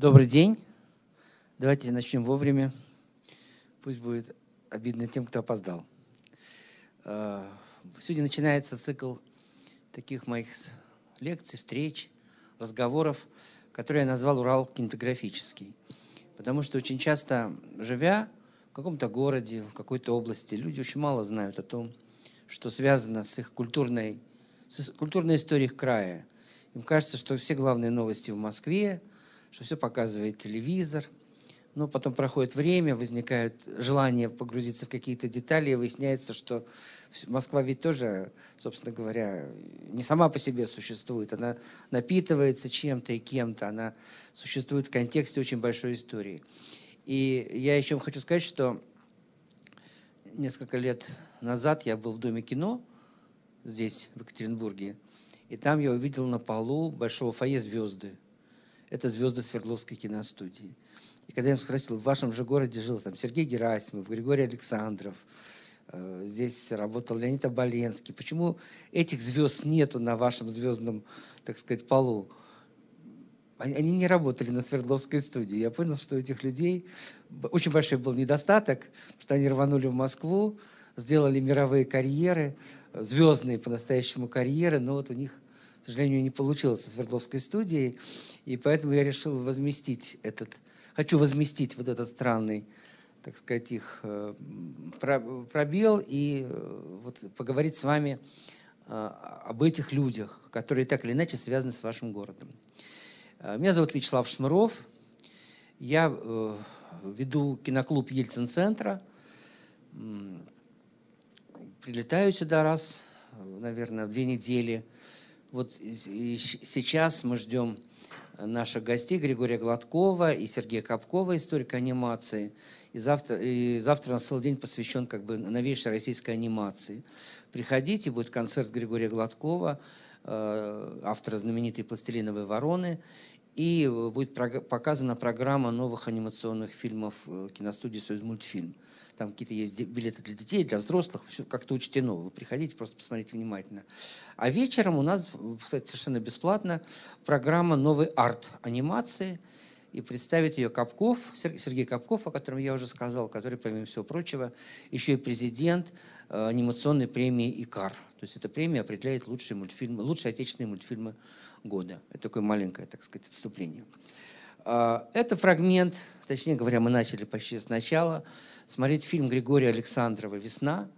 Добрый день. Давайте начнем вовремя. Пусть будет обидно тем, кто опоздал. А, сегодня начинается цикл таких моих лекций, встреч, разговоров, которые я назвал «Урал кинематографический». Потому что очень часто, живя в каком-то городе, в какой-то области, люди очень мало знают о том, что связано с их культурной, с культурной историей их края. Им кажется, что все главные новости в Москве, что все показывает телевизор. Но потом проходит время, возникает желание погрузиться в какие-то детали, и выясняется, что Москва ведь тоже, собственно говоря, не сама по себе существует. Она напитывается чем-то и кем-то. Она существует в контексте очень большой истории. И я еще хочу сказать, что несколько лет назад я был в Доме кино здесь, в Екатеринбурге, и там я увидел на полу большого фойе звезды – это звезды Свердловской киностудии. И когда я им спросил, в вашем же городе жил там Сергей Герасимов, Григорий Александров, э, здесь работал Леонид Оболенский, почему этих звезд нету на вашем звездном, так сказать, полу? Они не работали на Свердловской студии. Я понял, что у этих людей очень большой был недостаток, что они рванули в Москву, сделали мировые карьеры, звездные по-настоящему карьеры, но вот у них сожалению, не получилось со Свердловской студией, и поэтому я решил возместить этот, хочу возместить вот этот странный, так сказать, их э, пробел и э, вот поговорить с вами э, об этих людях, которые так или иначе связаны с вашим городом. Меня зовут Вячеслав Шмыров, я веду киноклуб Ельцин-центра, прилетаю сюда раз, наверное, в две недели – вот сейчас мы ждем наших гостей Григория Гладкова и Сергея Капкова, историка анимации. И завтра, и завтра у целый день посвящен как бы новейшей российской анимации. Приходите, будет концерт Григория Гладкова, э, автора знаменитой «Пластилиновой вороны», и будет показана программа новых анимационных фильмов э, киностудии «Союз мультфильм» там какие-то есть билеты для детей, для взрослых, все как-то учтено. Вы приходите, просто посмотрите внимательно. А вечером у нас, кстати, совершенно бесплатно программа «Новый арт анимации», и представит ее Капков, Сергей Капков, о котором я уже сказал, который, помимо всего прочего, еще и президент э, анимационной премии «Икар». То есть эта премия определяет лучшие мультфильмы, лучшие отечественные мультфильмы года. Это такое маленькое, так сказать, отступление. А, это фрагмент, точнее говоря, мы начали почти сначала, смотреть фильм Григория Александрова «Весна»,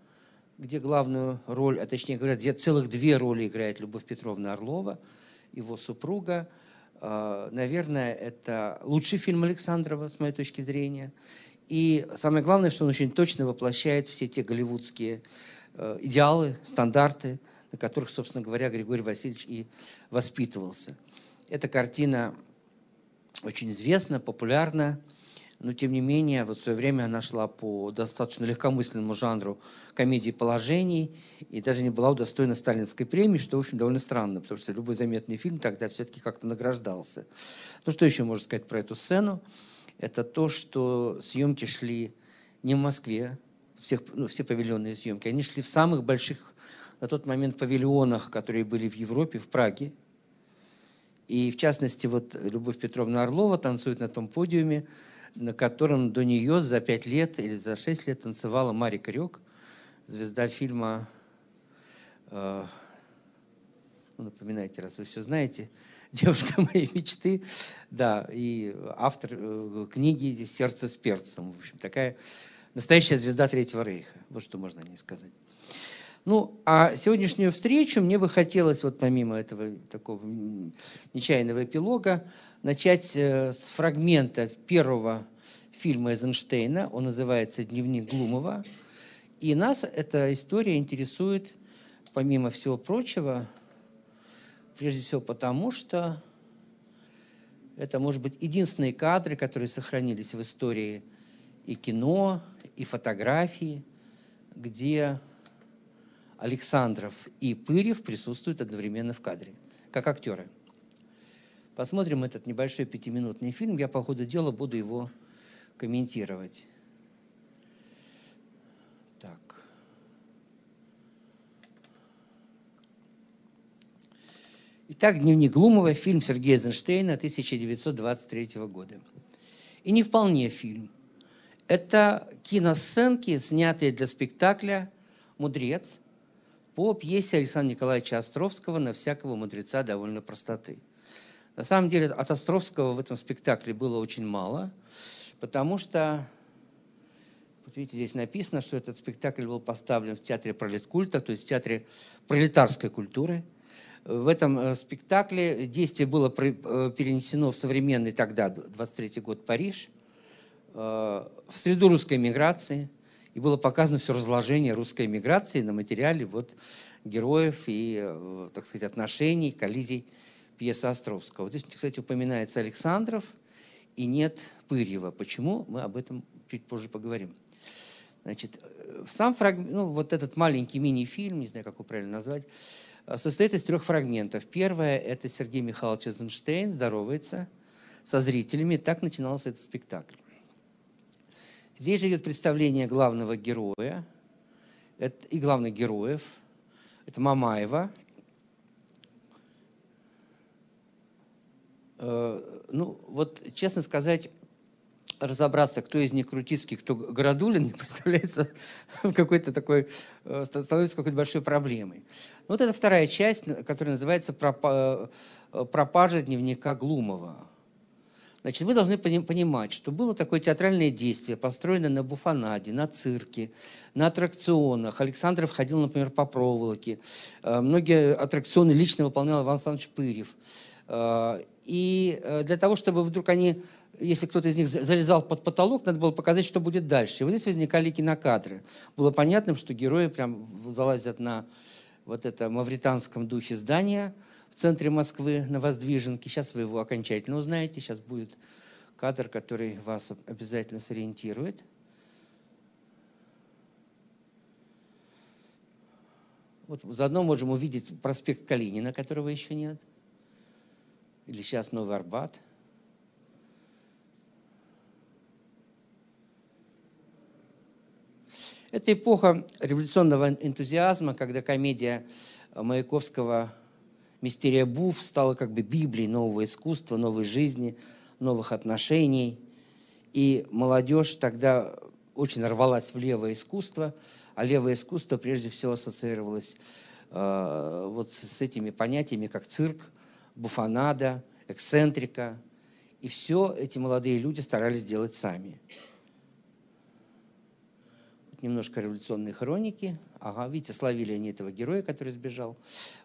где главную роль, а точнее говоря, где целых две роли играет Любовь Петровна Орлова, его супруга. А, наверное, это лучший фильм Александрова, с моей точки зрения. И самое главное, что он очень точно воплощает все те голливудские э, идеалы, стандарты, на которых, собственно говоря, Григорий Васильевич и воспитывался. Эта картина очень известна, популярна, но тем не менее, вот в свое время она шла по достаточно легкомысленному жанру комедии положений и даже не была удостоена сталинской премии, что, в общем, довольно странно, потому что любой заметный фильм тогда все-таки как-то награждался. Ну, что еще можно сказать про эту сцену? Это то, что съемки шли не в Москве, всех, ну, все павильонные съемки, они шли в самых больших на тот момент павильонах, которые были в Европе, в Праге, и в частности, вот Любовь Петровна Орлова танцует на том подиуме, на котором до нее за пять лет или за шесть лет танцевала Мария Корек, звезда фильма, э, ну, напоминайте, раз вы все знаете, «Девушка моей мечты», да, и автор э, книги «Сердце с перцем». В общем, такая настоящая звезда Третьего Рейха. Вот что можно о ней сказать. Ну, а сегодняшнюю встречу мне бы хотелось, вот помимо этого такого нечаянного эпилога, начать э, с фрагмента первого фильма Эйзенштейна. Он называется «Дневник Глумова». И нас эта история интересует, помимо всего прочего, прежде всего потому, что это, может быть, единственные кадры, которые сохранились в истории и кино, и фотографии, где Александров и Пырев присутствуют одновременно в кадре, как актеры. Посмотрим этот небольшой пятиминутный фильм. Я по ходу дела буду его комментировать. Так. Итак, «Дневник Глумова», фильм Сергея Эйзенштейна 1923 года. И не вполне фильм. Это киносценки, снятые для спектакля «Мудрец» по пьесе Александра Николаевича Островского «На всякого мудреца довольно простоты». На самом деле от Островского в этом спектакле было очень мало, потому что, вот видите, здесь написано, что этот спектакль был поставлен в театре пролеткульта, то есть в театре пролетарской культуры – в этом э, спектакле действие было э, перенесено в современный тогда, 23 год, Париж, э, в среду русской миграции, и было показано все разложение русской миграции на материале вот героев и, так сказать, отношений, коллизий пьесы Островского. Здесь, кстати, упоминается Александров и нет Пырьева. Почему? Мы об этом чуть позже поговорим. Значит, сам фрагмент, ну, вот этот маленький мини-фильм, не знаю, как его правильно назвать, Э, состоит из трех фрагментов. Первое – это Сергей Михайлович Эйзенштейн здоровается со зрителями. Так начинался этот спектакль. Здесь же идет представление главного героя это, и главных героев. Это Мамаева. Э, ну, вот, честно сказать, разобраться, кто из них Крутицкий, кто Городулин, представляется какой-то такой, э, становится какой-то большой проблемой. Вот это вторая часть, которая называется э, «Пропажа дневника Глумова». Значит, вы должны понимать, что было такое театральное действие, построенное на буфанаде, на цирке, на аттракционах. Александров ходил, например, по проволоке. Э, многие аттракционы лично выполнял Иван Александрович Пырев. И для того, чтобы вдруг они если кто-то из них залезал под потолок, надо было показать, что будет дальше. И вот здесь возникали кинокадры. Было понятно, что герои прям залазят на вот это мавританском духе здания в центре Москвы на Воздвиженке. Сейчас вы его окончательно узнаете. Сейчас будет кадр, который вас обязательно сориентирует. Вот заодно можем увидеть проспект Калинина, которого еще нет. Или сейчас Новый Арбат – Это эпоха революционного энтузиазма, когда комедия Маяковского «Мистерия Буф» стала как бы Библией нового искусства, новой жизни, новых отношений. И молодежь тогда очень рвалась в левое искусство, а левое искусство прежде всего ассоциировалось э, вот с этими понятиями, как цирк, буфанада, эксцентрика. И все эти молодые люди старались делать сами немножко революционной хроники. Ага, видите, словили они этого героя, который сбежал.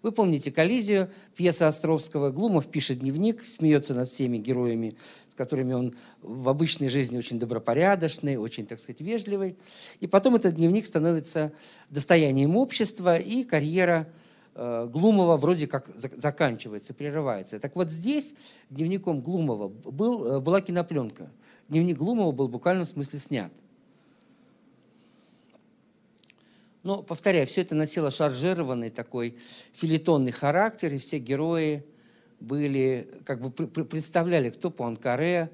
Вы помните «Коллизию», пьеса Островского. Глумов пишет дневник, смеется над всеми героями, с которыми он в обычной жизни очень добропорядочный, очень, так сказать, вежливый. И потом этот дневник становится достоянием общества, и карьера э, Глумова вроде как заканчивается, прерывается. Так вот здесь дневником Глумова был, э, была кинопленка. Дневник Глумова был в буквальном смысле снят. Но, повторяю, все это носило шаржированный такой филитонный характер, и все герои были, как бы представляли, кто Пуанкаре,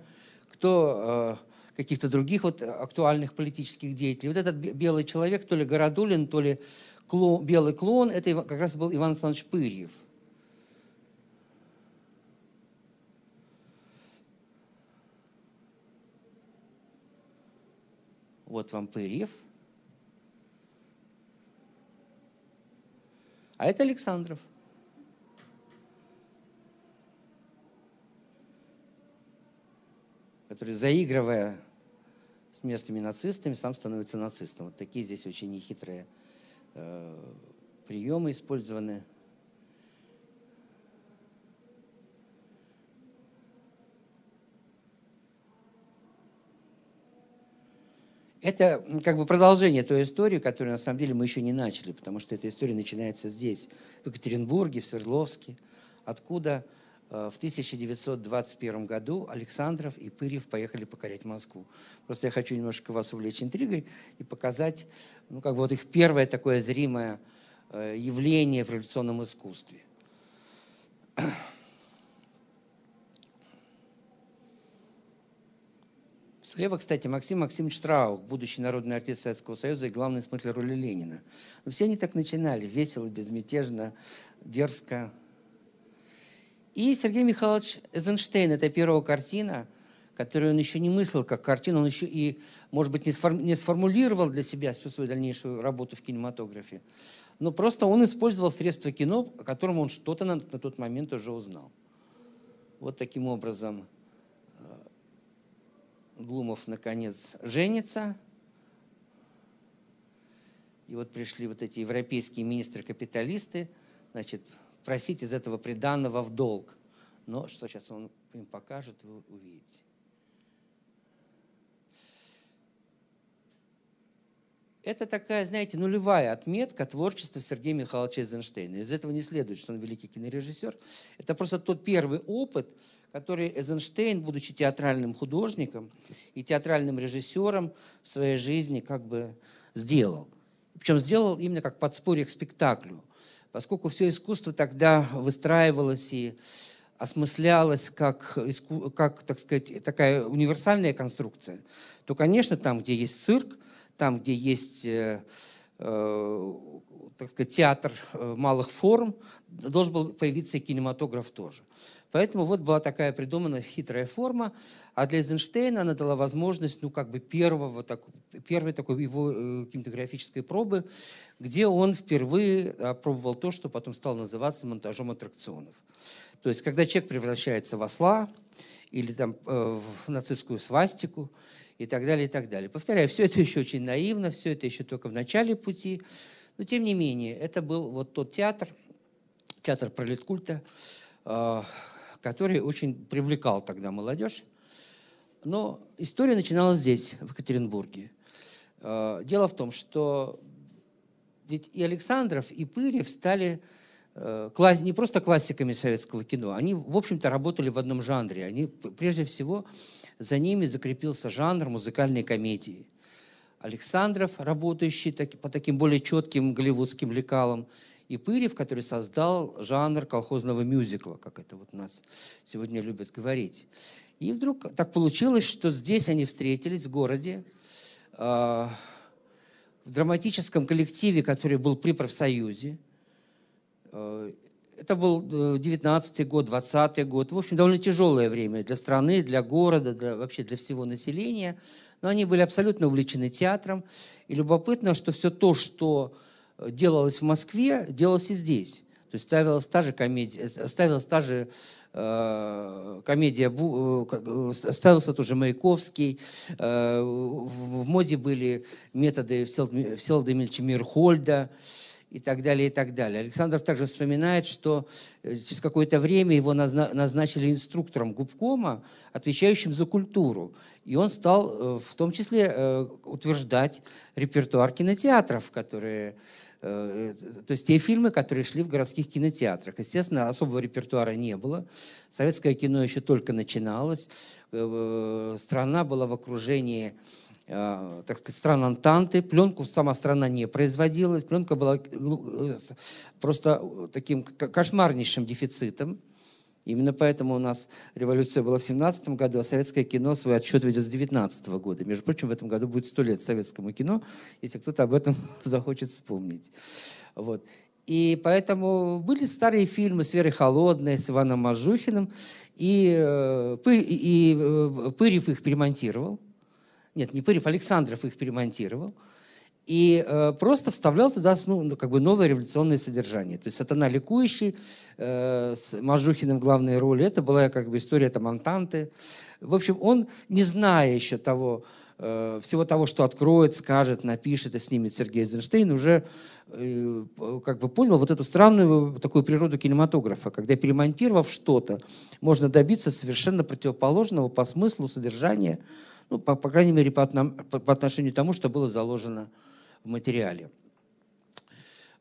кто э, каких-то других вот актуальных политических деятелей. Вот этот белый человек, то ли Городулин, то ли клон, белый клон, это как раз был Иван Александрович Пырьев. Вот вам Пырьев – А это Александров. который, заигрывая с местными нацистами, сам становится нацистом. Вот такие здесь очень нехитрые э, приемы использованы. Это как бы продолжение той истории, которую на самом деле мы еще не начали, потому что эта история начинается здесь, в Екатеринбурге, в Свердловске, откуда э, в 1921 году Александров и Пырьев поехали покорять Москву. Просто я хочу немножко вас увлечь интригой и показать, ну, как бы вот их первое такое зримое э, явление в революционном искусстве. Слева, кстати, Максим Максимович Траух, будущий народный артист Советского Союза и главный смотритель роли Ленина. Но все они так начинали, весело, безмятежно, дерзко. И Сергей Михайлович Эйзенштейн, это первая картина, которую он еще не мыслил как картину, он еще и, может быть, не, не сформулировал для себя всю свою дальнейшую работу в кинематографе. Но просто он использовал средства кино, о котором он что-то на, на тот момент уже узнал. Вот таким образом Глумов, наконец, женится. И вот пришли вот эти европейские министры-капиталисты, значит, просить из этого приданного в долг. Но что сейчас он им покажет, вы увидите. Это такая, знаете, нулевая отметка творчества Сергея Михайловича Эйзенштейна. Из этого не следует, что он великий кинорежиссер. Это просто тот первый опыт, который Эйзенштейн, будучи театральным художником и театральным режиссером в своей жизни как бы сделал. Причем сделал именно как подспорье к спектаклю поскольку все искусство тогда выстраивалось и осмыслялось как, как так сказать, такая универсальная конструкция, то, конечно, там, где есть цирк, там, где есть э, э, так сказать, театр э, малых форм, должен был появиться и кинематограф тоже. Поэтому вот была такая придумана хитрая форма, а для Эйзенштейна она дала возможность, ну, как бы первого, так, первой такой его э, кинематографической пробы, где он впервые опробовал то, что потом стало называться монтажом аттракционов. То есть, когда человек превращается в осла или там э, в нацистскую свастику и так далее, и так далее. Повторяю, все это еще очень наивно, все это еще только в начале пути, но тем не менее, это был вот тот театр, театр пролеткульта, э, который очень привлекал тогда молодежь. Но история начиналась здесь, в Екатеринбурге. Э, дело в том, что ведь и Александров, и Пырев стали э, не просто классиками советского кино, они, в общем-то, работали в одном жанре. Они, прежде всего, за ними закрепился жанр музыкальной комедии. Александров, работающий по таким более четким голливудским лекалам, и Пырев, который создал жанр колхозного мюзикла, как это вот нас сегодня любят говорить. И вдруг так получилось, что здесь они встретились, в городе, э, в драматическом коллективе, который был при профсоюзе. Э, это был 19-й год, 20-й год. В общем, довольно тяжелое время для страны, для города, для, вообще для всего населения. Но они были абсолютно увлечены театром. И любопытно, что все то, что делалось в Москве, делалось и здесь. То есть ставилась та же комедия, э, ставилась та же э, комедия, э, э ставился тоже Маяковский. Э, в, моде были методы Всеволода Емельевича Мирхольда и так далее, и так далее. Александр также вспоминает, что через какое-то время его назначили инструктором губкома, отвечающим за культуру. И он стал в том числе утверждать репертуар кинотеатров, которые Э, то есть те фильмы, которые шли в городских кинотеатрах. Естественно, особого репертуара не было. Советское кино еще только начиналось. Э, страна была в окружении э, так сказать, стран Антанты. Пленку сама страна не производила. Пленка была просто таким кошмарнейшим дефицитом. Именно поэтому у нас революция была в 17 году, а советское кино свой отчет ведет с 19 года. Между прочим, в этом году будет сто лет советскому кино, если кто-то об этом захочет вспомнить. Вот. И поэтому были старые фильмы с Верой Холодной, с Иваном Мажухиным, и, э, и, и э, Пырев их перемонтировал. Нет, не Пырев, Александров их перемонтировал и э, просто вставлял туда ну, ну, как бы новое революционное содержание. То есть «Сатана ликующий» э, с Мажухиным в главной роли, это была как бы история там Антанты. В общем, он, не зная еще того, э, всего того, что откроет, скажет, напишет и снимет Сергей Эйзенштейн, уже э, как бы понял вот эту странную такую природу кинематографа, когда перемонтировав что-то, можно добиться совершенно противоположного по смыслу содержания, ну, по, по крайней мере, по, по, по отношению к тому, что было заложено в материале.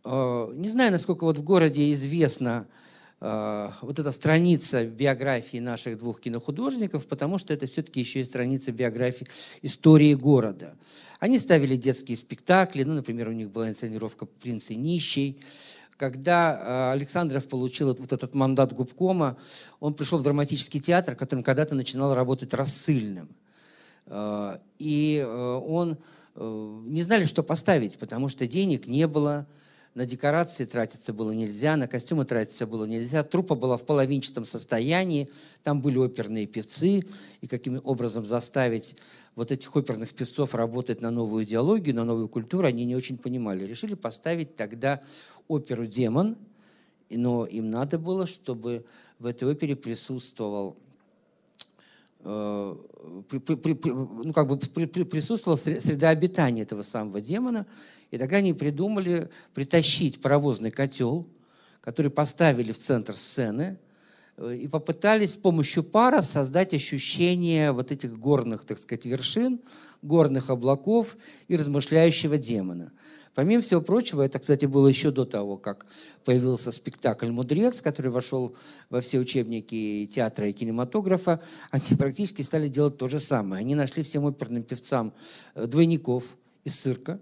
Э, не знаю, насколько вот в городе известна э, вот эта страница биографии наших двух кинохудожников, потому что это все-таки еще и страница биографии истории города. Они ставили детские спектакли, ну, например, у них была инсценировка «Принц и нищий», когда э, Александров получил вот этот мандат губкома, он пришел в драматический театр, которым когда-то начинал работать рассыльным. И он Э, не знали, что поставить, потому что денег не было, на декорации тратиться было нельзя, на костюмы тратиться было нельзя. Труппа была в половинчатом состоянии, там были оперные певцы, и каким образом заставить вот этих оперных певцов работать на новую идеологию, на новую культуру, они не очень понимали. Решили поставить тогда оперу «Демон», но им надо было, чтобы в этой опере присутствовал э, ну, как бы присутствовала среда обитания этого самого демона. И тогда они придумали притащить паровозный котел, который поставили в центр сцены, э, и попытались с помощью пара создать ощущение вот этих горных, так сказать, вершин, горных облаков и размышляющего демона. Помимо всего прочего, это, кстати, было еще до того, как появился спектакль «Мудрец», который вошел во все учебники театра и кинематографа, они практически стали делать то же самое. Они нашли всем оперным певцам двойников из цирка,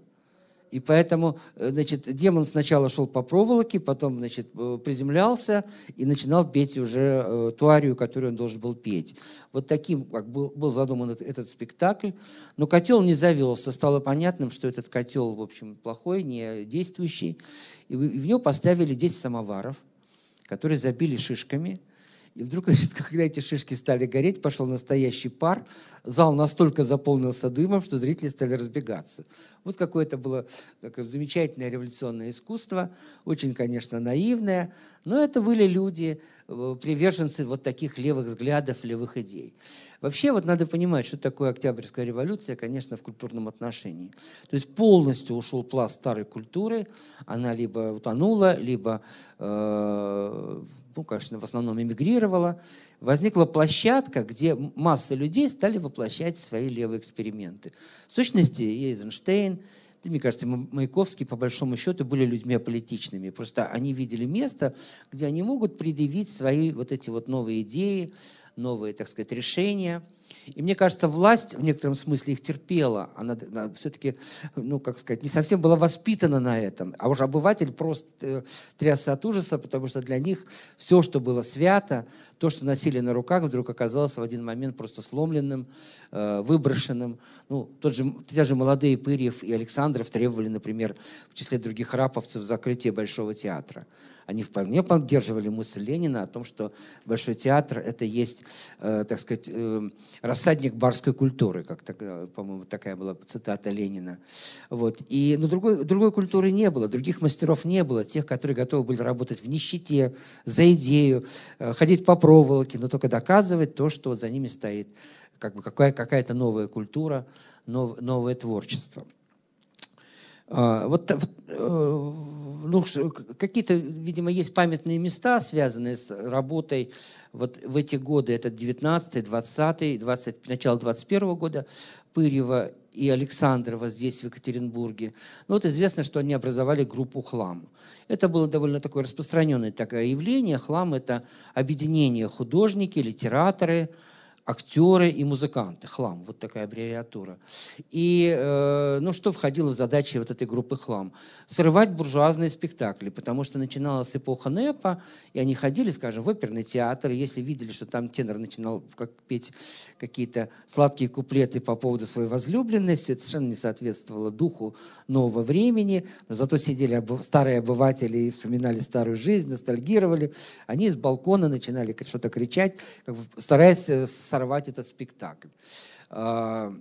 и поэтому, э, значит, демон сначала шел по проволоке, потом, значит, э, приземлялся и начинал петь уже э, ту которую он должен был петь. Вот таким как был, был задуман этот, этот спектакль. Но котел не завелся. Стало понятным, что этот котел, в общем, плохой, не действующий. И в него поставили 10 самоваров, которые забили шишками – и вдруг, значит, когда эти шишки стали гореть, пошел настоящий пар. Зал настолько заполнился дымом, что зрители стали разбегаться. Вот какое-то было такое замечательное революционное искусство, очень, конечно, наивное, но это были люди, э, приверженцы вот таких левых взглядов, левых идей. Вообще вот надо понимать, что такое Октябрьская революция, конечно, в культурном отношении. То есть полностью ушел пласт старой культуры, она либо утонула, либо э, ну, конечно, в основном эмигрировала, возникла площадка, где масса людей стали воплощать свои левые эксперименты. В сущности, Эйзенштейн, да, мне кажется, Маяковский, по большому счету, были людьми аполитичными. Просто они видели место, где они могут предъявить свои вот эти вот новые идеи, новые, так сказать, решения – и мне кажется, власть в некотором смысле их терпела. Она, она все-таки, ну, как сказать, не совсем была воспитана на этом. А уже обыватель просто э, трясся от ужаса, потому что для них все, что было свято, то, что носили на руках, вдруг оказалось в один момент просто сломленным, э, выброшенным. Ну, тот же, те же молодые Пырьев и Александров требовали, например, в числе других раповцев, закрытия Большого театра. Они вполне поддерживали мысль Ленина о том, что Большой театр – это есть, э, так сказать, рассадник барской культуры, как, по-моему, такая была цитата Ленина. Вот. И, но другой, другой культуры не было, других мастеров не было, тех, которые готовы были работать в нищете, за идею, э, ходить по проволоке, но только доказывать то, что вот за ними стоит как бы какая, какая-то новая культура, нов, новое творчество. А, вот, вот э, ну, какие-то, видимо, есть памятные места, связанные с работой вот в эти годы, это 19 20 20, начало 21 года, Пырьева и Александрова здесь, в Екатеринбурге. Ну, вот известно, что они образовали группу «Хлам». Это было довольно такое распространенное такое явление. «Хлам» — это объединение художники, литераторы, актеры и музыканты. Хлам, вот такая аббревиатура. И э, ну, что входило в задачи вот этой группы Хлам? Срывать буржуазные спектакли, потому что начиналась эпоха НЭПа, и они ходили, скажем, в оперный театр, и если видели, что там тенор начинал как петь какие-то сладкие куплеты по поводу своей возлюбленной, все это совершенно не соответствовало духу нового времени, но зато сидели старые обыватели и вспоминали старую жизнь, ностальгировали, они с балкона начинали что-то кричать, как бы стараясь э, сорвать этот спектакль. А,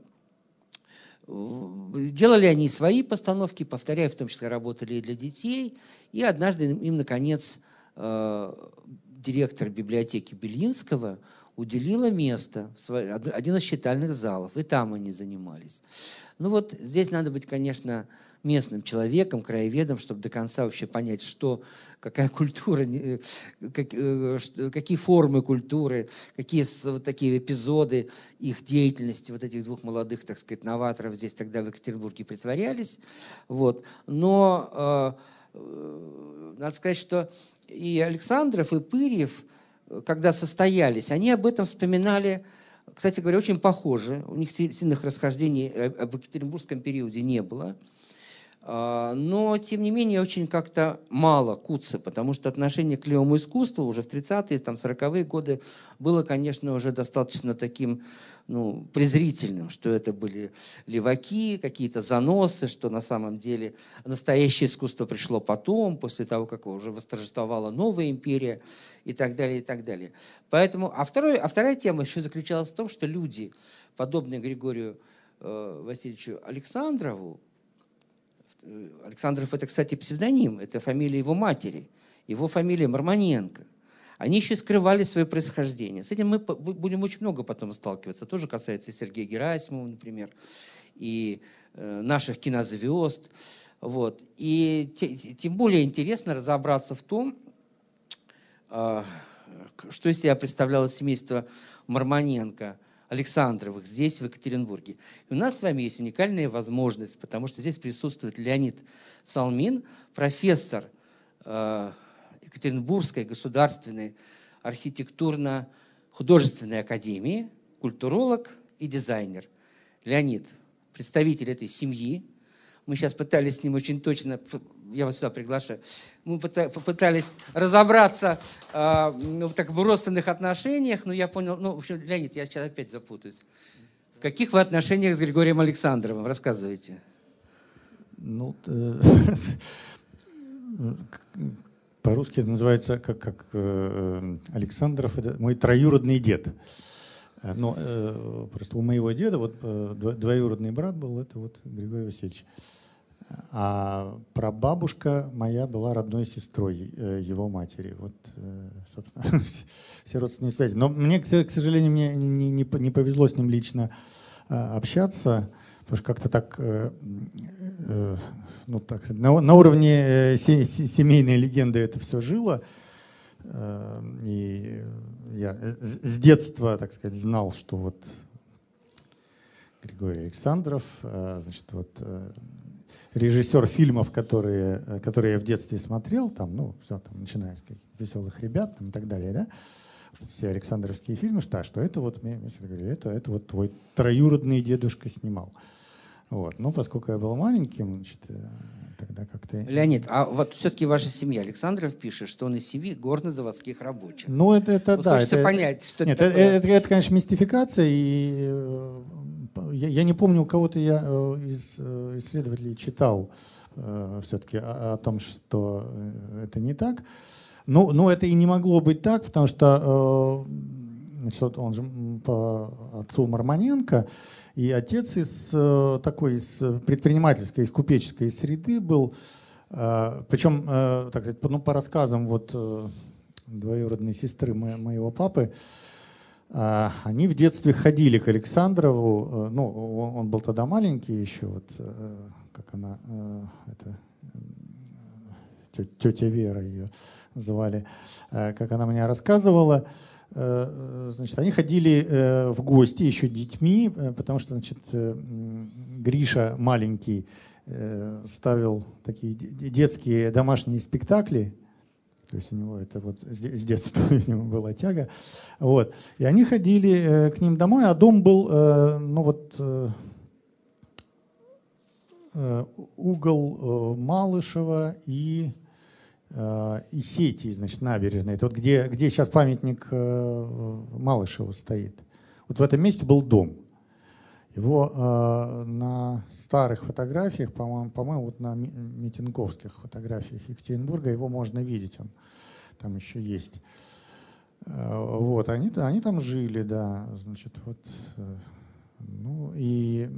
делали они свои постановки, повторяю, в том числе работали и для детей. И однажды им, наконец, а, директор библиотеки Белинского уделила место, один из читальных залов, и там они занимались. Ну вот здесь надо быть, конечно, местным человеком, краеведом, чтобы до конца вообще понять, что, какая культура, э, как, э, какие формы культуры, какие вот такие эпизоды их деятельности, вот этих двух молодых, так сказать, новаторов здесь тогда в Екатеринбурге притворялись. Вот. Но э, надо сказать, что и Александров, и Пырьев, когда состоялись, они об этом вспоминали кстати говоря, очень похожи. У них сильных расхождений об Екатеринбургском периоде не было. А, но, тем не менее, очень как-то мало куца, потому что отношение к левому искусству уже в 30-е, там, 40-е годы было, конечно, уже достаточно таким ну, презрительным, что это были леваки, какие-то заносы, что на самом деле настоящее искусство пришло потом, после того, как уже восторжествовала новая империя и так далее, и так далее. Поэтому, а, второй, а вторая тема еще заключалась в том, что люди, подобные Григорию э, Васильевичу Александрову, Александров это, кстати, псевдоним, это фамилия его матери, его фамилия Марманенко. Они еще скрывали свое происхождение. С этим мы будем очень много потом сталкиваться. Тоже касается Сергея Герасимова, например, и э, наших кинозвезд. Вот. И те, тем более интересно разобраться в том, э, что из себя представляло семейство Марманенко – Александровых здесь, в Екатеринбурге. И у нас с вами есть уникальная возможность, потому что здесь присутствует Леонид Салмин, профессор э, Екатеринбургской государственной архитектурно-художественной академии, культуролог и дизайнер. Леонид, представитель этой семьи. Мы сейчас пытались с ним очень точно я вас сюда приглашаю, мы попытались разобраться э, ну, так, в родственных отношениях, но я понял, ну, в общем, Леонид, я сейчас опять запутаюсь. В каких вы отношениях с Григорием Александровым? Рассказывайте. Ну, э, по-русски это называется как, как э, Александров, это мой троюродный дед. Но э, просто у моего деда вот э, двоюродный брат был, это вот Григорий Васильевич. А прабабушка моя была родной сестрой э, его матери. Вот, э, собственно, все родственные связи. Но мне, к сожалению, мне не, не, повезло с ним лично э, общаться, потому что как-то так, ну, так на уровне семейной легенды это все жило. И я с детства, так сказать, знал, что вот Григорий Александров, значит, вот режиссер фильмов, которые, э, которые я в детстве смотрел, там, ну, все, там, начиная с каких веселых ребят там, и так далее, да, все Александровские фильмы, что, что это вот, мне, мне всегда говорили, это, это вот твой троюродный дедушка снимал. Вот. Но поскольку я был маленьким, значит, э, тогда как-то... Леонид, а вот все-таки ваша семья, Александров пишет, что он из семьи горно-заводских рабочих. Ну, это, это вот да. Хочется это, понять, что нет, это, это, это, это, конечно, мистификация, и э, я, я не помню, у кого-то я э, из э, исследователей читал э, все-таки о, том, что это не так. Но, но это и не могло быть так, потому что значит, он же по отцу Марманенко, и отец из такой из предпринимательской, из купеческой среды был, причем, так сказать, ну, по рассказам вот двоюродной сестры моего папы, они в детстве ходили к Александрову, э, ну, он был тогда маленький еще, вот, э, как она, э, это, тетя Вера ее звали, как она мне рассказывала, значит, они ходили в гости еще детьми, потому что, значит, Гриша маленький ставил такие детские домашние спектакли, то есть у него это вот с детства у него была тяга. Вот. И они ходили э, к ним домой, а дом был, э, ну вот, э, угол Малышева и, и сети, значит, набережной. Это вот где, где сейчас памятник Малышеву стоит. Вот в этом месте был дом. Его э, на старых фотографиях, по-моему, по вот на митинговских фотографиях Екатеринбурга, его можно видеть, он там еще есть. Э, вот, они, они там жили, да, значит, вот, э, ну и,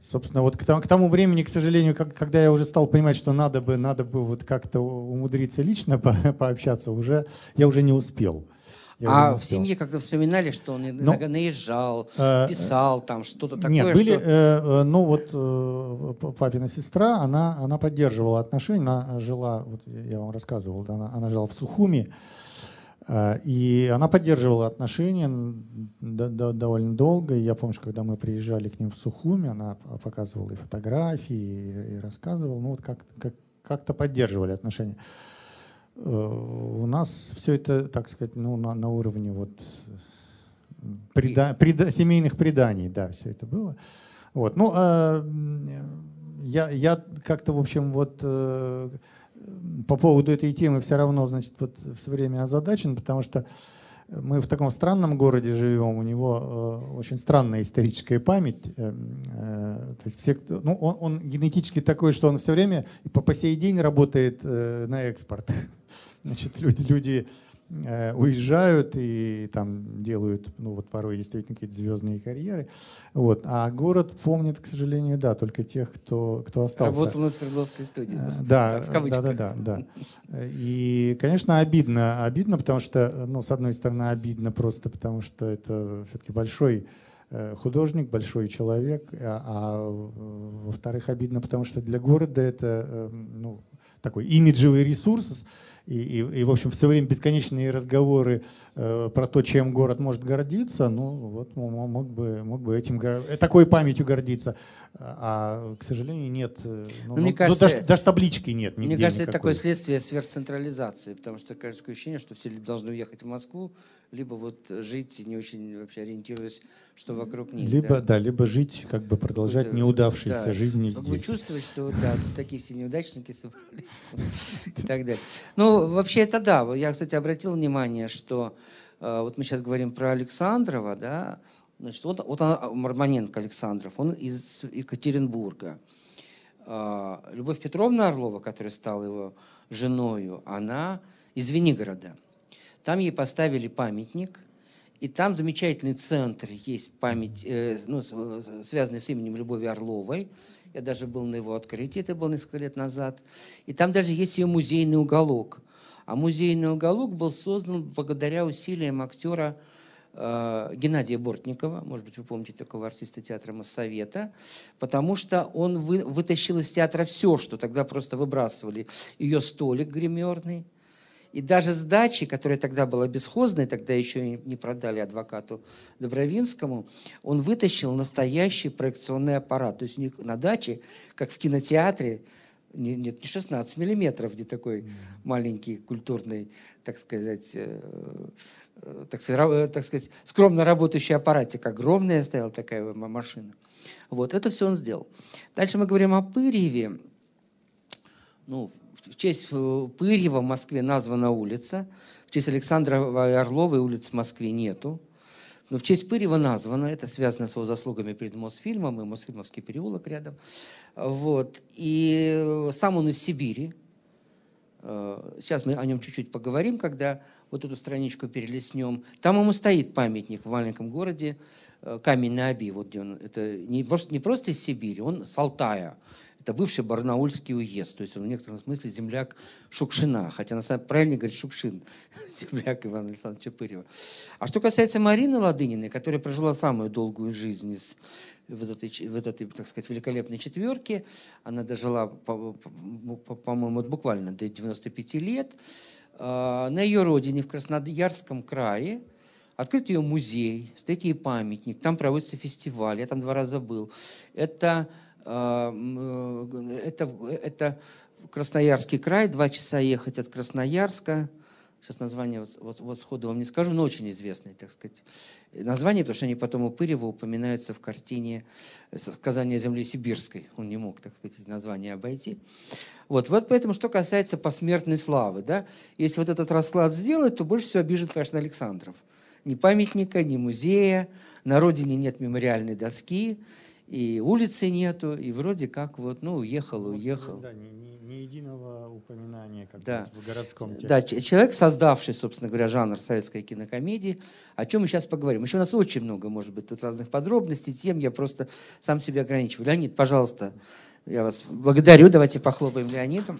собственно, вот к тому, к тому времени, к сожалению, как, когда я уже стал понимать, что надо бы, надо бы вот как-то умудриться лично по, пообщаться, уже я уже не успел. Я а в семье как-то вспоминали, что он иногда ну, наезжал, э, писал там что-то такое? Нет, были, что... э, ну вот э, папина сестра, она, она поддерживала отношения, она жила, вот я вам рассказывал, она, она жила в Сухуми, э, и она поддерживала отношения до, до, довольно долго. И я помню, что когда мы приезжали к ним в Сухуми, она показывала и фотографии, и, и рассказывала, ну вот как, как, как-то поддерживали отношения. Э, у нас все это, так сказать, ну, на, на уровне вот преда, преда, семейных преданий, да, все это было. Вот. Ну, а я, я как-то, в общем, вот э, по поводу этой темы все равно, значит, вот все время озадачен, потому что мы в таком странном городе живем, у него э, очень странная историческая память. Э, э, то есть все, ну, он, он генетически такой, что он все время и по, по сей день работает э, на экспорт. Значит, люди, люди Э, уезжают и там делают, ну вот порой действительно какие-то звездные карьеры. Вот. А город помнит, к сожалению, да, только тех, кто, кто остался. Работал на Свердловской студии. Э, да, да, да, да, да. И, конечно, обидно, обидно, потому что, ну, с одной стороны, обидно просто потому, что это все-таки большой э, художник, большой человек, а, а во-вторых, обидно, потому что для города это ну, такой имиджевый ресурс, и, и, и в общем, все время бесконечные разговоры э, про то, чем город может гордиться, ну, вот мог бы, мог бы этим, э, такой памятью гордиться. А, к сожалению, нет. Э, ну, ну, мне ну, кажется, даже, даже таблички нет. Мне кажется, никакой. это такое следствие сверхцентрализации, потому что кажется такое ощущение, что все должны уехать в Москву, либо вот жить, не очень вообще ориентируясь, что вокруг них. Либо, да, да либо жить, как бы продолжать вот, неудавшейся да, жизни здесь. Вы чувствовать, что да, такие все неудачники и так далее. Ну, вообще это да. Я, кстати, обратил внимание, что э, вот мы сейчас говорим про Александрова, да, Значит, вот, вот она, Мармоненко Александров, он из Екатеринбурга. А, Любовь Петровна Орлова, которая стала его женою, она из Венигорода. Там ей поставили памятник, и там замечательный центр есть память, э, ну, связанный с именем Любови Орловой. Я даже был на его открытии, это было несколько лет назад. И там даже есть ее музейный уголок. А музейный уголок был создан благодаря усилиям актера Э, Геннадия Бортникова, может быть, вы помните такого артиста театра Моссовета, потому что он вы, вытащил из театра все, что тогда просто выбрасывали. Ее столик гримерный, и даже сдачи, которая тогда была бесхозной, тогда еще не продали адвокату Добровинскому, он вытащил настоящий проекционный аппарат. То есть у них на даче, как в кинотеатре, не, нет, не 16 миллиметров, где такой маленький культурный, так сказать, э, Э, так сказать, э, так сказать, скромно работающий аппаратик, огромная стояла такая машина. Вот, это все он сделал. Дальше мы говорим о Пырьеве. Ну, в честь э, Пырьева в Москве названа улица. В честь Александра Орловой улиц в Москве нету. Но в честь Пырьева названо. Это связано с его заслугами перед Мосфильмом и Мосфильмовский переулок рядом. Вот. И сам он из Сибири. Сейчас мы о нем чуть-чуть поговорим, когда вот эту страничку перелистнем. Там ему стоит памятник в маленьком городе, э, камень на Оби, вот где он. Это не просто, не просто из Сибири, он с Алтая. Это бывший Барнаульский уезд, то есть он в некотором смысле земляк Шукшина, хотя на самом деле правильно говорить Шукшин, земляк Ивана Александровича Пырева. А что касается Марины Ладыниной, которая прожила самую долгую жизнь из в этой, в этой, так сказать, великолепной четверке, она дожила, по-моему, по, по, по буквально до 95 лет, а, на ее родине, в Красноярском крае, открыт ее музей, стоит ей памятник, там проводится фестиваль, я там два раза был. Это, это, это Красноярский край, два часа ехать от Красноярска, сейчас название вот, вот, вот сходу вам не скажу, но очень известное, так сказать, название, потому что они потом у Пырева упоминаются в картине «Сказание земли сибирской». Он не мог, так сказать, название обойти. Вот, вот поэтому, что касается посмертной славы, да, если вот этот расклад сделать, то больше всего обижен, конечно, Александров. Ни памятника, ни музея, на родине нет мемориальной доски, и улицы нету, и вроде как вот, ну, уехал, уехал. Да, ни, ни, ни единого упоминания как да. в городском тексте. Да, человек, создавший, собственно говоря, жанр советской кинокомедии, о чем мы сейчас поговорим. Еще у нас очень много, может быть, тут разных подробностей, тем я просто сам себя ограничиваю. Леонид, пожалуйста, я вас благодарю. Давайте похлопаем Леониду.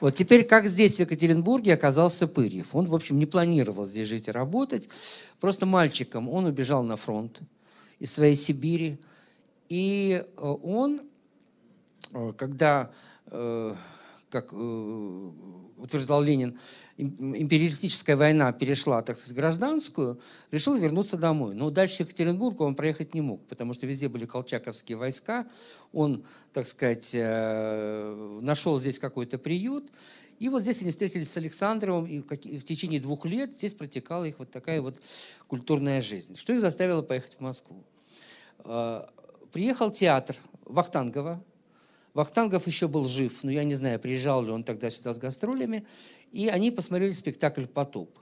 Вот теперь, как здесь, в Екатеринбурге, оказался Пырьев. Он, в общем, не планировал здесь жить и работать. Просто мальчиком он убежал на фронт из своей Сибири. И э, он, э, когда, э, как утверждал Ленин, империалистическая война перешла, так сказать, гражданскую, решил вернуться домой. Но дальше Екатеринбурга он проехать не мог, потому что везде были колчаковские войска. Он, так сказать, нашел здесь какой-то приют. И вот здесь они встретились с Александровым, и в течение двух лет здесь протекала их вот такая вот культурная жизнь. Что их заставило поехать в Москву? Э, приехал театр Вахтангова. Вахтангов еще был жив, но я не знаю, приезжал ли он тогда сюда с гастролями. И они посмотрели спектакль «Потоп».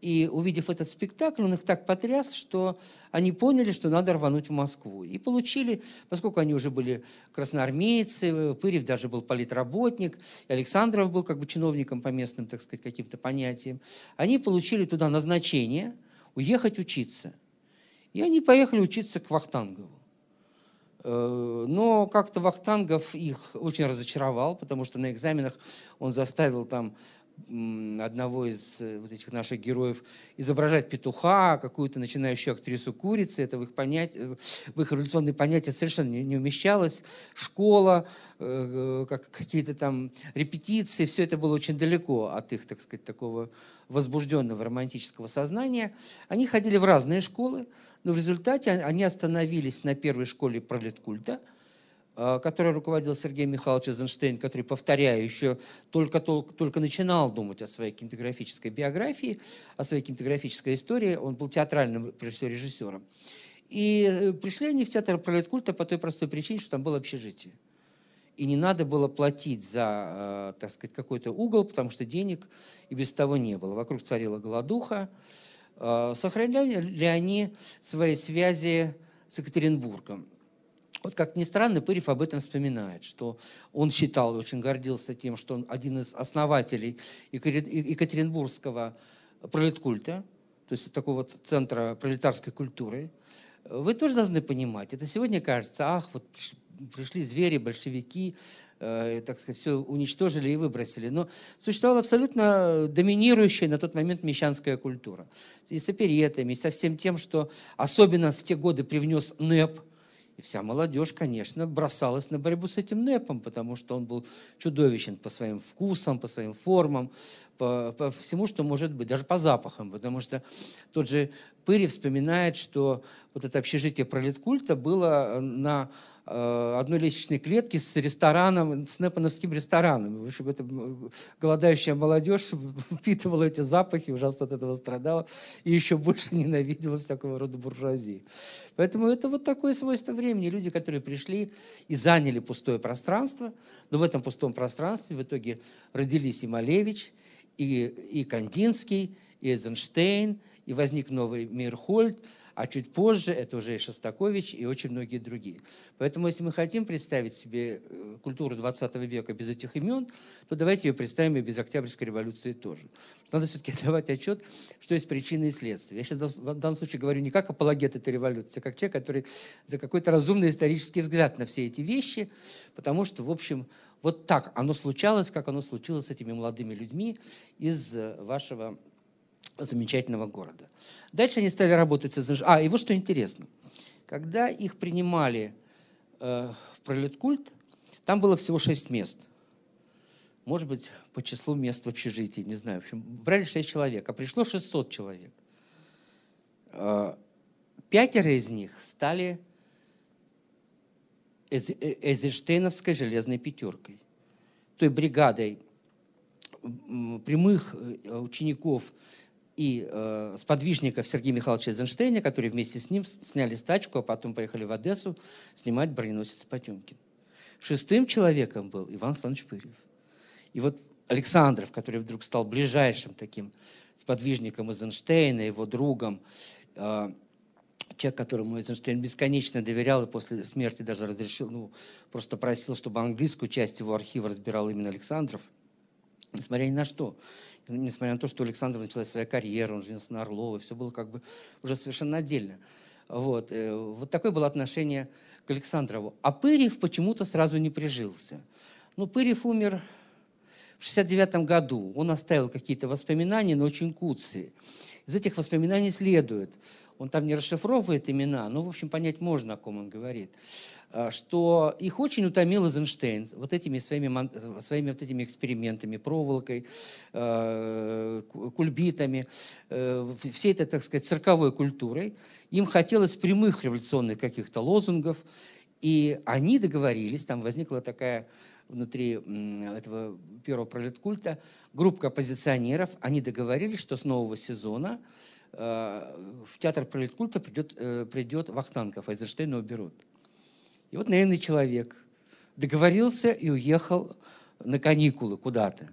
И увидев этот спектакль, он их так потряс, что они поняли, что надо рвануть в Москву. И получили, поскольку они уже были красноармейцы, Пырев даже был политработник, Александров был как бы чиновником по местным, так сказать, каким-то понятиям, они получили туда назначение уехать учиться. И они поехали учиться к Вахтангову. Э, но как-то Вахтангов их очень разочаровал, потому что на экзаменах он заставил там одного из э, вот этих наших героев изображать петуха, какую-то начинающую актрису курицы. Это в их, понятие, в их революционные понятия совершенно не, умещалось. Школа, э, как какие-то там репетиции, все это было очень далеко от их, так сказать, такого возбужденного романтического сознания. Они ходили в разные школы, но в результате они остановились на первой школе пролеткульта – Э, которой руководил Сергей Михайлович Эйзенштейн, который, повторяю, еще только, только, только начинал думать о своей кинематографической биографии, о своей кинематографической истории. Он был театральным, прежде всего, режиссером. И э, пришли они в театр пролеткульта по той простой причине, что там было общежитие. И не надо было платить за, э, так сказать, какой-то угол, потому что денег и без того не было. Вокруг царила голодуха. Сохраняли ли они свои связи с Екатеринбургом? Вот как ни странно, Пырев об этом вспоминает, что он считал, очень гордился тем, что он один из основателей Екатеринбургского пролеткульта, то есть такого центра пролетарской культуры. Вы тоже должны понимать, это сегодня кажется, ах, вот пришли звери, большевики, э, так сказать, все уничтожили и выбросили. Но существовала абсолютно доминирующая на тот момент мещанская культура. И с оперетами, и со всем тем, что особенно в те годы привнес НЭП – и вся молодежь, конечно, бросалась на борьбу с этим НЭПом, потому что он был чудовищен по своим вкусам, по своим формам, по, по всему, что может быть, даже по запахам, потому что тот же Пыри вспоминает, что вот это общежитие пролеткульта было на Э, одной лестничной клетки с рестораном, с непановским рестораном. В общем, эта голодающая молодежь впитывала эти запахи, ужасно от этого страдала и еще больше ненавидела всякого рода буржуазии. Поэтому это вот такое свойство времени. Люди, которые пришли и заняли пустое пространство, но в этом пустом пространстве в итоге родились и Малевич, и, и Кандинский, и Эйзенштейн, и возник новый Мирхольд, а чуть позже это уже и Шостакович, и очень многие другие. Поэтому, если мы хотим представить себе э, культуру 20 века без этих имен, то давайте ее представим и без Октябрьской революции тоже. Надо все-таки давать отчет, что есть причины и следствия. Я сейчас в данном случае говорю не как апологет этой революции, а как человек, который за какой-то разумный исторический взгляд на все эти вещи, потому что, в общем, вот так оно случалось, как оно случилось с этими молодыми людьми из э, вашего замечательного города. Дальше они стали работать с СНЖ. А, и вот что интересно. Когда их принимали э, в пролеткульт, там было всего шесть мест. Может быть, по числу мест в общежитии, не знаю. В общем, брали шесть человек, а пришло 600 человек. Э, пятеро из них стали Эйзенштейновской железной пятеркой. Той бригадой прямых э, учеников и э, сподвижников Сергея Михайловича Эйзенштейна, которые вместе с ним сняли стачку, а потом поехали в Одессу снимать броненосец Потемкин. Шестым человеком был Иван Александрович Пырев. И вот Александров, который вдруг стал ближайшим таким сподвижником Эйзенштейна, его другом, э, человек, которому Эйзенштейн бесконечно доверял и после смерти даже разрешил, ну, просто просил, чтобы английскую часть его архива разбирал именно Александров, несмотря ни на что несмотря на то, что у Александра началась своя карьера, он женился на Орловой, все было как бы уже совершенно отдельно. Вот, э, вот такое было отношение к Александрову. А Пырьев почему-то сразу не прижился. Ну, Пырьев умер в 69 году. Он оставил какие-то воспоминания, но очень куцые. Из этих воспоминаний следует, он там не расшифровывает имена, но, в общем, понять можно, о ком он говорит. Э, что их очень утомил Эйзенштейн вот этими своими, своими вот этими экспериментами, проволокой, э, кульбитами, э, всей этой, так сказать, цирковой культурой. Им хотелось прямых революционных каких-то лозунгов, и они договорились, там возникла такая внутри этого первого пролеткульта группа оппозиционеров, они договорились, что с нового сезона в театр пролеткульта придет, придет Вахтанков, а Эйзенштейна уберут. И вот наивный человек договорился и уехал на каникулы куда-то.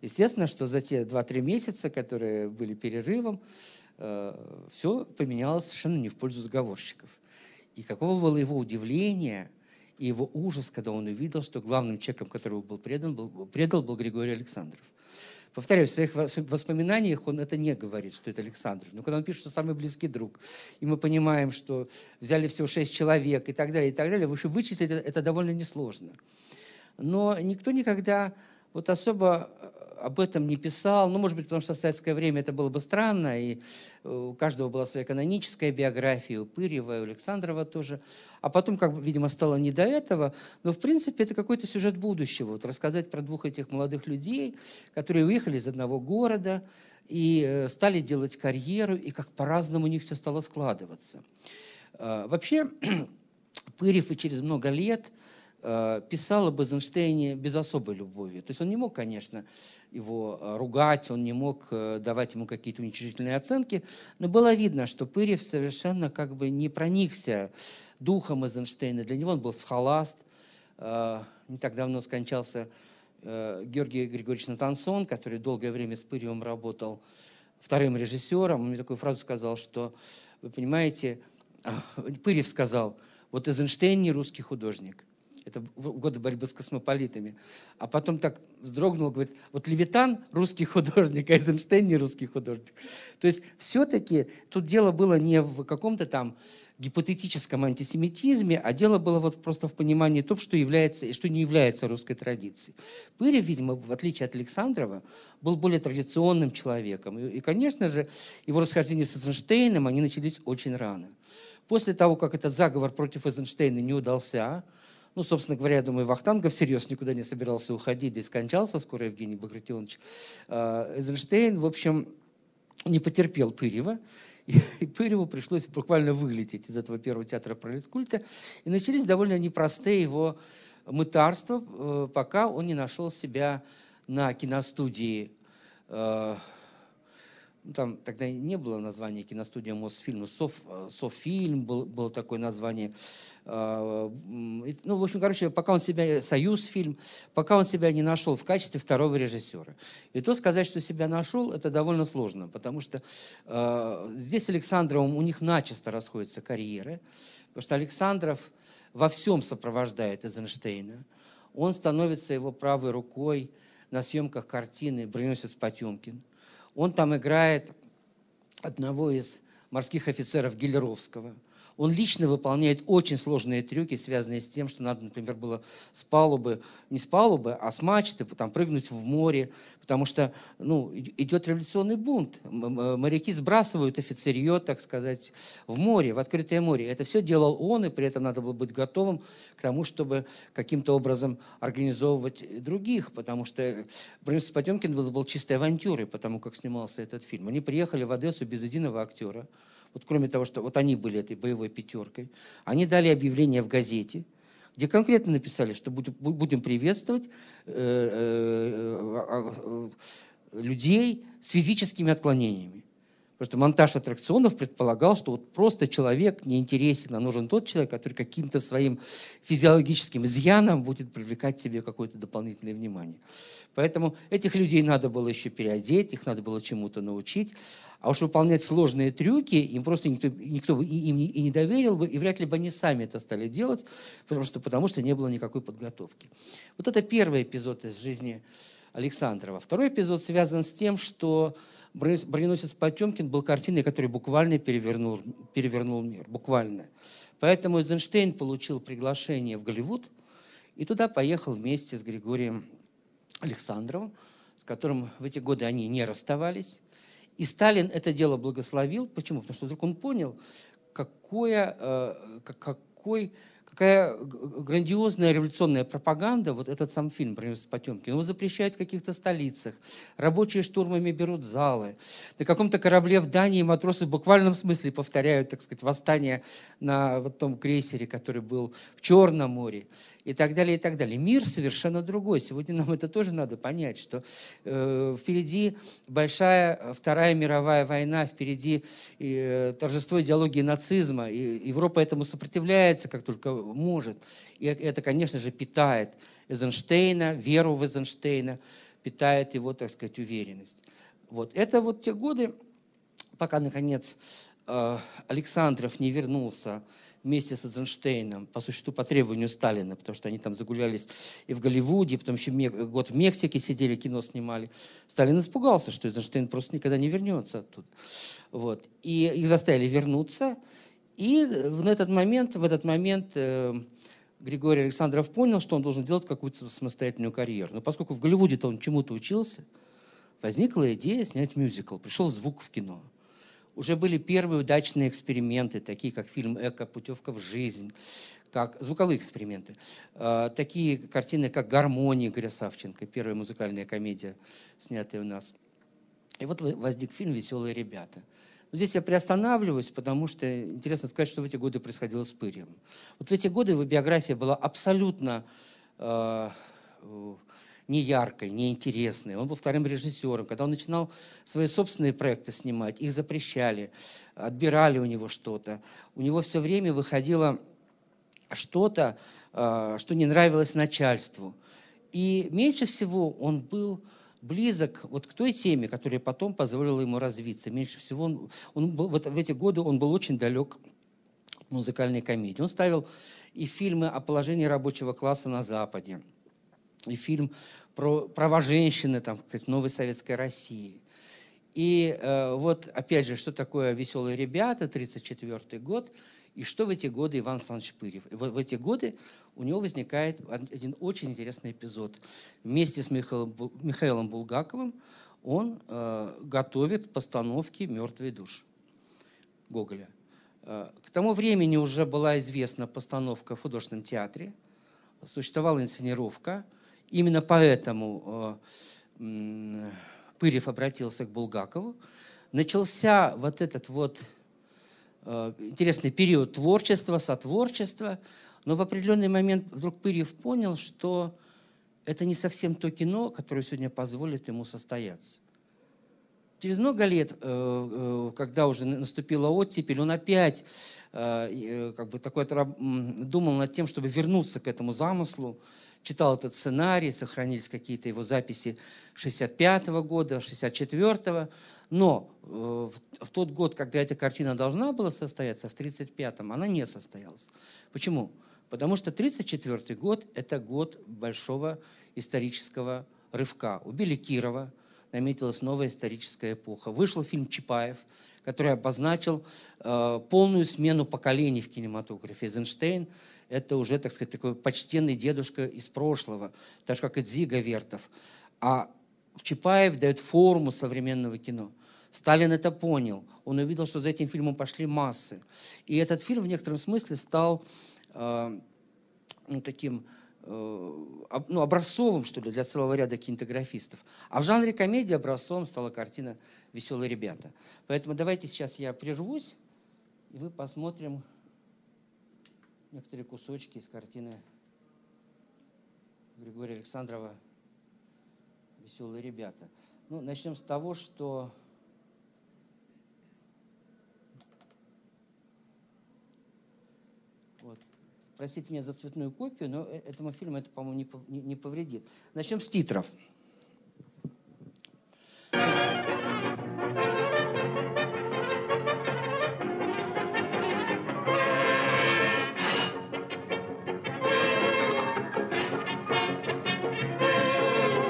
Естественно, что за те 2-3 месяца, которые были перерывом, э, все поменялось совершенно не в пользу заговорщиков. И какого было его удивление и его ужас, когда он увидел, что главным человеком, который был предан, был, предал, был Григорий Александров. Повторяю, в своих воспоминаниях он это не говорит, что это Александров. Но когда он пишет, что самый близкий друг, и мы понимаем, что взяли всего шесть человек и так далее, и так далее, в общем, вычислить это, это довольно несложно. Но никто никогда вот особо об этом не писал. Ну, может быть, потому что в советское время это было бы странно, и э, у каждого была своя каноническая биография, у Пырьева, у Александрова тоже. А потом, как бы, видимо, стало не до этого. Но, в принципе, это какой-то сюжет будущего. Вот рассказать про двух этих молодых людей, которые уехали из одного города и э, стали делать карьеру, и как по-разному у них все стало складываться. Э, вообще, Пырьев и через много лет писал об Эйзенштейне без особой любови. То есть он не мог, конечно, его э, ругать, он не мог э, давать ему какие-то уничижительные оценки, но было видно, что Пырев совершенно как бы не проникся духом Эйзенштейна. Для него он был схоласт. Э, не так давно скончался Георгий Григорьевич Натансон, который долгое время с Пыревым работал вторым режиссером. Он мне такую фразу сказал, что, вы понимаете, Пырев сказал, вот Эйзенштейн не русский художник. Это годы борьбы с космополитами. А потом так вздрогнул, говорит, вот Левитан русский художник, а Эйзенштейн не русский художник. То есть все-таки тут дело было не в каком-то там гипотетическом антисемитизме, а дело было вот просто в понимании того, что является и что не является русской традицией. Пырев, видимо, в отличие от Александрова, был более традиционным человеком. И, и конечно же, его расхождения с Эйзенштейном, они начались очень рано. После того, как этот заговор против Эйзенштейна не удался, ну, собственно говоря, я думаю, Вахтангов всерьез никуда не собирался уходить, здесь скончался скоро Евгений Багратионович. А, Эйзенштейн, в общем, не потерпел Пырева, и Пыреву пришлось буквально вылететь из этого первого театра пролеткульта. И начались довольно непростые его мытарства, э, пока он не нашел себя на киностудии э, ну, там тогда не было названия киностудия Мосфильм, Соф, э, Софильм был, было такое название. А, ну, в общем, короче, пока он себя, Союзфильм, пока он себя не нашел в качестве второго режиссера. И то сказать, что себя нашел, это довольно сложно, потому что э, здесь с Александровым у них начисто расходятся карьеры, потому что Александров во всем сопровождает Эйзенштейна. Он становится его правой рукой на съемках картины «Броненосец Потемкин». Он там играет одного из морских офицеров Гелеровского. Он лично выполняет очень сложные трюки, связанные с тем, что надо, например, было с палубы, не с палубы, а с мачты, там, прыгнуть в море, потому что ну, идет революционный бунт. Моряки сбрасывают офицерье, так сказать, в море, в открытое море. Это все делал он, и при этом надо было быть готовым к тому, чтобы каким-то образом организовывать других, потому что Бронис Потемкин был, был чистой авантюрой, потому как снимался этот фильм. Они приехали в Одессу без единого актера. Вот кроме того, что вот они были этой боевой пятеркой, они дали объявление в газете – где конкретно написали, что будем приветствовать э, э, э, людей с физическими отклонениями. Потому что монтаж аттракционов предполагал, что вот просто человек не интересен, а нужен тот человек, который каким-то своим физиологическим изъяном будет привлекать себе какое-то дополнительное внимание. Поэтому этих людей надо было еще переодеть, их надо было чему-то научить. А уж выполнять сложные трюки им просто никто, никто бы им не, и не доверил бы, и вряд ли бы они сами это стали делать, потому что, потому что не было никакой подготовки. Вот это первый эпизод из жизни Александрова. Второй эпизод связан с тем, что «Броненосец Потемкин» был картиной, которая буквально перевернул, перевернул мир. Буквально. Поэтому Эйзенштейн получил приглашение в Голливуд и туда поехал вместе с Григорием Александровым, с которым в эти годы они не расставались. И Сталин это дело благословил. Почему? Потому что вдруг он понял, какое, э, какой, какая грандиозная революционная пропаганда, вот этот сам фильм про Потемкин, его запрещают в каких-то столицах, рабочие штурмами берут залы, на каком-то корабле в Дании матросы в буквальном смысле повторяют, так сказать, восстание на вот том крейсере, который был в Черном море и так далее, и так далее. Мир совершенно другой. Сегодня нам это тоже надо понять, что э, впереди большая э, Вторая мировая война, впереди э, торжество идеологии нацизма, и Европа этому сопротивляется, как только может. И это, конечно же, питает Эйзенштейна, веру в Эйзенштейна, питает его, так сказать, уверенность. Вот. Это вот те годы, пока, наконец, э, Александров не вернулся вместе с Эйзенштейном, по существу, по требованию Сталина, потому что они там загулялись и в Голливуде, потом еще год в Мексике сидели, кино снимали. Сталин испугался, что Эйзенштейн просто никогда не вернется оттуда. Вот. И их заставили вернуться. И в этот момент, в этот момент э, Григорий Александров понял, что он должен делать какую-то самостоятельную карьеру. Но поскольку в Голливуде-то он чему-то учился, возникла идея снять мюзикл. Пришел звук в кино. Уже были первые удачные эксперименты, такие как фильм «Эко. Путевка в жизнь», как звуковые эксперименты. Э, такие картины, как «Гармония» Игоря Савченко, первая музыкальная комедия, снятая у нас. И вот возник фильм «Веселые ребята». Здесь я приостанавливаюсь, потому что интересно сказать, что в эти годы происходило с Пырьем. Вот в эти годы его биография была абсолютно э, не яркой, не интересной. Он был вторым режиссером. Когда он начинал свои собственные проекты снимать, их запрещали, отбирали у него что-то. У него все время выходило что-то, э, что не нравилось начальству. И меньше всего он был близок вот к той теме, которая потом позволила ему развиться. Меньше всего он, он был, вот в эти годы он был очень далек музыкальной комедии. Он ставил и фильмы о положении рабочего класса на Западе, и фильм про права женщины там, кстати, новой советской России. И э, вот, опять же, что такое «Веселые ребята», 1934 год – и что в эти годы Иван Александрович Пырев? И в, в эти годы у него возникает один очень интересный эпизод. Вместе с Михаилом, Михаилом Булгаковым он э, готовит постановки «Мертвый душ» Гоголя. Э, к тому времени уже была известна постановка в художественном театре, существовала инсценировка. Именно поэтому э, Пырев обратился к Булгакову. Начался вот этот вот Э, интересный период творчества, сотворчества, но в определенный момент вдруг Пырьев понял, что это не совсем то кино, которое сегодня позволит ему состояться. Через много лет, э, когда уже наступила оттепель, он опять как бы такой думал над тем, чтобы вернуться к этому замыслу, читал этот сценарий, сохранились какие-то его записи 65 -го года, 64 -го, но э, в тот год, когда эта картина должна была состояться, в 1935-м, она не состоялась. Почему? Потому что 1934 год – это год большого исторического рывка. Убили Кирова, наметилась новая историческая эпоха. Вышел фильм «Чапаев», который обозначил э, полную смену поколений в кинематографе. Эйзенштейн – это уже, так сказать, такой почтенный дедушка из прошлого, так же, как и Дзига Вертов. А Чапаев дает форму современного кино. Сталин это понял. Он увидел, что за этим фильмом пошли массы. И этот фильм в некотором смысле стал э, ну, таким э, ну, образцовым, что ли, для целого ряда кинематографистов. А в жанре комедии образцовым стала картина «Веселые ребята». Поэтому давайте сейчас я прервусь, и мы посмотрим некоторые кусочки из картины Григория Александрова «Веселые ребята». Ну, начнем с того, что Простите меня за цветную копию, но э, этому фильму это, по-моему, не, повредит. Начнем с титров.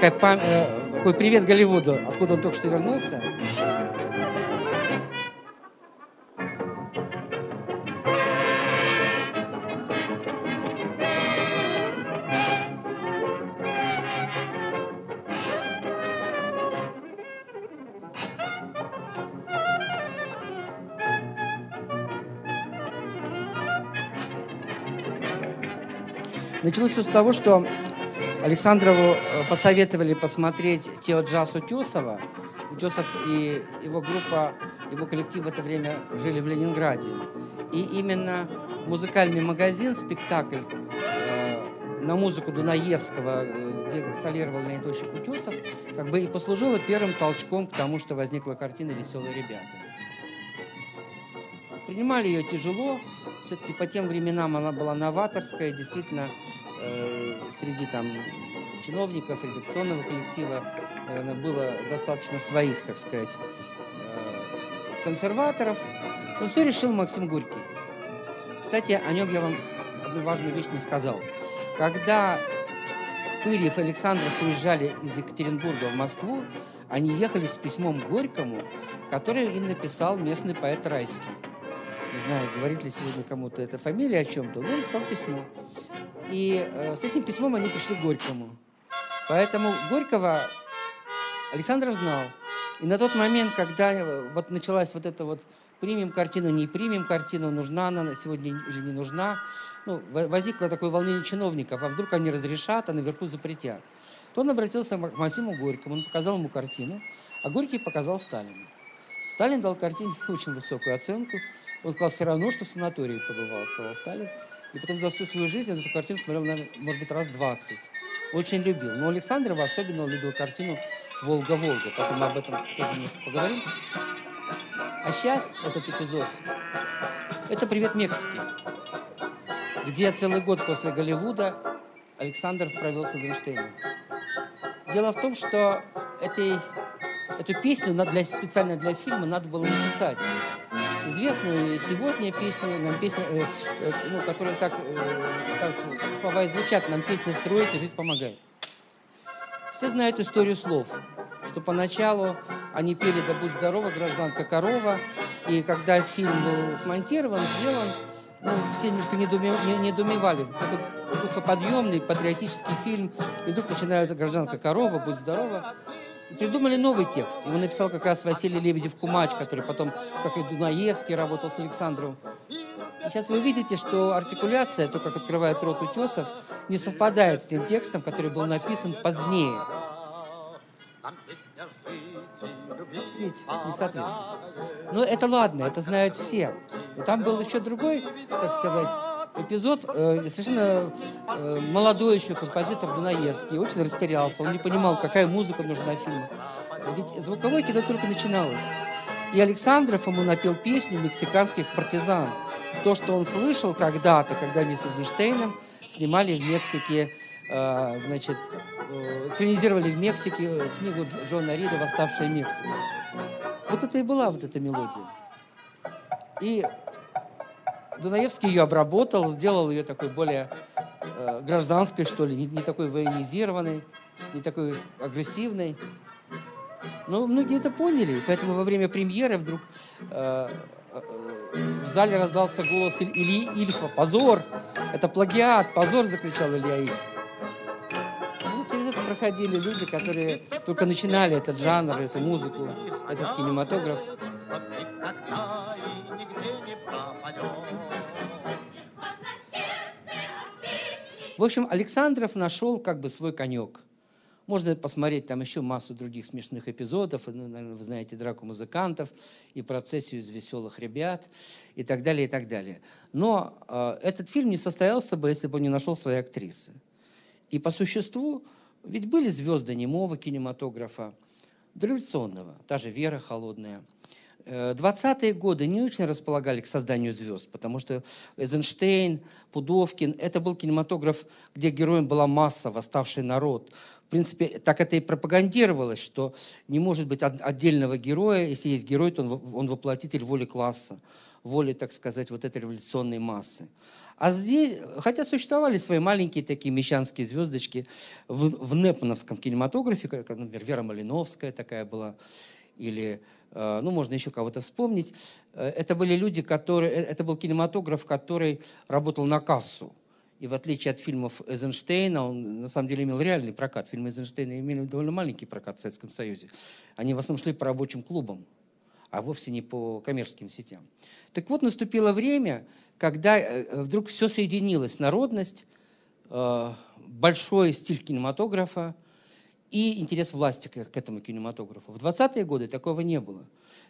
Такая, э, такой привет Голливуду, откуда он только что вернулся. Началось все с того, что Александрову э, посоветовали посмотреть теоджаз Утесова. Утесов и его группа, его коллектив в это время жили в Ленинграде. И именно музыкальный магазин, спектакль э, на музыку Дунаевского, э, где солировал Леонид Утесов, как бы и послужило первым толчком к тому, что возникла картина «Веселые ребята». Принимали ее тяжело, все-таки по тем временам она была новаторская, действительно, среди там чиновников, редакционного коллектива, наверное, было достаточно своих, так сказать, э, консерваторов. Но все решил Максим Горький. Кстати, о нем я вам одну важную вещь не сказал. Когда Пырьев и Александров уезжали из Екатеринбурга в Москву, они ехали с письмом Горькому, которое им написал местный поэт Райский. Не знаю, говорит ли сегодня кому-то эта фамилия о чем-то, но он написал письмо. И э, с этим письмом они пришли к Горькому. Поэтому Горького Александров знал. И на тот момент, когда э, вот началась вот эта вот примем картину, не примем картину, нужна она сегодня или не нужна, ну, возникло такое волнение чиновников, а вдруг они разрешат, а наверху запретят. То он обратился к Максиму Горькому, он показал ему картину, а Горький показал Сталину. Сталин дал картине очень высокую оценку. Он сказал, все равно, что в санатории побывал, сказал Сталин. И потом за всю свою жизнь эту картину смотрел, наверное, может быть, раз 20. Очень любил. Но Александрова особенно любил картину «Волга-Волга». Потом мы об этом тоже немножко поговорим. А сейчас этот эпизод – это «Привет Мексике», где целый год после Голливуда Александров провел с Эйзенштейном. Дело в том, что этой, эту песню для, специально для фильма надо было написать. Известную сегодня песню, нам песня, э, э, ну, которая так, э, так слова и звучат, нам песня строит и жить помогает. Все знают историю слов, что поначалу они пели «Да будь здорова, гражданка корова», и когда фильм был смонтирован, сделан, ну, все немножко недоумевали. Такой духоподъемный, патриотический фильм, и вдруг начинают «Гражданка корова, будь здорова». Придумали новый текст. Его написал как раз Василий Лебедев-Кумач, который потом, как и Дунаевский, работал с Александровым. И сейчас вы увидите, что артикуляция, то, как открывает рот утесов, не совпадает с тем текстом, который был написан позднее. Видите, не соответствует. Но это ладно, это знают все. И там был еще другой, так сказать, эпизод. Э, совершенно э, молодой еще композитор Дунаевский очень растерялся. Он не понимал, какая музыка нужна фильму. Ведь звуковое кино только начиналось. И Александров ему напел песню мексиканских партизан. То, что он слышал когда-то, когда они с Эйзенштейном снимали в Мексике, э, значит, э, экранизировали в Мексике книгу Джона Рида «Восставшая Мексика». Вот это и была вот эта мелодия. И Дунаевский ее обработал, сделал ее такой более э, гражданской, что ли, не, не такой военизированной, не такой агрессивной. Но многие это поняли, поэтому во время премьеры вдруг э, э, в зале раздался голос Ильи Ильфа. «Позор! Это плагиат! Позор!» – закричал Илья Ильф. Ну, через это проходили люди, которые только начинали этот жанр, эту музыку, этот кинематограф. В общем, Александров нашел как бы свой конек. Можно посмотреть там еще массу других смешных эпизодов. Ну, наверное, вы знаете «Драку музыкантов» и «Процессию из веселых ребят» и так далее, и так далее. Но э, этот фильм не состоялся бы, если бы он не нашел своей актрисы. И по существу, ведь были звезды немого кинематографа, дореволюционного, та же Вера Холодная – 20-е годы не очень располагали к созданию звезд, потому что Эйзенштейн, Пудовкин – это был кинематограф, где героем была масса, восставший народ. В принципе, так это и пропагандировалось, что не может быть отдельного героя. Если есть герой, то он, он воплотитель воли класса, воли, так сказать, вот этой революционной массы. А здесь, хотя существовали свои маленькие такие мещанские звездочки в, в Непмановском кинематографе, как, например, Вера Малиновская такая была, или Э, ну, можно еще кого-то вспомнить. Э, это были люди, которые... Э, это был кинематограф, который работал на кассу. И в отличие от фильмов Эйзенштейна, он на самом деле имел реальный прокат. Фильмы Эйзенштейна имели довольно маленький прокат в Советском Союзе. Они в основном шли по рабочим клубам, а вовсе не по коммерческим сетям. Так вот, наступило время, когда вдруг все соединилось. Народность, большой стиль кинематографа, и интерес власти к, этому кинематографу. В 20-е годы такого не было.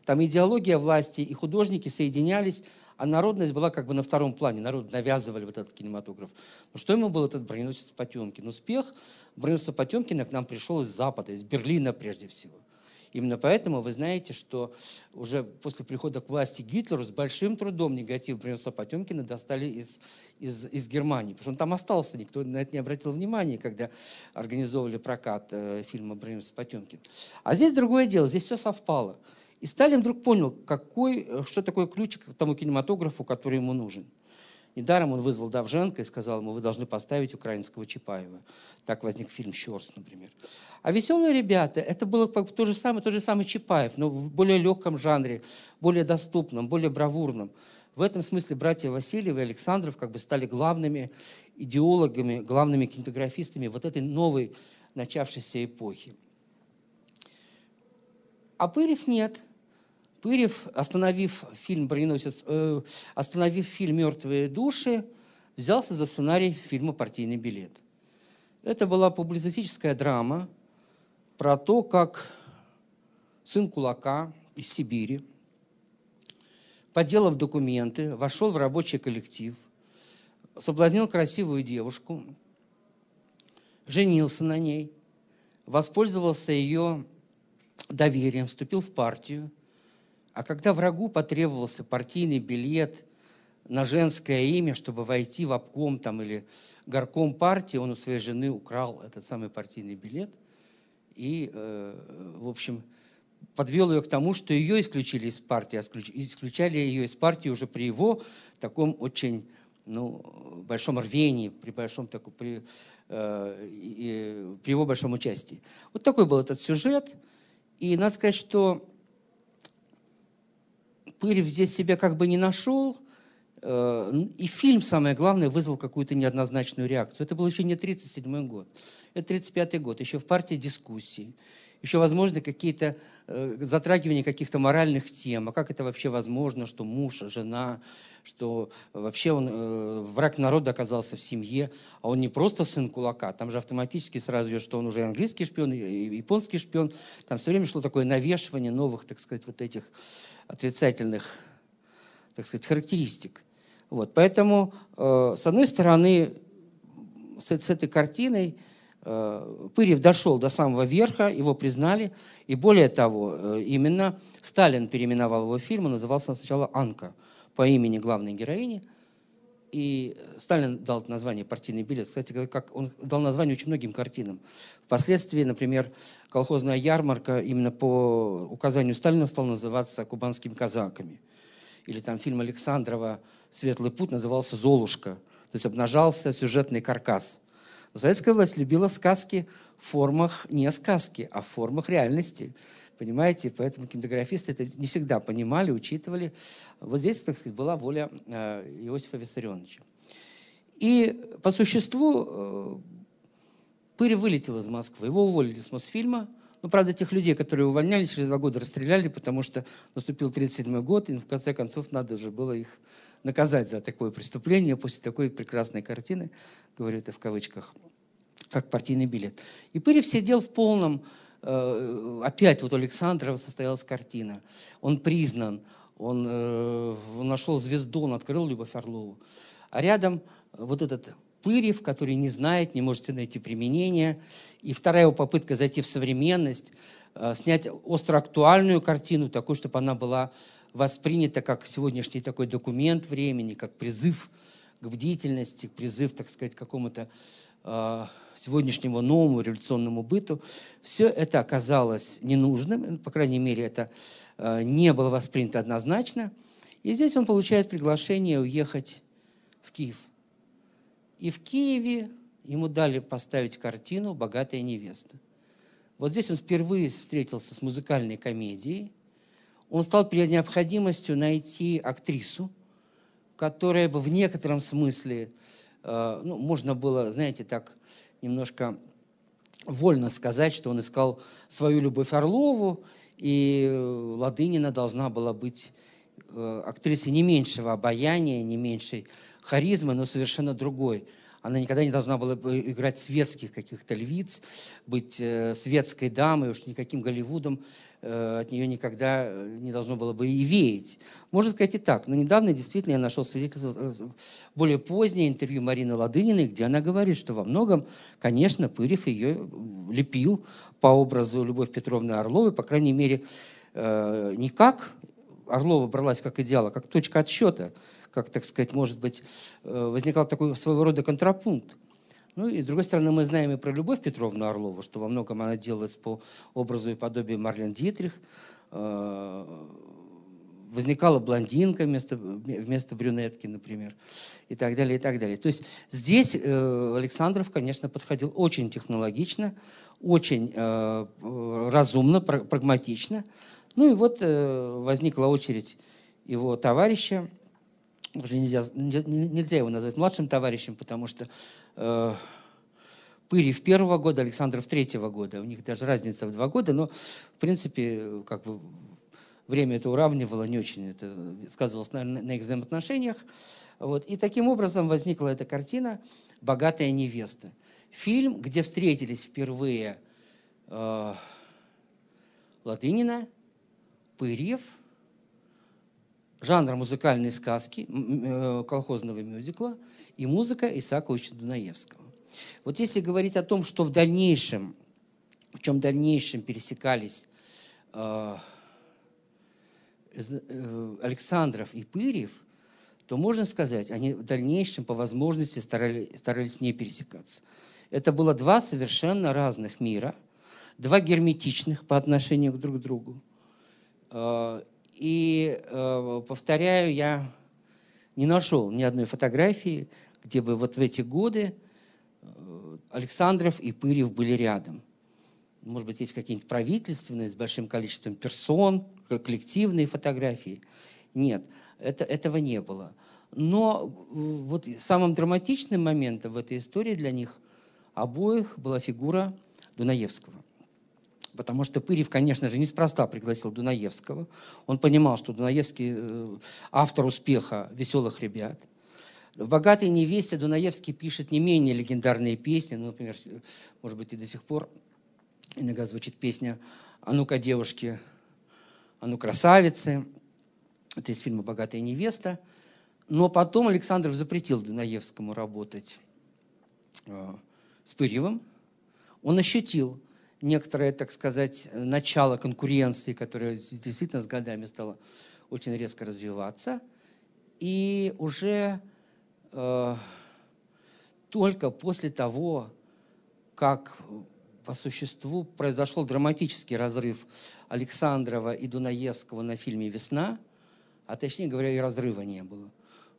Там идеология власти и художники соединялись, а народность была как бы на втором плане. Народ навязывали вот этот кинематограф. Но что ему был этот броненосец Потемкин? Успех броненосца Потемкина к нам пришел из Запада, из Берлина прежде всего. Именно поэтому вы знаете, что уже после прихода к власти Гитлеру с большим трудом негатив Броненосца Потемкина достали из, из, из Германии, потому что он там остался, никто на это не обратил внимания, когда организовывали прокат э, фильма «Броненосец Потемкин». А здесь другое дело, здесь все совпало. И Сталин вдруг понял, какой, э, что такое ключ к тому кинематографу, который ему нужен. Недаром он вызвал Давженко и сказал ему, вы должны поставить украинского Чапаева. Так возник фильм «Щерс», например. А «Веселые ребята» — это было как то же самое, тот же самый Чапаев, но в более легком жанре, более доступном, более бравурном. В этом смысле братья Васильев и Александров как бы стали главными идеологами, главными кинематографистами вот этой новой начавшейся эпохи. А Пырев нет – Пырев, остановив фильм «Броненосец», э, остановив фильм «Мертвые души», взялся за сценарий фильма «Партийный билет». Это была публицистическая драма про то, как сын кулака из Сибири, подделав документы, вошел в рабочий коллектив, соблазнил красивую девушку, женился на ней, воспользовался ее доверием, вступил в партию – а когда врагу потребовался партийный билет на женское имя, чтобы войти в обком там, или горком партии, он у своей жены украл этот самый партийный билет и, э, в общем, подвел ее к тому, что ее исключили из партии, а исключали ее из партии уже при его таком очень ну, большом рвении, при большом таком, при, э, и, при его большом участии. Вот такой был этот сюжет. И надо сказать, что Пырев здесь себя как бы не нашел, э, и фильм, самое главное, вызвал какую-то неоднозначную реакцию. Это был еще не 1937 год, это 1935 год, еще в партии дискуссии, еще, возможно, какие-то э, затрагивания каких-то моральных тем. А как это вообще возможно, что муж, жена, что вообще он э, враг народа оказался в семье, а он не просто сын кулака, там же автоматически сразу идет, что он уже английский шпион, и японский шпион. Там все время шло такое навешивание новых, так сказать, вот этих отрицательных, так сказать, характеристик. Вот, поэтому, э, с одной стороны, с, с этой картиной э, Пырев дошел до самого верха, его признали, и более того, э, именно Сталин переименовал его фильм, он назывался сначала «Анка» по имени главной героини, и Сталин дал название «Партийный билет». Кстати, как он дал название очень многим картинам. Впоследствии, например, колхозная ярмарка именно по указанию Сталина стала называться «Кубанскими казаками». Или там фильм Александрова «Светлый путь» назывался «Золушка». То есть обнажался сюжетный каркас. Советская власть любила сказки в формах не сказки, а в формах реальности. Понимаете? Поэтому кинематографисты это не всегда понимали, учитывали. Вот здесь, так сказать, была воля э, Иосифа Виссарионовича. И по существу э, Пырь вылетел из Москвы. Его уволили с Мосфильма. Ну, правда, тех людей, которые увольняли, через два года расстреляли, потому что наступил 1937 год, и в конце концов надо же было их наказать за такое преступление после такой прекрасной картины, говорю это в кавычках, как партийный билет. И Пырев сидел в полном... Э, опять вот у Александрова состоялась картина. Он признан, он, э, нашел звезду, он открыл Любовь Орлову. А рядом вот этот Пырев, который не знает, не может найти применение. И вторая его попытка зайти в современность, э, снять остроактуальную картину, такую, чтобы она была воспринята как сегодняшний такой документ времени, как призыв к бдительности, призыв, так сказать, к какому-то э, сегодняшнему новому революционному быту. Все это оказалось ненужным, по крайней мере, это э, не было воспринято однозначно. И здесь он получает приглашение уехать в Киев. И в Киеве ему дали поставить картину «Богатая невеста». Вот здесь он впервые встретился с музыкальной комедией. Он стал перед необходимостью найти актрису, которая бы в некотором смысле, э, ну, можно было, знаете, так немножко вольно сказать, что он искал свою Любовь Орлову, и Ладынина должна была быть э, актрисы не меньшего обаяния, не меньшей харизмы, но совершенно другой. Она никогда не должна была играть светских каких-то львиц, быть э, светской дамой, уж никаким Голливудом э, от нее никогда э, не должно было бы и веять. Можно сказать и так. Но недавно действительно я нашел свидетельство, э, более позднее интервью Марины Ладыниной, где она говорит, что во многом, конечно, Пырев ее лепил по образу Любовь Петровны Орловой, по крайней мере, э, не как Орлова бралась как идеал, а как точка отсчета – как, так сказать, может быть, э, возникал такой своего рода контрапункт. Ну и, с другой стороны, мы знаем и про Любовь Петровну Орлову, что во многом она делалась по образу и подобию Марлен Дитрих. Э, возникала блондинка вместо, вместо брюнетки, например, и так далее, и так далее. То есть здесь э, Александров, конечно, подходил очень технологично, очень разумно, прагматично. Ну и вот возникла очередь его товарища, уже нельзя, нельзя его назвать младшим товарищем, потому что э, Пырев первого года, Александров третьего года. У них даже разница в два года, но, в принципе, как бы время это уравнивало, не очень это сказывалось на, на их взаимоотношениях. Вот. И таким образом возникла эта картина «Богатая невеста». Фильм, где встретились впервые э, Ладынина, Пырьев – жанр музыкальной сказки, э, колхозного мюзикла и музыка Исааковича Дунаевского. Вот если говорить о том, что в дальнейшем, в чем в дальнейшем пересекались э, э, Александров и Пырьев, то можно сказать, они в дальнейшем по возможности старались, старались не пересекаться. Это было два совершенно разных мира, два герметичных по отношению друг к другу. И, э, повторяю, я не нашел ни одной фотографии, где бы вот в эти годы э, Александров и Пырев были рядом. Может быть, есть какие-нибудь правительственные с большим количеством персон, коллективные фотографии. Нет, это, этого не было. Но э, вот самым драматичным моментом в этой истории для них обоих была фигура Дунаевского. Потому что Пырев, конечно же, неспроста пригласил Дунаевского. Он понимал, что Дунаевский э, автор успеха «Веселых ребят». В «Богатой невесте» Дунаевский пишет не менее легендарные песни. Ну, например, может быть, и до сих пор иногда звучит песня «А ну-ка, девушки, а ну, красавицы». Это из фильма «Богатая невеста». Но потом Александров запретил Дунаевскому работать э, с Пырьевым. Он ощутил, некоторое, так сказать, начало конкуренции, которая действительно с годами стала очень резко развиваться. И уже э, только после того, как по существу произошел драматический разрыв Александрова и Дунаевского на фильме «Весна», а точнее говоря, и разрыва не было.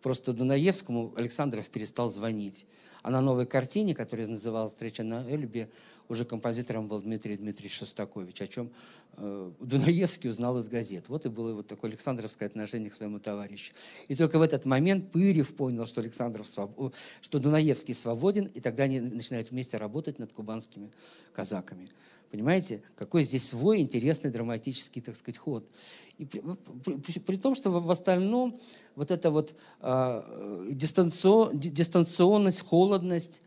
Просто Дунаевскому Александров перестал звонить. А на новой картине, которая называлась «Встреча на Эльбе», уже композитором был Дмитрий Дмитриевич Шостакович, о чем э, Дунаевский узнал из газет. Вот и было вот такое Александровское отношение к своему товарищу. И только в этот момент Пырев понял, что, Александров своб... что Дунаевский свободен, и тогда они начинают вместе работать над кубанскими казаками. Понимаете, какой здесь свой интересный драматический, так сказать, ход. И при, при, при том, что в, остальном вот эта вот э, дистанцион, дистанционность, холодность,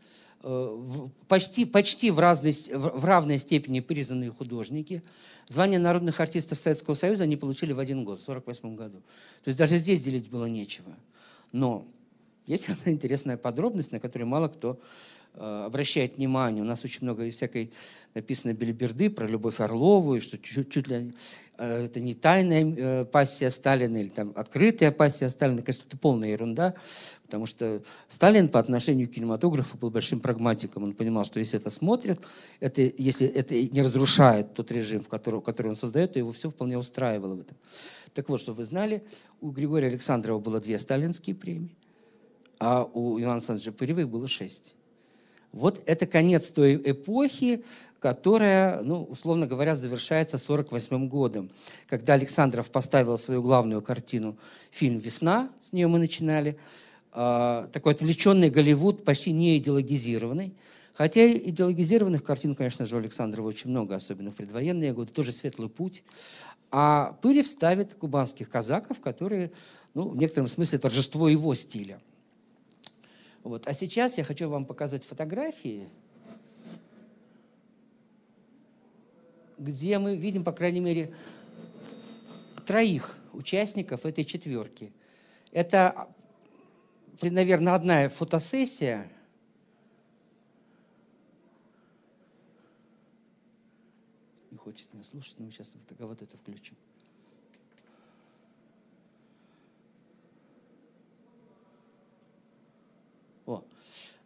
почти, почти в, разной, в равной степени признанные художники. Звание народных артистов Советского Союза они получили в один год, в 1948 году. То есть даже здесь делить было нечего. Но есть одна интересная подробность, на которую мало кто э, обращает внимание. У нас очень много всякой написано белиберды про Любовь Орлову, и что чуть, чуть ли э, это не тайная э, пассия Сталина или там открытая пассия Сталина. Конечно, это полная ерунда. Потому что Сталин по отношению к кинематографу был большим прагматиком. Он понимал, что если это смотрят, это, если это не разрушает тот режим, в который, который он создает, то его все вполне устраивало в этом. Так вот, чтобы вы знали, у Григория Александрова было две сталинские премии, а у Ивана Александровича Пыревых было шесть. Вот это конец той эпохи, которая, ну, условно говоря, завершается 1948 годом, когда Александров поставил свою главную картину, фильм «Весна», с нее мы начинали, а, такой отвлеченный Голливуд, почти не идеологизированный. Хотя идеологизированных картин, конечно же, у Александрова очень много, особенно в предвоенные годы. Тоже «Светлый путь». А Пырев ставит кубанских казаков, которые, ну, в некотором смысле, торжество его стиля. Вот. А сейчас я хочу вам показать фотографии, где мы видим, по крайней мере, троих участников этой четверки. Это, наверное, одна фотосессия. Не хочет меня слушать, но мы сейчас вот это включим. О,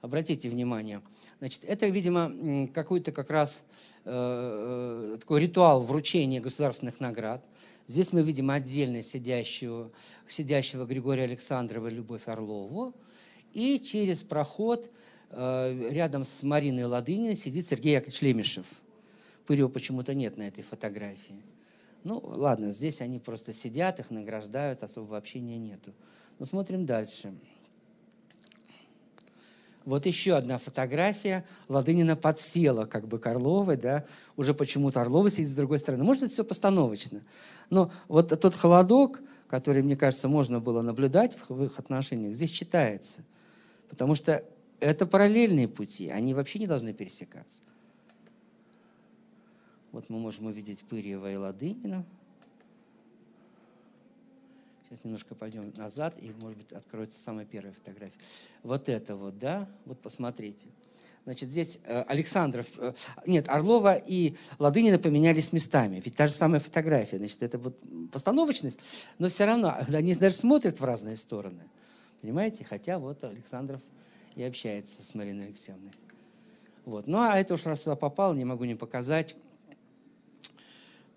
обратите внимание. Значит, это, видимо, какой-то как раз э, э, такой ритуал вручения государственных наград. Здесь мы видим отдельно сидящего, сидящего Григория Александрова Любовь Орлову. И через проход э, рядом с Мариной Ладыниной сидит Сергей Яковлевич Лемешев. Пырева почему-то нет на этой фотографии. Ну, ладно, здесь они просто сидят, их награждают, особого общения нету. Но смотрим дальше. Вот еще одна фотография. Ладынина подсела как бы к Орловой, да, уже почему-то Орлова сидит с другой стороны. Может, это все постановочно. Но вот тот холодок, который, мне кажется, можно было наблюдать в их отношениях, здесь читается. Потому что это параллельные пути, они вообще не должны пересекаться. Вот мы можем увидеть Пырьева и Ладынина. Сейчас немножко пойдем назад, и, может быть, откроется самая первая фотография. Вот это вот, да? Вот посмотрите. Значит, здесь э, Александров, э, нет, Орлова и Ладынина поменялись местами. Ведь та же самая фотография. Значит, это вот постановочность, но все равно они даже смотрят в разные стороны. Понимаете? Хотя вот Александров и общается с Мариной Алексеевной. Вот. Ну, а это уж раз сюда попал, не могу не показать.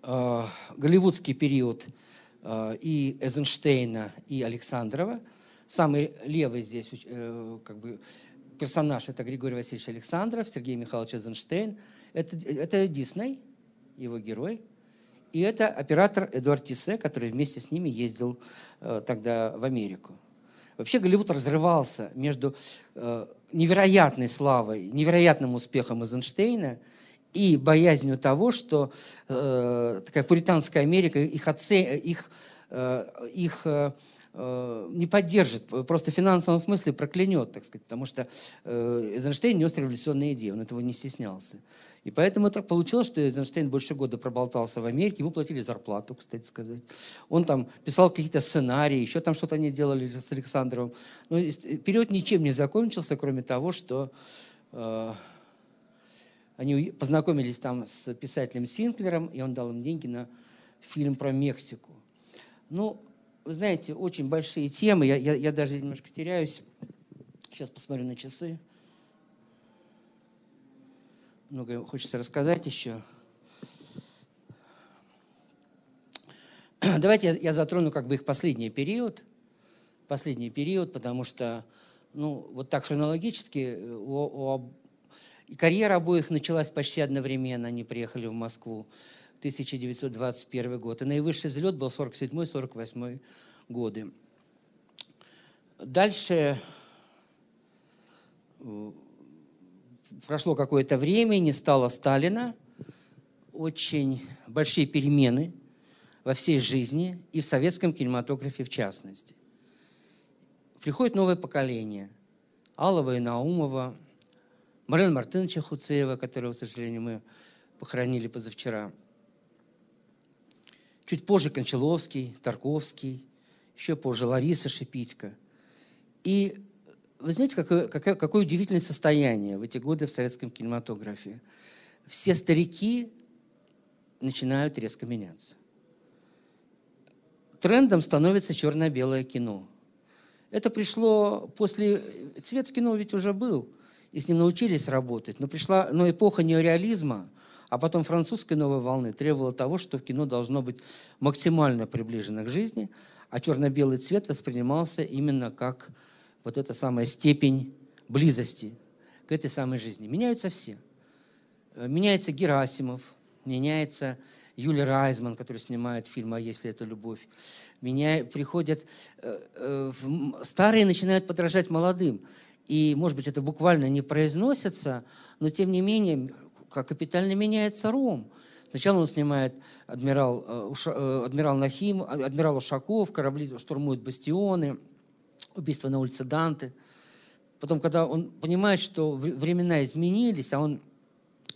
Э, голливудский период – и Эйзенштейна, и Александрова. Самый левый здесь э, как бы, персонаж – это Григорий Васильевич Александров, Сергей Михайлович Эйзенштейн. Это, это Дисней, его герой. И это оператор Эдуард Тиссе, который вместе с ними ездил э, тогда в Америку. Вообще Голливуд разрывался между невероятной славой, невероятным успехом Эйзенштейна и боязнью того, что э, такая пуританская Америка их, оце, их, э, их э, э, не поддержит, просто в финансовом смысле проклянет, так сказать, потому что э, Эйзенштейн нес революционные идеи, он этого не стеснялся. И поэтому так получилось, что Эйзенштейн больше года проболтался в Америке, ему платили зарплату, кстати сказать. Он там писал какие-то сценарии, еще там что-то они делали с Александровым. Но период ничем не закончился, кроме того, что э, они познакомились там с писателем Синклером, и он дал им деньги на фильм про Мексику. Ну, вы знаете, очень большие темы, я, я, я даже немножко теряюсь. Сейчас посмотрю на часы. Много хочется рассказать еще. Давайте я, я затрону как бы их последний период. Последний период, потому что, ну, вот так хронологически э, у, у и карьера обоих началась почти одновременно. Они приехали в Москву в 1921 год. И наивысший взлет был 47-48 годы. Дальше э, прошло какое-то время, не стало Сталина. Очень большие перемены во всей жизни и в советском кинематографе в частности. Приходит новое поколение. Алова и Наумова – Марина Мартыновича Хуцеева, которого, к сожалению, мы похоронили позавчера. Чуть позже Кончаловский, Тарковский, еще позже Лариса Шипитько. И вы знаете, какое, какое, какое удивительное состояние в эти годы в советском кинематографе. Все старики начинают резко меняться. Трендом становится черно-белое кино. Это пришло после... Цвет кино ведь уже был – и с ним научились работать. Но пришла но эпоха неореализма, а потом французской новой волны требовала того, что в кино должно быть максимально приближено к жизни, а черно-белый цвет воспринимался именно как вот эта самая степень близости к этой самой жизни. Меняются все. Э, меняется Герасимов, меняется Юлия Райзман, который снимает фильм «А если это любовь». Меня приходят... Э, э, старые начинают подражать молодым и, может быть, это буквально не произносится, но, тем не менее, как капитально меняется ром. Сначала он снимает адмирал, э, э, адмирал Нахим, адмирал Ушаков, корабли штурмуют бастионы, убийство на улице Данте. Потом, когда он понимает, что времена изменились, а он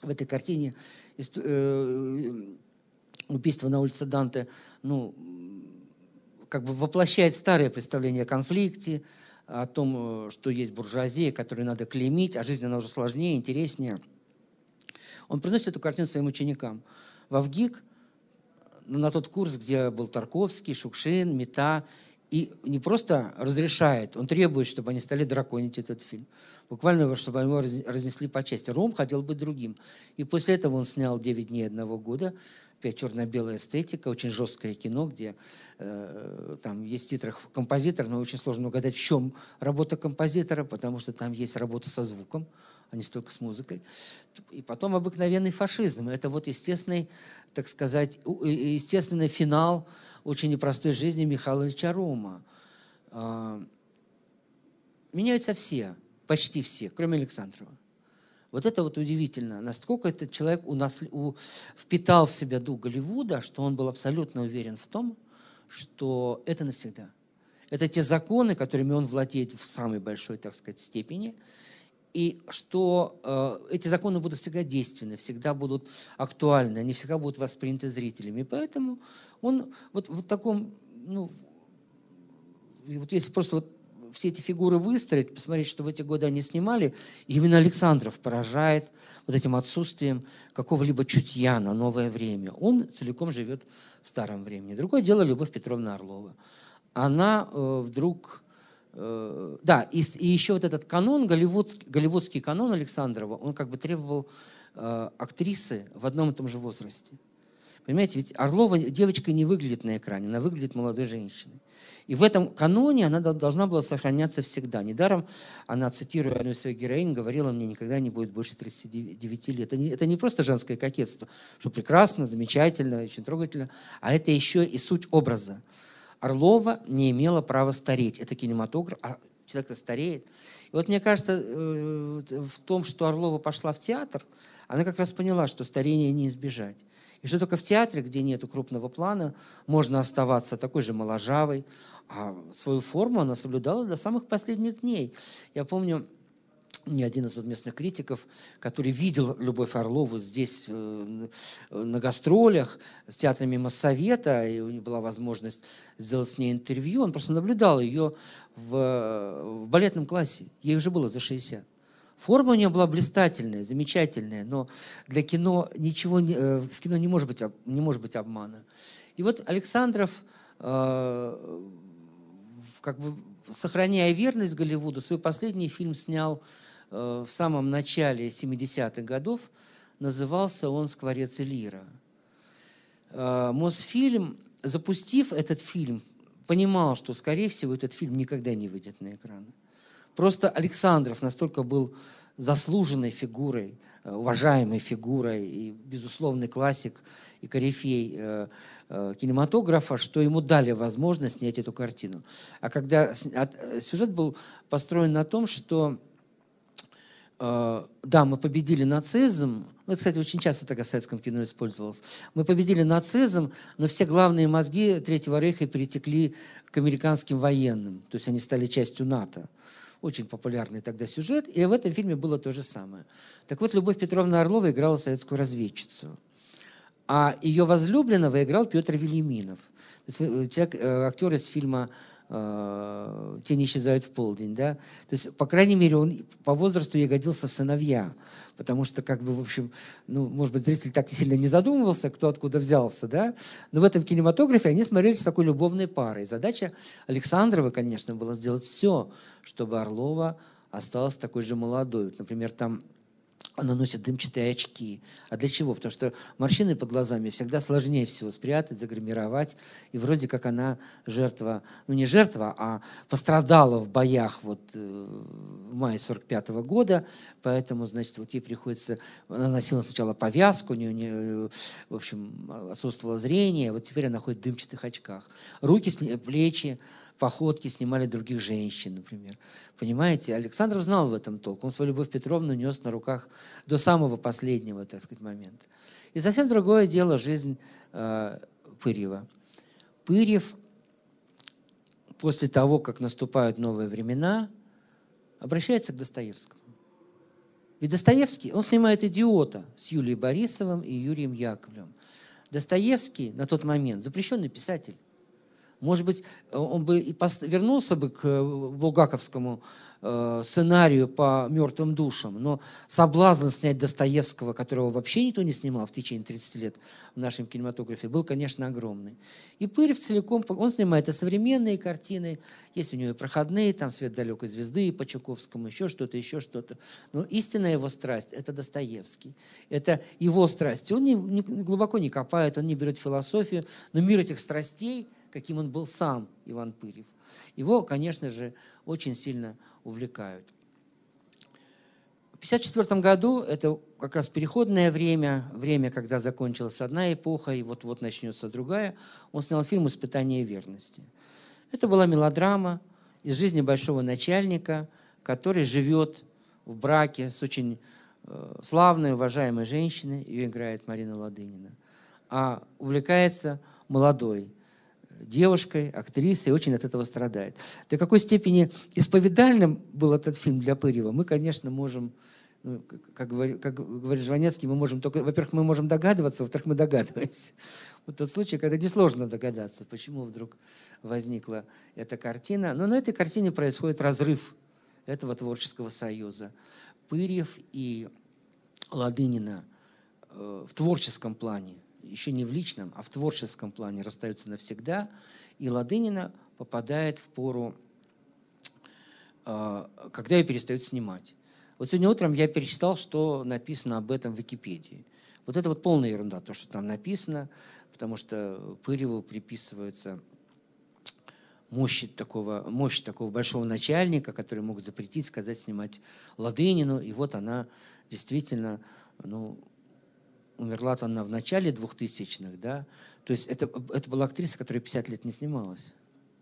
в этой картине убийство на улице Данте, ну, как бы воплощает старое представление о конфликте, о том, что есть буржуазия, которую надо клеймить, а жизнь она уже сложнее, интереснее. Он приносит эту картину своим ученикам. В Авгик, на тот курс, где был Тарковский, Шукшин, Мета, и не просто разрешает, он требует, чтобы они стали драконить этот фильм. Буквально, чтобы его разнесли по части. Ром хотел быть другим. И после этого он снял «Девять дней одного года», опять черно-белая эстетика, очень жесткое кино, где э, там есть в титрах композитор, но очень сложно угадать, в чем работа композитора, потому что там есть работа со звуком, а не столько с музыкой. И потом обыкновенный фашизм. Это вот естественный, так сказать, естественный финал очень непростой жизни Михаила Ильича Рома. Э, меняются все, почти все, кроме Александрова. Вот это вот удивительно, насколько этот человек у нас, у, впитал в себя дух Голливуда, что он был абсолютно уверен в том, что это навсегда. Это те законы, которыми он владеет в самой большой, так сказать, степени, и что э, эти законы будут всегда действенны, всегда будут актуальны, они всегда будут восприняты зрителями. И поэтому он вот в таком, ну, вот если просто вот все эти фигуры выстроить, посмотреть, что в эти годы они снимали, именно Александров поражает вот этим отсутствием какого-либо чутья на новое время. Он целиком живет в старом времени. Другое дело Любовь Петровна Орлова. Она э, вдруг... Э, да, и, и еще вот этот канон, голливудский, голливудский канон Александрова, он как бы требовал э, актрисы в одном и том же возрасте. Понимаете, ведь Орлова девочка не выглядит на экране, она выглядит молодой женщиной. И в этом каноне она должна была сохраняться всегда. Недаром она, цитируя одну из своих героинь, говорила мне, никогда не будет больше 39 лет. Это не, это не просто женское кокетство, что прекрасно, замечательно, очень трогательно, а это еще и суть образа. Орлова не имела права стареть. Это кинематограф, а человек-то стареет. И вот мне кажется, э, в том, что Орлова пошла в театр, она как раз поняла, что старение не избежать. И что только в театре, где нет крупного плана, можно оставаться такой же моложавой, а свою форму она соблюдала до самых последних дней. Я помню, мне один из вот местных критиков, который видел Любовь Орлову здесь э, на гастролях с театрами Моссовета, и у него была возможность сделать с ней интервью, он просто наблюдал ее в, в балетном классе. Ей уже было за 60. Форма у нее была блистательная, замечательная, но для кино ничего не, э, в кино не может быть, не может быть обмана. И вот Александров э, как бы сохраняя верность Голливуду, свой последний фильм снял э, в самом начале 70-х годов. Назывался он «Скворец и лира». Мосфильм, запустив этот фильм, понимал, что, скорее всего, этот фильм никогда не выйдет на экраны. Просто Александров настолько был заслуженной фигурой, э, уважаемой фигурой и безусловный классик и корифей э, э, кинематографа, что ему дали возможность снять эту картину. А когда сюжет был построен на том, что да, мы победили нацизм, ну, это, кстати, очень часто так в советском кино использовалось. Мы победили нацизм, но все главные мозги Третьего Рейха перетекли к американским военным, то есть они стали частью НАТО. Очень популярный тогда сюжет, и в этом фильме было то же самое. Так вот, Любовь Петровна Орлова играла советскую разведчицу. А ее возлюбленного играл Петр Велиминов. Э, э, актер из фильма э, «Тени исчезают в полдень». Да? То есть, по крайней мере, он по возрасту ей годился в сыновья потому что, как бы, в общем, ну, может быть, зритель так сильно не задумывался, кто откуда взялся, да, но в этом кинематографе они смотрелись такой любовной парой. Задача Александрова, конечно, была сделать все, чтобы Орлова осталась такой же молодой. Например, там она носит дымчатые очки. А для чего? Потому что морщины под глазами всегда сложнее всего спрятать, загримировать. И вроде как она жертва, ну не жертва, а пострадала в боях вот в мае 45 -го года. Поэтому, значит, вот ей приходится... Она носила сначала повязку, у нее, не, э, в общем, отсутствовало зрение. Вот теперь она ходит в дымчатых очках. Руки, плечи, походки снимали других женщин, например. Понимаете, Александров знал в этом толк. Он свою Любовь Петровну нес на руках до самого последнего, так сказать, момента. И совсем другое дело жизнь э, Пырьева. Пырьев после того, как наступают новые времена, обращается к Достоевскому. Ведь Достоевский, он снимает «Идиота» с Юлией Борисовым и Юрием Яковлевым. Достоевский на тот момент запрещенный писатель. Может быть, он бы и вернулся бы к булгаковскому Э, сценарию по мертвым душам, но соблазн снять Достоевского, которого вообще никто не снимал в течение 30 лет в нашем кинематографе, был, конечно, огромный. И Пырев целиком, он снимает и современные картины, есть у него и проходные, там «Свет далекой звезды» по Чуковскому, еще что-то, еще что-то. Но истинная его страсть – это Достоевский. Это его страсть. Он не, не, глубоко не копает, он не берет философию, но мир этих страстей, каким он был сам, Иван Пырев, его, конечно же, очень сильно увлекают. В 1954 году, это как раз переходное время, время, когда закончилась одна эпоха и вот-вот начнется другая, он снял фильм «Испытание верности». Это была мелодрама из жизни большого начальника, который живет в браке с очень э, славной, уважаемой женщиной, ее играет Марина Ладынина, а увлекается молодой девушкой, актрисой, очень от этого страдает. До какой степени исповедальным был этот фильм для Пырева, мы, конечно, можем, ну, как, говорит, как говорит Жванецкий, мы можем только, во-первых, мы можем догадываться, во-вторых, мы догадываемся. Вот тот случай, когда несложно догадаться, почему вдруг возникла эта картина. Но на этой картине происходит разрыв этого творческого союза. Пырьев и Ладынина э, в творческом плане еще не в личном, а в творческом плане расстаются навсегда, и Ладынина попадает в пору, а, когда ее перестают снимать. Вот сегодня утром я перечитал, что написано об этом в Википедии. Вот это вот полная ерунда, то, что там написано, потому что Пыреву приписывается мощь такого, мощь такого большого начальника, который мог запретить, сказать, снимать Ладынину, и вот она действительно ну, умерла-то она в начале 2000-х, да, то есть это, это была актриса, которая 50 лет не снималась.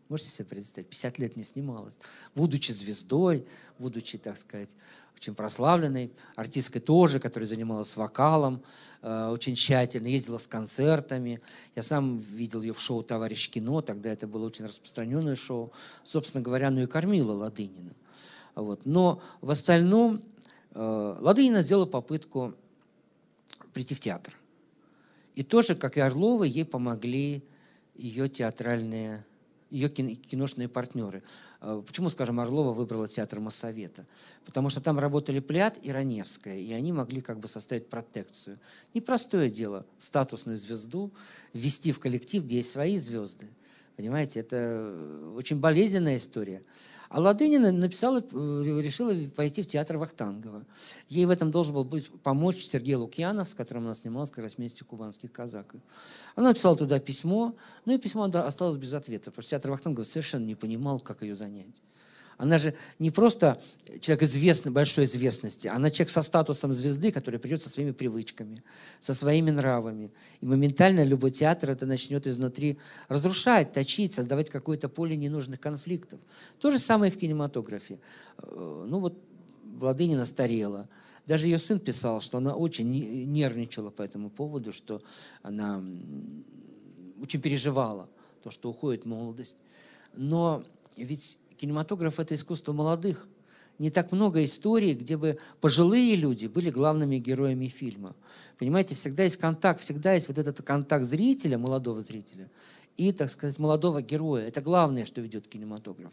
Можете себе представить? 50 лет не снималась. Будучи звездой, будучи, так сказать, очень прославленной, артисткой тоже, которая занималась вокалом э, очень тщательно, ездила с концертами. Я сам видел ее в шоу «Товарищ кино», тогда это было очень распространенное шоу. Собственно говоря, ну и кормила Ладынина. Вот. Но в остальном э, Ладынина сделала попытку прийти в театр. И тоже, как и Орлова, ей помогли ее театральные, ее киношные партнеры. А, почему, скажем, Орлова выбрала театр Моссовета? Потому что там работали Плят и Раневская, и они могли как бы составить протекцию. Непростое дело статусную звезду ввести в коллектив, где есть свои звезды. Понимаете, это очень болезненная история. А Ладынина написала, э, решила пойти в театр Вахтангова. Ей в этом должен был быть, помочь Сергей Лукьянов, с которым она снималась как раз вместе кубанских казаков. Она написала туда письмо, но и письмо осталось без ответа, потому что театр Вахтангова совершенно не понимал, как ее занять. Она же не просто человек известный, большой известности, она человек со статусом звезды, который придет со своими привычками, со своими нравами. И моментально любой театр это начнет изнутри разрушать, точить, создавать какое-то поле ненужных конфликтов. То же самое в кинематографе. Э, ну вот Владынина старела. Даже ее сын писал, что она очень нервничала по этому поводу, что она очень переживала то, что уходит молодость. Но ведь кинематограф – это искусство молодых. Не так много историй, где бы пожилые люди были главными героями фильма. Понимаете, всегда есть контакт, всегда есть вот этот контакт зрителя, молодого зрителя, и, так сказать, молодого героя. Это главное, что ведет кинематограф.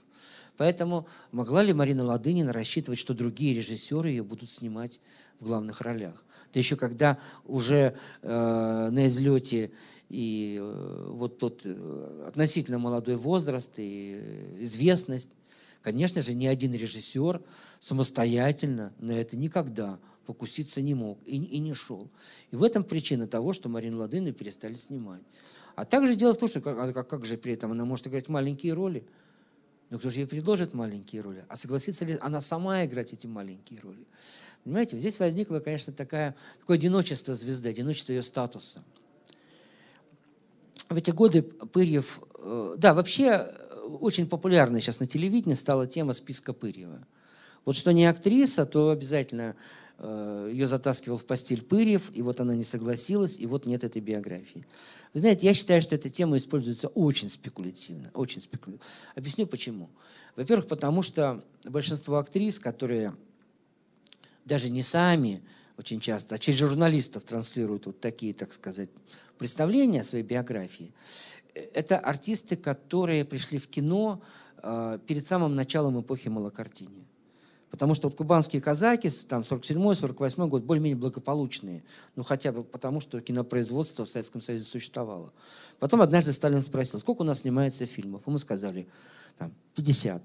Поэтому могла ли Марина Ладынина рассчитывать, что другие режиссеры ее будут снимать в главных ролях? Да еще когда уже э, на излете и э, вот тот э, относительно молодой возраст и известность. Конечно же, ни один режиссер самостоятельно на это никогда покуситься не мог и, и не шел. И в этом причина того, что Марину Ладыну перестали снимать. А также дело в том, что как, а как, как же при этом она может играть маленькие роли? Но кто же ей предложит маленькие роли? А согласится ли она сама играть эти маленькие роли? Понимаете, здесь возникло, конечно, такая, такое одиночество звезды, одиночество ее статуса в эти годы Пырьев, э, да, вообще очень популярной сейчас на телевидении стала тема списка Пырьева. Вот что не актриса, то обязательно э, ее затаскивал в постель Пырьев, и вот она не согласилась, и вот нет этой биографии. Вы знаете, я считаю, что эта тема используется очень спекулятивно. Очень спекулятивно. Объясню почему. Во-первых, потому что большинство актрис, которые даже не сами очень часто, а через журналистов транслируют вот такие, так сказать, представления о своей биографии, это артисты, которые пришли в кино э, перед самым началом эпохи малокартини. Потому что вот кубанские казаки, там 47-48 год, более-менее благополучные. Ну, хотя бы потому, что кинопроизводство в Советском Союзе существовало. Потом однажды Сталин спросил, сколько у нас снимается фильмов? И мы сказали, там, 50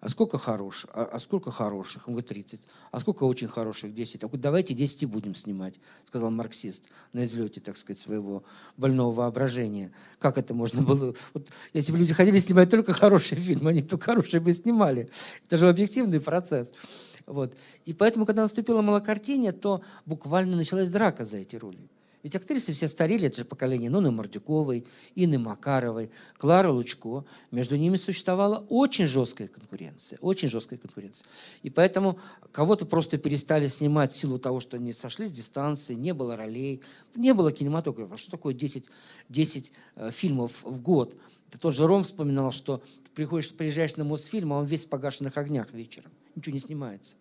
а сколько хороших? А, а сколько хороших? Он говорит, 30. А сколько очень хороших? 10. А говорит, давайте 10 и будем снимать, сказал марксист на излете, так сказать, своего больного воображения. Как это можно было? Вот, если бы люди хотели снимать только хорошие фильмы, они только хорошие бы снимали. Это же объективный процесс. Вот. И поэтому, когда наступила малокартине, то буквально началась драка за эти роли. Ведь актрисы все старели, это же поколение Ноны Мордюковой, Инны Макаровой, Клары Лучко. Между ними существовала очень жесткая конкуренция, очень жесткая конкуренция. И поэтому кого-то просто перестали снимать в силу того, что они сошли с дистанции, не было ролей, не было кинематографа. Что такое 10, 10 э, фильмов в год? Тот же Ром вспоминал, что приходишь, приезжаешь на Мосфильм, а он весь в погашенных огнях вечером. Ничего не снимается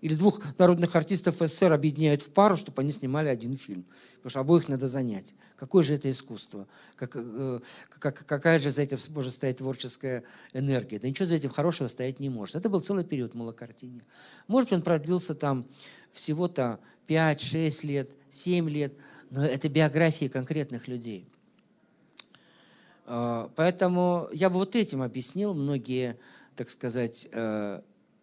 или двух народных артистов СССР объединяют в пару, чтобы они снимали один фильм. Потому что обоих надо занять. Какое же это искусство? Как, э, как, какая же за этим может стоять творческая энергия? Да ничего за этим хорошего стоять не может. Это был целый период малокартине. Может, он продлился там всего-то 5-6 лет, 7 лет, но это биографии конкретных людей. А, поэтому я бы вот этим объяснил многие, так сказать, э,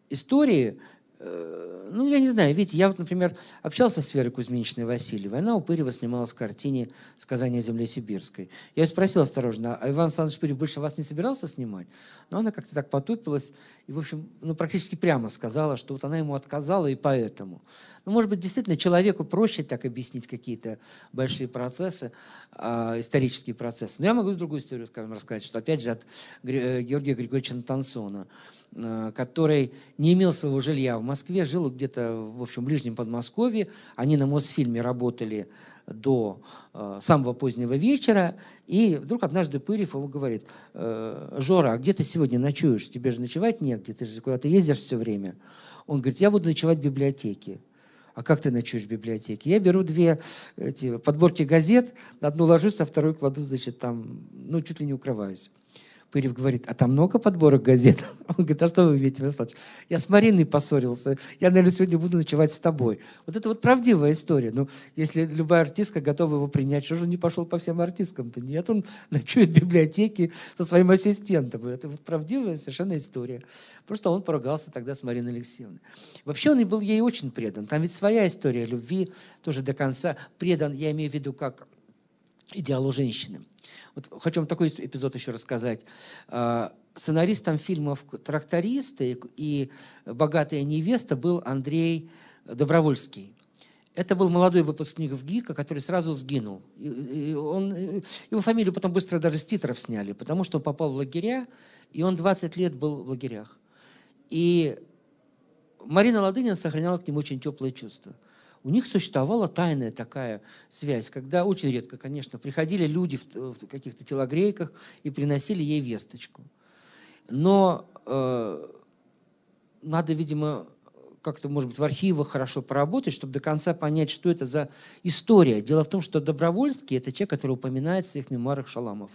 истории, ну, я не знаю, видите, я вот, например, общался с Верой Кузьминичной Васильевой, она у Пырева снималась в картине «Сказание земли сибирской». Я ее спросил осторожно, а Иван Александрович Пырев больше вас не собирался снимать? Но она как-то так потупилась и, в общем, ну, практически прямо сказала, что вот она ему отказала и поэтому. Ну, может быть, действительно, человеку проще так объяснить какие-то большие процессы, э, исторические процессы. Но я могу другую историю, скажем, рассказать, что, опять же, от э, Георгия Григорьевича Натансона – Э, который не имел своего жилья в Москве, жил где-то, в общем, ближнем Подмосковье. Они на Мосфильме работали до э, самого позднего вечера, и вдруг однажды Пырев ему говорит, э, «Жора, а где ты сегодня ночуешь? Тебе же ночевать негде, ты же куда-то ездишь все время». Он говорит, «Я буду ночевать в библиотеке». А как ты ночуешь в библиотеке? Я беру две эти, подборки газет, одну ложусь, а вторую кладу, значит, там, ну, чуть ли не укрываюсь. Пырев говорит, а там много подборок газет? Он говорит, а что вы видите, Владимир Я с Мариной поссорился, я, наверное, сегодня буду ночевать с тобой. Вот это вот правдивая история. Ну, если любая артистка готова его принять, что же он не пошел по всем артисткам-то? Нет, он ночует в библиотеке со своим ассистентом. Это вот правдивая совершенно история. Просто он поругался тогда с Мариной Алексеевной. Вообще он и был ей очень предан. Там ведь своя история любви тоже до конца. Предан, я имею в виду, как идеалу женщины. Вот хочу вам такой эпизод еще рассказать. А, сценаристом фильмов «Трактористы» и «Богатая невеста» был Андрей Добровольский. Это был молодой выпускник в ГИКа, который сразу сгинул. И он, его фамилию потом быстро даже с титров сняли, потому что он попал в лагеря, и он 20 лет был в лагерях. И Марина Ладынина сохраняла к нему очень теплые чувства у них существовала тайная такая связь, когда очень редко, конечно, приходили люди в, в каких-то телогрейках и приносили ей весточку. Но э, надо, видимо, как-то, может быть, в архивах хорошо поработать, чтобы до конца понять, что это за история. Дело в том, что Добровольский – это человек, который упоминает в своих мемуарах Шаламов.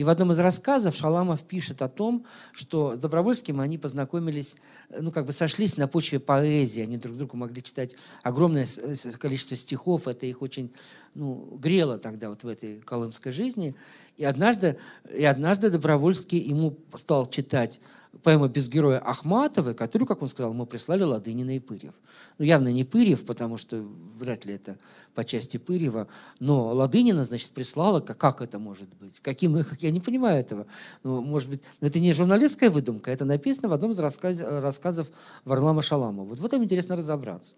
И в одном из рассказов Шаламов пишет о том, что с Добровольским они познакомились, ну, как бы сошлись на почве поэзии. Они друг другу могли читать огромное количество стихов. Это их очень ну, грело тогда вот в этой колымской жизни. И однажды, и однажды Добровольский ему стал читать поэма «Без героя» Ахматовой, которую, как он сказал, мы прислали Ладынина и Пырьев. Ну, явно не Пырьев, потому что вряд ли это по части Пырьева, но Ладынина, значит, прислала, как, как это может быть? Каким, я не понимаю этого. Ну, может быть, но это не журналистская выдумка, это написано в одном из рассказ, рассказов Варлама Шаламова. Вот в этом интересно разобраться.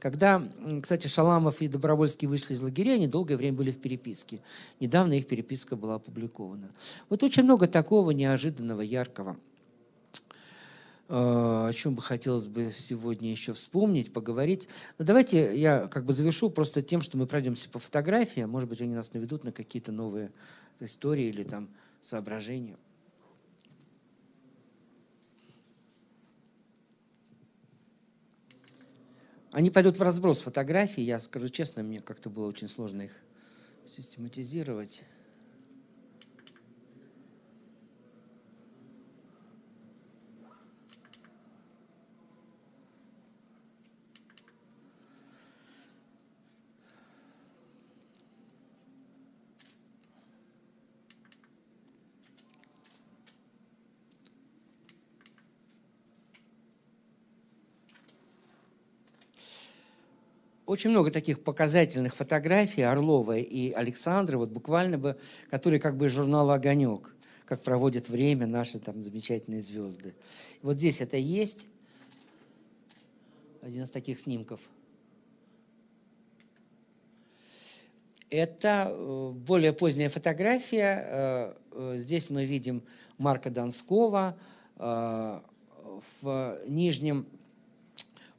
Когда, кстати, Шаламов и Добровольский вышли из лагеря, они долгое время были в переписке. Недавно их переписка была опубликована. Вот очень много такого неожиданного, яркого – Э, о чем бы хотелось бы сегодня еще вспомнить, поговорить. Но давайте я как бы завершу просто тем, что мы пройдемся по фотографиям. Может быть, они нас наведут на какие-то новые истории или там соображения. Они пойдут в разброс фотографий. Я скажу честно, мне как-то было очень сложно их систематизировать. Очень много таких показательных фотографий Орлова и Александра, вот буквально бы, которые как бы из журнала «Огонек», как проводят время наши там замечательные звезды. Вот здесь это есть, один из таких снимков. Это э, более поздняя фотография. Э, э, здесь мы видим Марка Донского в нижнем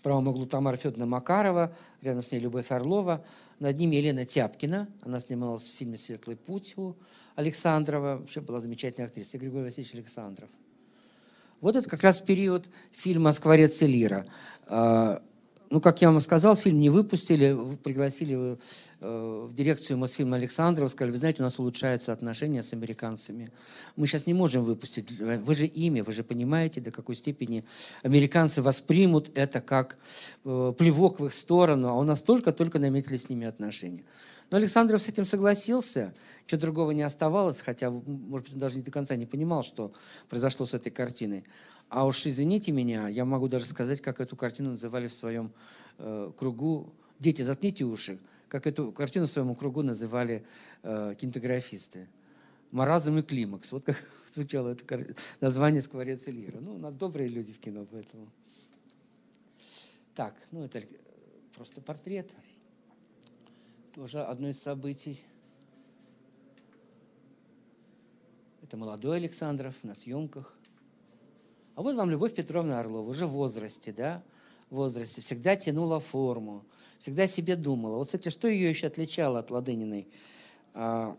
правом углу Тамара Федоровна Макарова, рядом с ней Любовь Орлова, над ними Елена Тяпкина, она снималась в фильме «Светлый путь» у Александрова, вообще была замечательная актриса, Григорий Васильевич Александров. Вот это как раз период фильма «Скворец и лира». Ну, как я вам сказал, фильм не выпустили, пригласили э, в дирекцию Мосфильма Александрова, сказали, вы знаете, у нас улучшаются отношения с американцами. Мы сейчас не можем выпустить. Вы же ими, вы же понимаете, до какой степени американцы воспримут это как э, плевок в их сторону, а у нас только-только наметили с ними отношения. Но Александров с этим согласился, ничего другого не оставалось, хотя, может быть, он даже не до конца не понимал, что произошло с этой картиной. А уж извините меня, я могу даже сказать, как эту картину называли в своем э, кругу. Дети, заткните уши. Как эту картину в своем кругу называли э, кинематографисты. «Маразм и климакс». Вот как звучало это название «Скворец и лира». Ну, у нас добрые люди в кино, поэтому... Так, ну это просто портрет. Тоже одно из событий. Это молодой Александров на съемках. А вот вам Любовь Петровна Орлова, уже в возрасте, да, в возрасте, всегда тянула форму, всегда себе думала. Вот, кстати, что ее еще отличало от Ладыниной? А,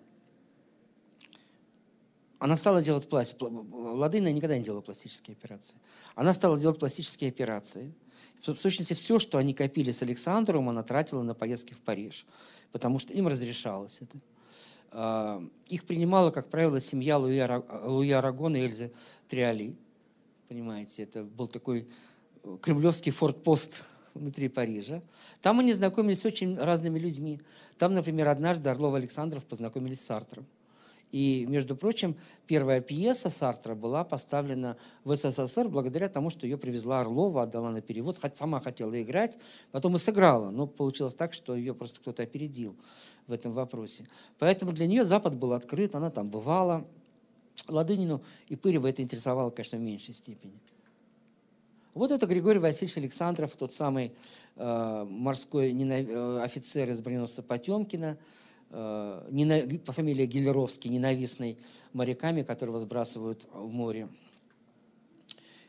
она стала делать пластику. Ладына никогда не делала пластические операции. Она стала делать пластические операции. В сущности, все, что они копили с Александром, она тратила на поездки в Париж, потому что им разрешалось это. А, их принимала, как правило, семья Луи Арагона и Эльзы Триали понимаете, это был такой э, кремлевский фортпост внутри Парижа. Там они знакомились с очень разными людьми. Там, например, однажды Орлов Александров познакомились с Сартром. И, между прочим, первая пьеса Сартра была поставлена в СССР благодаря тому, что ее привезла Орлова, отдала на перевод, хоть сама хотела играть, потом и сыграла. Но получилось так, что ее просто кто-то опередил в этом вопросе. Поэтому для нее Запад был открыт, она там бывала, Ладынину и Пырева это интересовало, конечно, в меньшей степени. Вот это Григорий Васильевич Александров, тот самый э, морской ненав... э, офицер из броненосца Потемкина, э, по фамилии Гелеровский, ненавистный моряками, которого сбрасывают в море.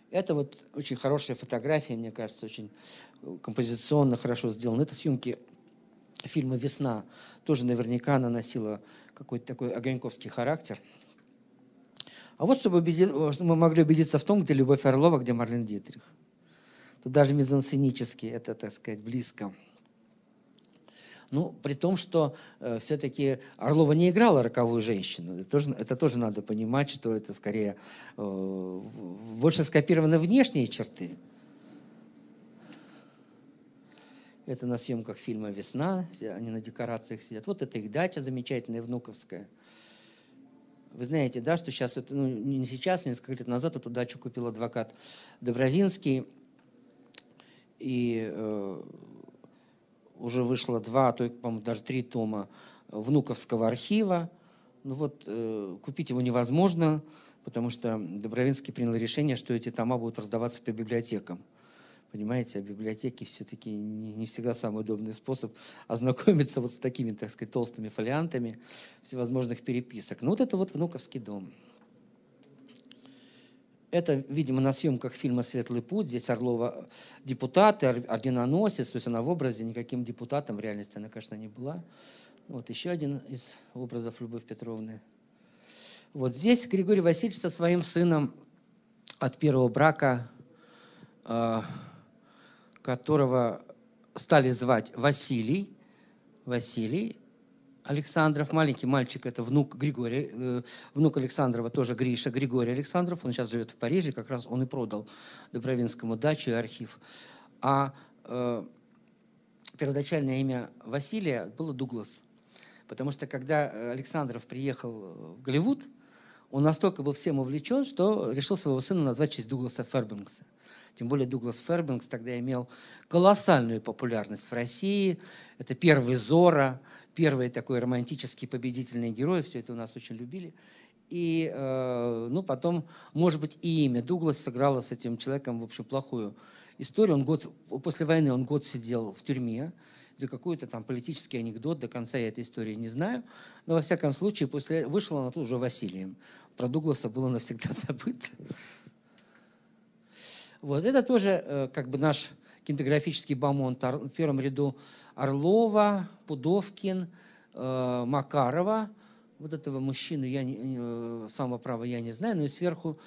Это вот очень хорошая фотография, мне кажется, очень композиционно хорошо сделана. Это съемки фильма «Весна». Тоже наверняка она носила какой-то такой огоньковский характер – а вот чтобы, убедить, чтобы мы могли убедиться в том, где Любовь Орлова, где Марлен Дитрих. Тут даже мизансценически это, так сказать, близко. Ну, при том, что э, все-таки Орлова не играла роковую женщину. Это тоже, это тоже надо понимать, что это скорее э, больше скопированы внешние черты. Это на съемках фильма «Весна», они на декорациях сидят. Вот это их дача замечательная, внуковская. Вы знаете, да, что сейчас, ну, не сейчас, несколько лет назад эту дачу купил адвокат Добровинский, и э, уже вышло два, а то, по-моему, даже три тома внуковского архива. Ну вот, э, купить его невозможно, потому что Добровинский принял решение, что эти тома будут раздаваться по библиотекам. Понимаете, а библиотеки все-таки не, не всегда самый удобный способ ознакомиться вот с такими, так сказать, толстыми фолиантами всевозможных переписок. Ну вот это вот внуковский дом. Это, видимо, на съемках фильма «Светлый путь». Здесь Орлова депутат, орденоносец, то есть она в образе, никаким депутатом в реальности она, конечно, не была. Вот еще один из образов Любовь Петровны. Вот здесь Григорий Васильевич со своим сыном от первого брака а, которого стали звать Василий, Василий Александров, маленький мальчик, это внук Григория, э, внук Александрова, тоже Гриша, Григорий Александров, он сейчас живет в Париже, как раз он и продал Добровинскому дачу и архив. А э, первоначальное имя Василия было Дуглас, потому что когда Александров приехал в Голливуд, он настолько был всем увлечен, что решил своего сына назвать в честь Дугласа Фербенкса. Тем более Дуглас Фербенкс тогда имел колоссальную популярность в России. Это первый Зора, первый такой романтический победительный герой. Все это у нас очень любили. И, э, ну, потом, может быть, и имя Дуглас сыграло с этим человеком, в общем, плохую историю. Он год, после войны он год сидел в тюрьме за какой-то там политический анекдот. До конца я этой истории не знаю. Но, во всяком случае, после вышла она тут уже Василием. Про Дугласа было навсегда забыто. Вот. Это тоже э, как бы наш кинематографический бомонд. В первом ряду Орлова, Пудовкин, э, Макарова. Вот этого мужчину я не, э, самого права я не знаю, но и сверху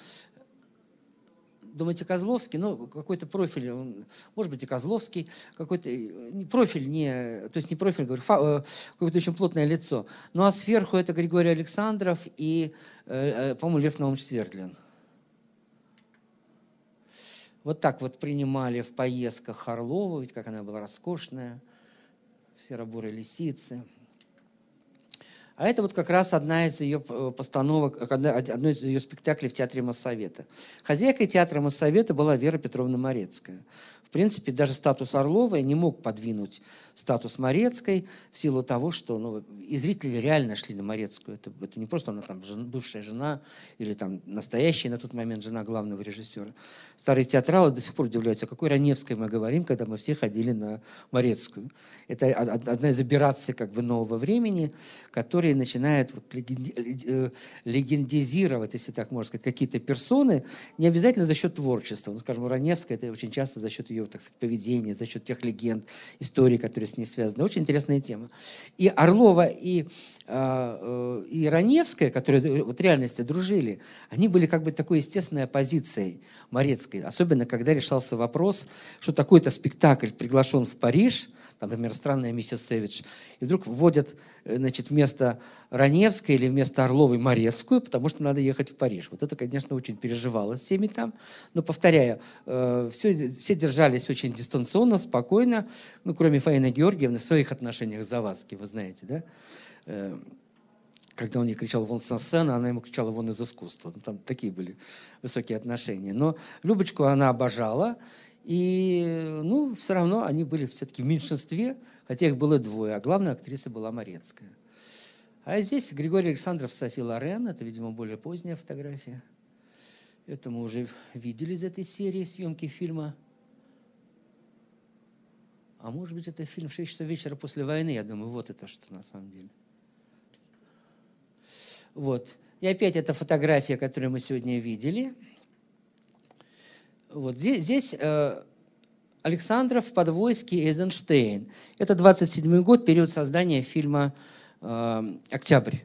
думаете, Козловский, ну, какой-то профиль, он, может быть, и Козловский, какой-то профиль, не, то есть не профиль, говорю, какое-то очень плотное лицо. Ну, а сверху это Григорий Александров и, э, по-моему, Лев Наумович Свердлин. Вот так вот принимали в поездках Орлову, ведь как она была роскошная, серо-бурые лисицы. А это вот как раз одна из ее э, постановок, одно из ее спектаклей в Театре Моссовета. Хозяйкой Театра Моссовета была Вера Петровна Морецкая. В принципе, даже статус Орловой не мог подвинуть статус Морецкой в силу того, что ну, и зрители реально шли на Морецкую. Это, это не просто она там жен, бывшая жена или там настоящая на тот момент жена главного режиссера. Старые театралы до сих пор удивляются, о какой Раневской мы говорим, когда мы все ходили на Морецкую. Это одна из операций как бы нового времени, которые начинают вот э, легендизировать, если так можно сказать, какие-то персоны, не обязательно за счет творчества. Ну, скажем, Раневская это очень часто за счет ее, так сказать, поведения, за счет тех легенд, историй, которые с ней связаны. Очень интересная тема. И Орлова, и, э, и Раневская, которые вот в реальности дружили, они были как бы такой естественной оппозицией Морецкой. Особенно, когда решался вопрос, что такой-то спектакль приглашен в Париж, там, например, «Странная миссис Сэвидж», и вдруг вводят значит, вместо Раневской или вместо Орловой Морецкую, потому что надо ехать в Париж. Вот это, конечно, очень переживалось всеми там. Но, повторяю, э, все, все держались очень дистанционно, спокойно, ну, кроме Фаины Георгиевны в своих отношениях с Завадски, вы знаете, да? Э, когда он ей кричал «вон со сцены», она ему кричала «вон из искусства». Ну, там такие были высокие отношения. Но Любочку она обожала, и, ну, все равно они были все-таки в меньшинстве, хотя их было двое, а главная актриса была Морецкая. А здесь Григорий Александров, Софи Лорен, это, видимо, более поздняя фотография. Это мы уже видели из этой серии съемки фильма. А может быть, это фильм 6 часов вечера после войны. Я думаю, вот это что на самом деле. Вот. И опять эта фотография, которую мы сегодня видели – вот здесь, здесь э, Александров, Подвойский, Эйзенштейн. Это 27 год, период создания фильма э, «Октябрь».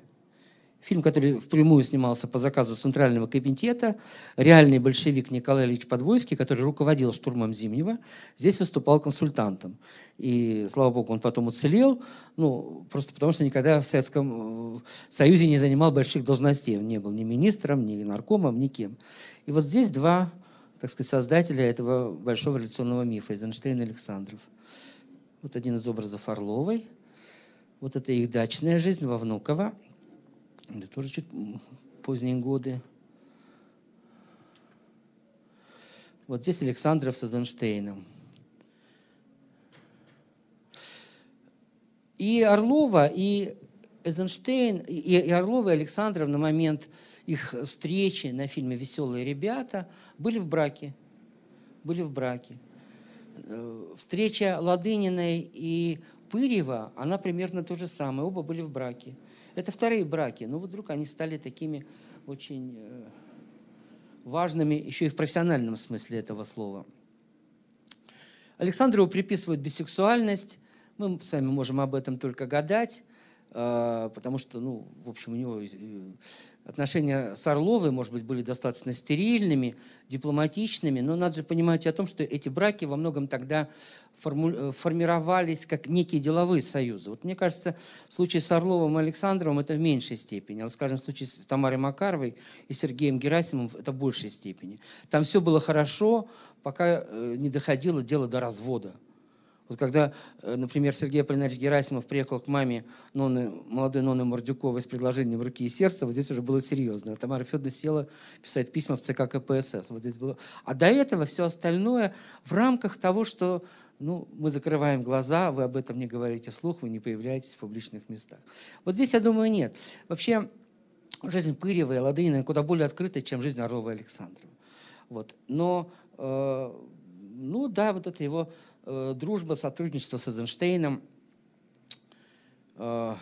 Фильм, который впрямую снимался по заказу Центрального комитета. Реальный большевик Николай Ильич Подвойский, который руководил штурмом Зимнего, здесь выступал консультантом. И, слава богу, он потом уцелел, ну, просто потому что никогда в Советском э, Союзе не занимал больших должностей. Он не был ни министром, ни наркомом, ни кем. И вот здесь два так сказать, создателя этого большого революционного мифа, Эйзенштейн и Александров. Вот один из образов Орловой. Вот это их дачная жизнь во Внуково. Это тоже чуть поздние годы. Вот здесь Александров с Эйзенштейном. И Орлова, и Эйзенштейн, и, и Орлова, и Александров на момент их встречи на фильме «Веселые ребята» были в браке. Были в браке. Э, встреча Ладыниной и Пырьева, она примерно то же самое. Оба были в браке. Это вторые браки. Но вдруг они стали такими очень э, важными еще и в профессиональном смысле этого слова. Александрову приписывают бисексуальность. Мы с вами можем об этом только гадать, потому что, ну, в общем, у него отношения с Орловой, может быть, были достаточно стерильными, дипломатичными, но надо же понимать о том, что эти браки во многом тогда форму... формировались как некие деловые союзы. Вот мне кажется, в случае с Орловым и Александровым это в меньшей степени, а вот, скажем, в случае с Тамарой Макаровой и Сергеем Герасимовым это в большей степени. Там все было хорошо, пока э, не доходило дело до развода. Вот когда, э, например, Сергей Аполлинарович Герасимов приехал к маме Ноны, молодой Ноны Мордюковой с предложением руки и сердца, вот здесь уже было серьезно. Тамара Федоровна села писать письма в ЦК КПСС. Вот здесь было. А до этого все остальное в рамках того, что ну, мы закрываем глаза, вы об этом не говорите вслух, вы не появляетесь в публичных местах. Вот здесь, я думаю, нет. Вообще, жизнь Пырьева и Ладынина куда более открыта, чем жизнь Орлова и Александрова. Вот. Но, э, ну да, вот это его Э, дружба, сотрудничество с Эйзенштейном. Э,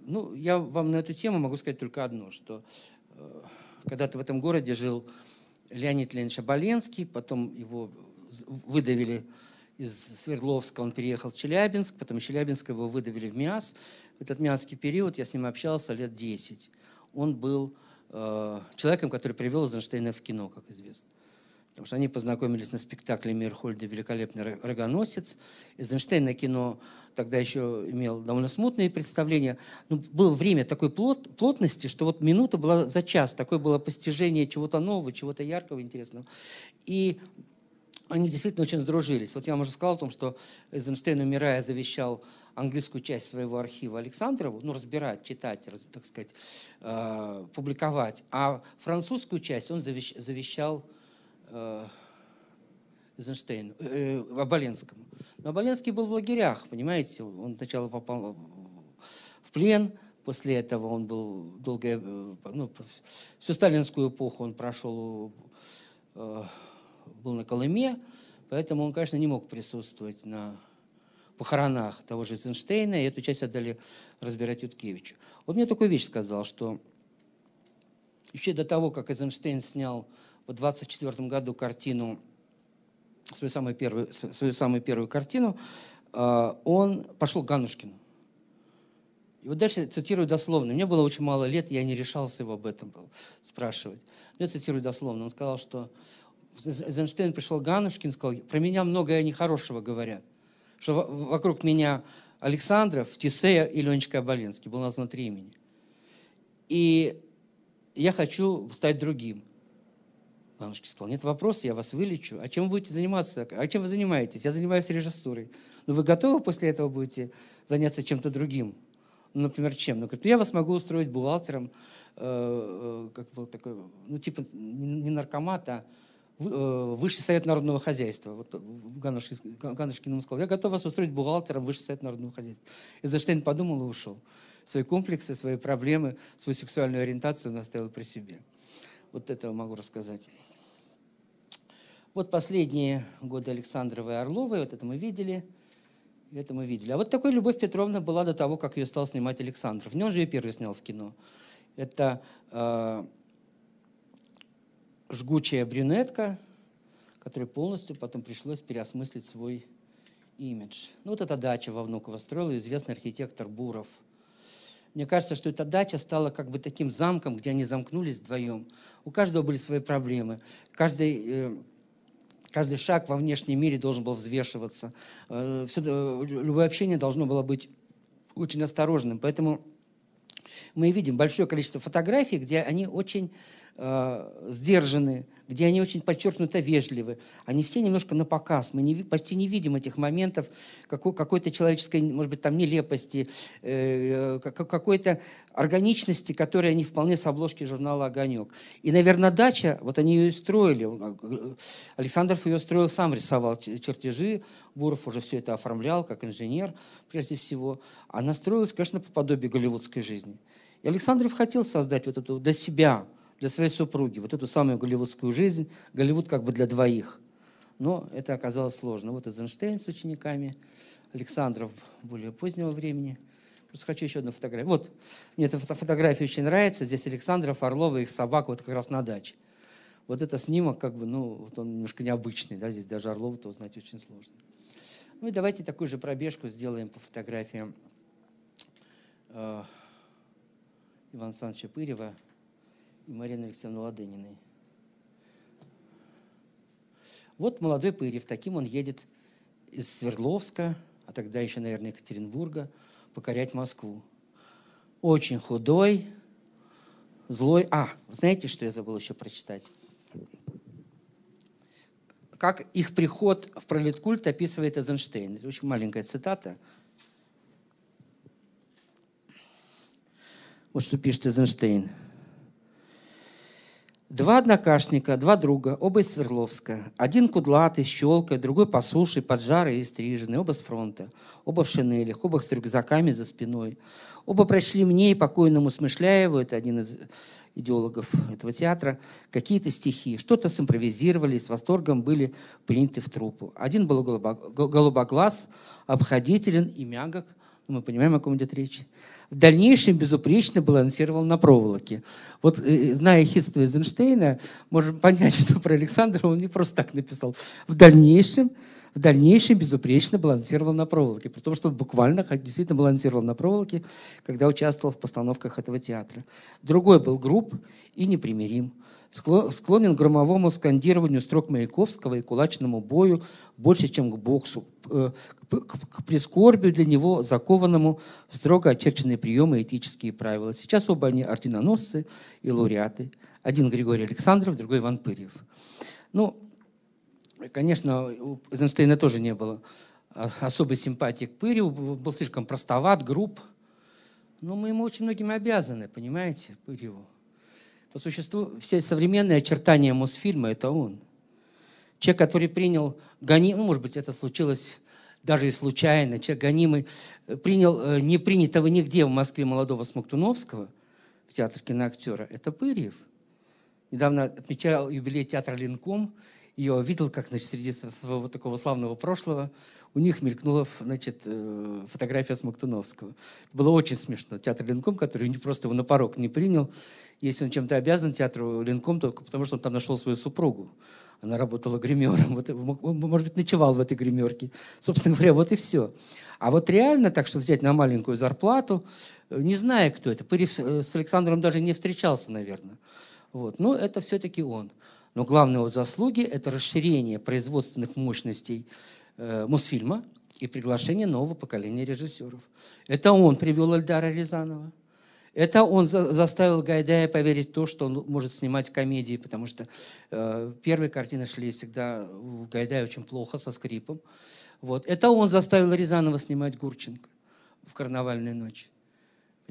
ну, я вам на эту тему могу сказать только одно, что э, когда-то в этом городе жил Леонид Леонидович Оболенский, потом его выдавили из Свердловска, он переехал в Челябинск, потом из Челябинска его выдавили в МИАС. В этот миасский период я с ним общался лет 10. Он был э, человеком, который привел Эйзенштейна в кино, как известно. Потому что они познакомились на спектакле Мирхольда «Великолепный рогоносец». Эйзенштейн на кино тогда еще имел довольно смутные представления. Но было время такой плот, плотности, что вот минута была за час. Такое было постижение чего-то нового, чего-то яркого, интересного. И они действительно очень сдружились. Вот я уже сказал о том, что Эйзенштейн, умирая, завещал английскую часть своего архива Александрову, ну, разбирать, читать, так сказать, э, публиковать. А французскую часть он завещ, завещал э, э, э, Оболенскому. Но Оболенский был в лагерях, понимаете, он сначала попал в плен, после этого он был долгое, э, ну, всю сталинскую эпоху он прошел, был на Колыме, поэтому он, конечно, не мог присутствовать на похоронах того же Эйзенштейна, и эту часть отдали разбирать Юткевичу. Он мне такую вещь сказал, что еще до того, как Эйзенштейн снял в 24 году картину, свою самую первую, свою самую первую картину, э, он пошел к Ганушкину. И вот дальше цитирую дословно. Мне было очень мало лет, я не решался его об этом спрашивать. Я цитирую дословно. Он сказал, что Эйзенштейн пришел к Ганушкину, сказал, про меня многое нехорошего говорят. Что вокруг меня Александров, Тисея и Ленечка Оболенский. Был назван три имени. И я хочу стать другим. Иванович сказал, нет вопроса, я вас вылечу. А чем вы будете заниматься? А чем вы занимаетесь? Я занимаюсь режиссурой. Но вы готовы после этого будете заняться чем-то другим? Ну, например, чем? Ну, говорит, ну, я вас могу устроить бухгалтером, э, э, как был такой, ну, типа не наркомат, а э, Высший совет народного хозяйства. Вот Ганушкин ему сказал, я готов вас устроить бухгалтером Высший совет народного хозяйства. Эйзенштейн подумал и ушел. Свои комплексы, свои проблемы, свою сексуальную ориентацию он оставил при себе. Вот этого могу рассказать. Вот последние годы Александровой и Орловой, вот это мы видели, это мы видели. А вот такой Любовь Петровна была до того, как ее стал снимать Александров. Не он же ее первый снял в кино. Это э, жгучая брюнетка, которой полностью потом пришлось переосмыслить свой имидж. Ну, вот эта дача во Внуково строил известный архитектор Буров. Мне кажется, что эта дача стала как бы таким замком, где они замкнулись вдвоем. У каждого были свои проблемы. Каждый э, Каждый шаг во внешнем мире должен был взвешиваться. Э, Все, любое общение должно было быть очень осторожным. Поэтому мы видим большое количество фотографий, где они очень э, сдержаны, где они очень подчеркнуто вежливы. Они все немножко на показ. Мы не, почти не видим этих моментов какой, какой-то человеческой, может быть, там нелепости, э, какой-то органичности, которая не вполне с обложки журнала «Огонек». И, наверное, дача, вот они ее и строили. Александров ее строил сам, рисовал чертежи. Буров уже все это оформлял, как инженер, прежде всего. Она строилась, конечно, по подобию голливудской жизни. И Александров хотел создать вот эту для себя – для своей супруги, вот эту самую голливудскую жизнь, Голливуд как бы для двоих. Но это оказалось сложно. Вот Эйзенштейн с учениками, Александров более позднего времени. Просто хочу еще одну фотографию. Вот, мне эта фотография очень нравится. Здесь Александров, Орлова, их собак вот как раз на даче. Вот это снимок, как бы, ну, вот он немножко необычный, да, здесь даже Орлова-то узнать очень сложно. Ну и давайте такую же пробежку сделаем по фотографиям э, Ивана Александровича Пырева и Марины Алексеевны Ладыниной. Вот молодой Пырев, таким он едет из Свердловска, а тогда еще, наверное, Екатеринбурга, покорять Москву. Очень худой, злой. А, знаете, что я забыл еще прочитать? Как их приход в пролеткульт описывает Эйзенштейн. Это очень маленькая цитата. Вот что пишет Эйзенштейн. Два однокашника, два друга, оба из Свердловска. Один кудлатый, щелкой, другой по суше, поджарый и стриженный, оба с фронта. Оба в шинелях, оба с рюкзаками за спиной. Оба прочли мне и покойному Смышляеву, это один из идеологов этого театра, какие-то стихи. Что-то симпровизировали, с восторгом были приняты в труппу. Один был голубоглаз, обходителен и мягок, мы понимаем, о ком идет речь. В дальнейшем безупречно балансировал на проволоке. Вот, э, зная хитство Эйзенштейна, можем понять, что про Александра он не просто так написал. В дальнейшем, в дальнейшем безупречно балансировал на проволоке. Потому что буквально действительно балансировал на проволоке, когда участвовал в постановках этого театра. Другой был груб и непримирим склонен к громовому скандированию строк Маяковского и кулачному бою больше, чем к боксу, э, к прискорбию для него, закованному в строго очерченные приемы и этические правила. Сейчас оба они орденоносцы и лауреаты. Один Григорий Александров, другой Иван Пырьев. Ну, конечно, у Эйзенштейна тоже не было а, особой симпатии к Пырьеву, был слишком простоват, груб. Но мы ему очень многим обязаны, понимаете, Пырьеву. По существу, все современные очертания Мосфильма – это он. Человек, который принял гоним, ну, может быть, это случилось даже и случайно, человек гонимый, э, принял э, не принятого нигде в Москве молодого Смоктуновского в театр киноактера, это Пырьев. Недавно отмечал юбилей театра «Линком», ее видел, как значит, среди своего такого славного прошлого у них мелькнула значит, э, фотография Смоктуновского. Было очень смешно. Театр Ленком, который не просто его на порог не принял, если он чем-то обязан театру Ленком, только потому что он там нашел свою супругу. Она работала гримером. Вот, может быть, ночевал в этой гримерке. Собственно говоря, вот и все. А вот реально так, что взять на маленькую зарплату, э, не зная, кто это. Пырев э, с Александром даже не встречался, наверное. Вот. Но это все-таки он. Но главные его заслуги – это расширение производственных мощностей э, Мосфильма и приглашение нового поколения режиссеров. Это он привел Эльдара Рязанова. Это он за, заставил Гайдая поверить в то, что он может снимать комедии, потому что э, первые картины шли всегда у Гайдая очень плохо, со скрипом. Вот. Это он заставил Рязанова снимать Гурченко в «Карнавальной ночи».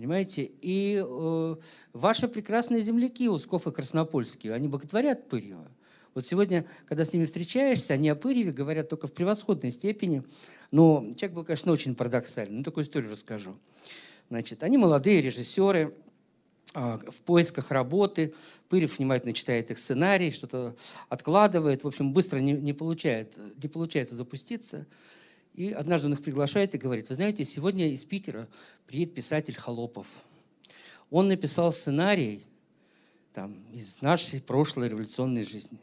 Понимаете? И э, ваши прекрасные земляки, Усков и Краснопольские, они боготворят Пырьева. Вот сегодня, когда с ними встречаешься, они о Пырьеве говорят только в превосходной степени. Но человек был, конечно, очень парадоксальный. Ну, такую историю расскажу. Значит, они молодые режиссеры, э, в поисках работы. Пырев внимательно читает их сценарий, что-то откладывает. В общем, быстро не, не, получает, не получается запуститься. И однажды он их приглашает и говорит, вы знаете, сегодня из Питера приедет писатель Холопов. Он написал сценарий там, из нашей прошлой революционной жизни.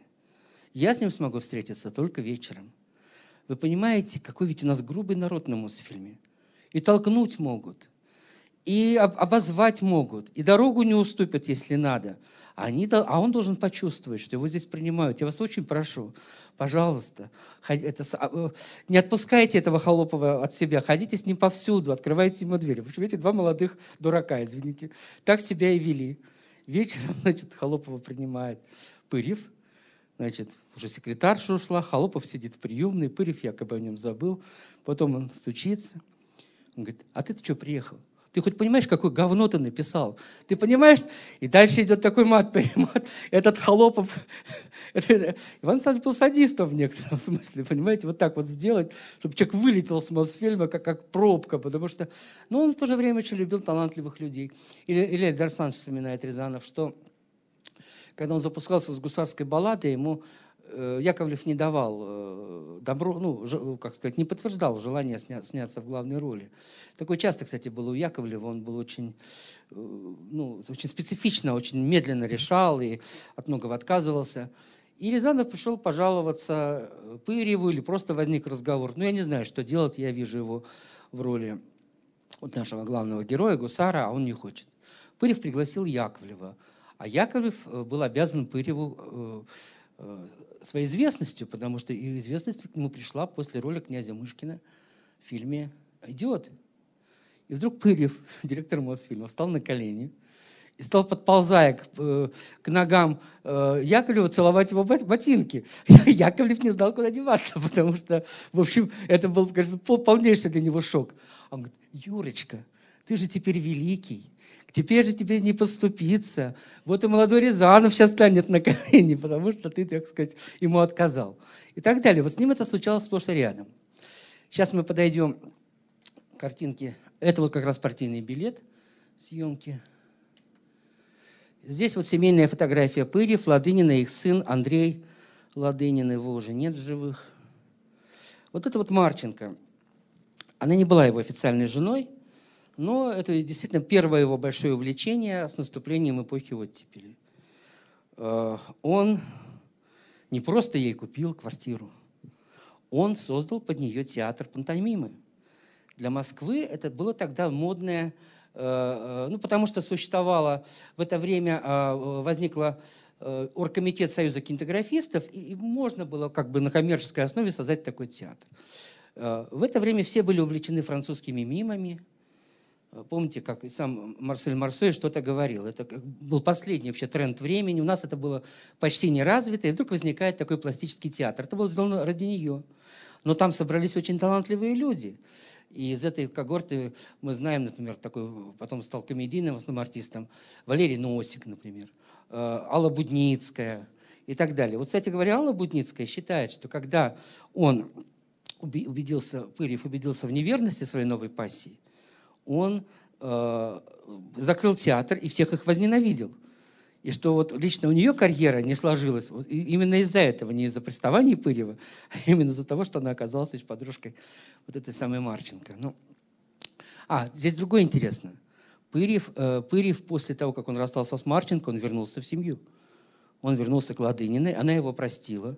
Я с ним смогу встретиться только вечером. Вы понимаете, какой ведь у нас грубый народ на Мосфильме. И толкнуть могут – и обозвать могут, и дорогу не уступят, если надо. А, они, а он должен почувствовать, что его здесь принимают. Я вас очень прошу, пожалуйста, это, э, не отпускайте этого Холопова от себя, ходите с ним повсюду, открывайте ему двери. Вы видите, два молодых дурака, извините, так себя и вели. Вечером, значит, Холопова принимает Пырев, Значит, уже секретарша ушла, Холопов сидит в приемной, Пырев якобы о нем забыл. Потом он стучится. Он говорит, а ты-то что приехал? Ты хоть понимаешь, какое говно ты написал? Ты понимаешь? И дальше идет такой мат, перемат. Этот Холопов, это, Иван Александрович был садистом в некотором смысле, понимаете? Вот так вот сделать, чтобы человек вылетел с Мосфильма, как, как пробка, потому что... Но он в то же время очень любил талантливых людей. Или, или Александрович вспоминает Рязанов, что когда он запускался с гусарской баллады, ему Яковлев не давал э, добро, ну, как сказать, не подтверждал желание сня, сняться в главной роли. Такое часто, кстати, было у Яковлева. Он был очень, э, ну, очень специфично, очень медленно решал и от многого отказывался. И Рязанов пришел пожаловаться Пыреву или просто возник разговор. Ну, я не знаю, что делать, я вижу его в роли вот нашего главного героя, Гусара, а он не хочет. Пырев пригласил Яковлева. А Яковлев был обязан Пыреву своей известностью, потому что и известность к нему пришла после роли князя Мышкина в фильме «Идиот». И вдруг Пырев, директор Мосфильма, встал на колени и стал, подползая к, э, к ногам э, Яковлева, целовать его ботинки. Яковлев не знал, куда деваться, потому что, в общем, это был, конечно, полнейший для него шок. Он говорит, Юрочка, ты же теперь великий, теперь же тебе не поступиться. Вот и молодой Рязанов сейчас станет на колени, потому что ты, так сказать, ему отказал. И так далее. Вот с ним это случалось сплошь и рядом. Сейчас мы подойдем к картинке. Это вот как раз партийный билет съемки. Здесь вот семейная фотография Пырев, Ладынина, их сын Андрей Ладынин, его уже нет в живых. Вот это вот Марченко. Она не была его официальной женой, но это действительно первое его большое увлечение с наступлением эпохи оттепели. Э, он не просто ей купил квартиру, он создал под нее театр пантомимы. Для Москвы это было тогда модное, э, э, ну, потому что существовало в это время, возникла оргкомитет Союза кинематографистов, и можно было как бы на коммерческой основе создать такой театр. В это время все были увлечены французскими мимами, помните, как и сам Марсель Марсой что-то говорил. Это был последний вообще тренд времени. У нас это было почти не развито. И вдруг возникает такой пластический театр. Это было сделано ради нее. Но там собрались очень талантливые люди. И из этой когорты мы знаем, например, такой, потом стал комедийным в основном артистом, Валерий Носик, например, э, Алла Будницкая и так далее. Вот, кстати говоря, Алла Будницкая считает, что когда он убедился, Пырьев убедился в неверности своей новой пассии, он э, закрыл театр и всех их возненавидел. И что вот лично у нее карьера не сложилась вот именно из-за этого, не из-за приставания Пырева, а именно из-за того, что она оказалась подружкой вот этой самой Марченко. Ну, а, здесь другое интересно. Пырев, э, Пырев после того, как он расстался с Марченко, он вернулся в семью. Он вернулся к Ладыниной, она его простила.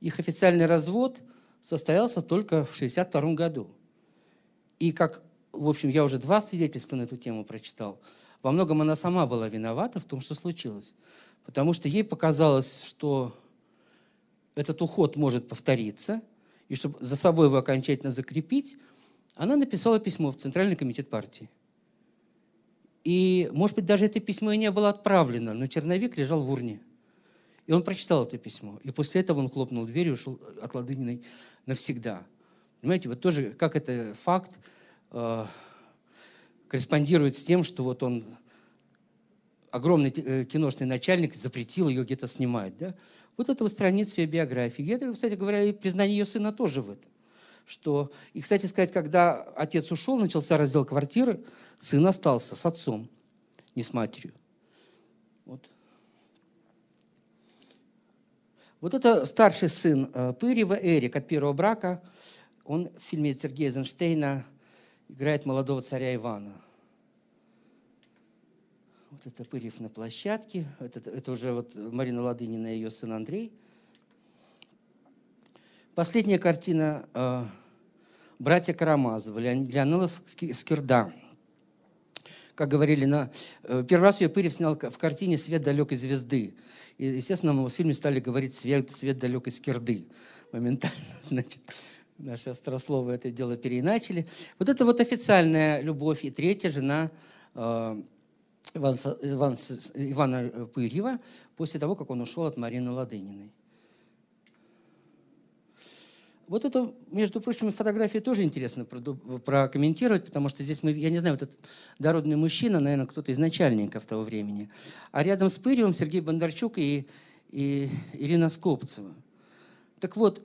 Их официальный развод состоялся только в 1962 году. И как в общем, я уже два свидетельства на эту тему прочитал. Во многом она сама была виновата в том, что случилось. Потому что ей показалось, что этот уход может повториться, и чтобы за собой его окончательно закрепить, она написала письмо в Центральный комитет партии. И, может быть, даже это письмо и не было отправлено, но черновик лежал в урне. И он прочитал это письмо. И после этого он хлопнул дверь и ушел от Ладыниной навсегда. Понимаете, вот тоже, как это факт, э, корреспондирует с тем, что вот он, огромный э, киношный начальник, запретил ее где-то снимать. Да? Вот это вот страница ее биографии. И это, кстати говоря, и признание ее сына тоже в этом. Что... И, кстати сказать, когда отец ушел, начался раздел квартиры, сын остался с отцом, не с матерью. Вот. Вот это старший сын э, Пырева, Эрик, от первого брака. Он в фильме Сергея Эйзенштейна играет молодого царя Ивана. Вот это Пырев на площадке. Это, это уже вот Марина Ладынина и ее сын Андрей. Последняя картина э, «Братья Карамазовы», Леонела Скирда. Как говорили, на... Э, первый раз ее Пырев снял в картине «Свет далекой звезды». И, естественно, в фильме стали говорить «Свет, свет далекой скирды» моментально. Значит, наши острословы это дело переиначили. Вот это вот официальная любовь. И третья жена э, Иван, Иван, Ивана Пырьева после того, как он ушел от Марины Ладыниной. Вот это, между прочим, фотографии тоже интересно прокомментировать, потому что здесь мы, я не знаю, вот этот дородный мужчина, наверное, кто-то из начальников того времени. А рядом с Пырьевым Сергей Бондарчук и, и Ирина Скопцева. Так вот,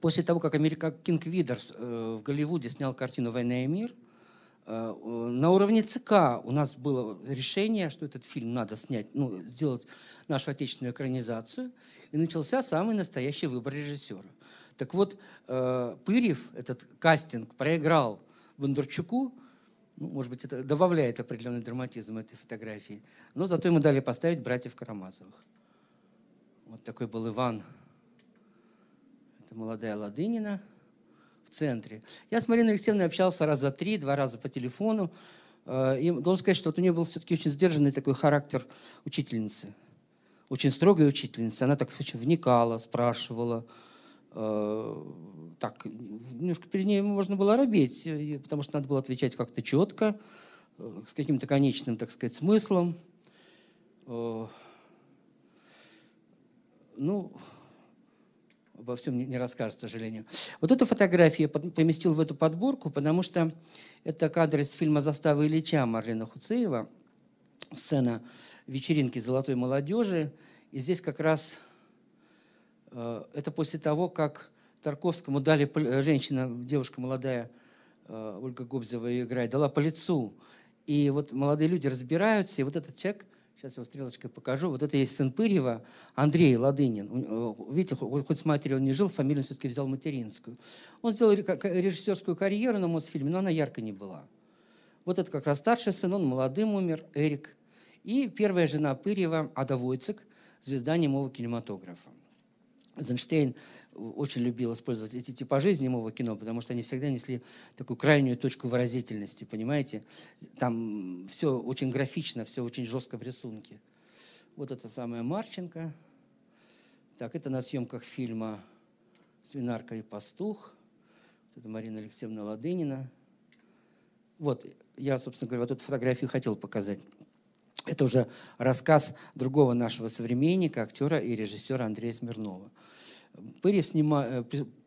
после того, как Америка Кинг Видерс э, в Голливуде снял картину «Война и мир», э, на уровне ЦК у нас было решение, что этот фильм надо снять, ну, сделать нашу отечественную экранизацию, и начался самый настоящий выбор режиссера. Так вот, э, Пырьев этот кастинг проиграл Бондарчуку, ну, может быть, это добавляет определенный драматизм этой фотографии, но зато ему дали поставить братьев Карамазовых. Вот такой был Иван. Это молодая Ладынина в центре. Я с Мариной Алексеевной общался раза три, два раза по телефону. Э, и должен сказать, что вот у нее был все-таки очень сдержанный такой характер учительницы. Очень строгая учительница. Она так очень вникала, спрашивала, Э, так, немножко перед ней можно было робеть, потому что надо было отвечать как-то четко, э, с каким-то конечным, так сказать, смыслом. Э, ну, обо всем не, расскажет, к сожалению. Вот эту фотографию я поместил в эту подборку, потому что это кадр из фильма «Застава Ильича» Марлена Хуцеева, сцена вечеринки золотой молодежи. И здесь как раз Э, это после того, как Тарковскому дали, э, женщина, девушка молодая, э, Ольга Гобзева ее играет, дала по лицу. И вот молодые люди разбираются, и вот этот человек, сейчас его стрелочкой покажу, вот это есть сын Пырьева, Андрей Ладынин. Видите, хоть с матерью он не жил, фамилию все-таки взял материнскую. Он сделал режиссерскую карьеру на Мосфильме, но она ярко не была. Вот это как раз старший сын, он молодым умер, Эрик. И первая жена Пырьева, Ада Войцек, звезда немого кинематографа. Эйзенштейн очень любил использовать эти типажи из немого кино, потому что они всегда несли такую крайнюю точку выразительности, понимаете? Там все очень графично, все очень жестко в рисунке. Вот это самая Марченко. Так, это на съемках фильма «Свинарка и пастух». Это Марина Алексеевна Ладынина. Вот, я, собственно говоря, вот эту фотографию хотел показать. Это уже рассказ другого нашего современника, актера и режиссера Андрея Смирнова. Пырьев снима... Э,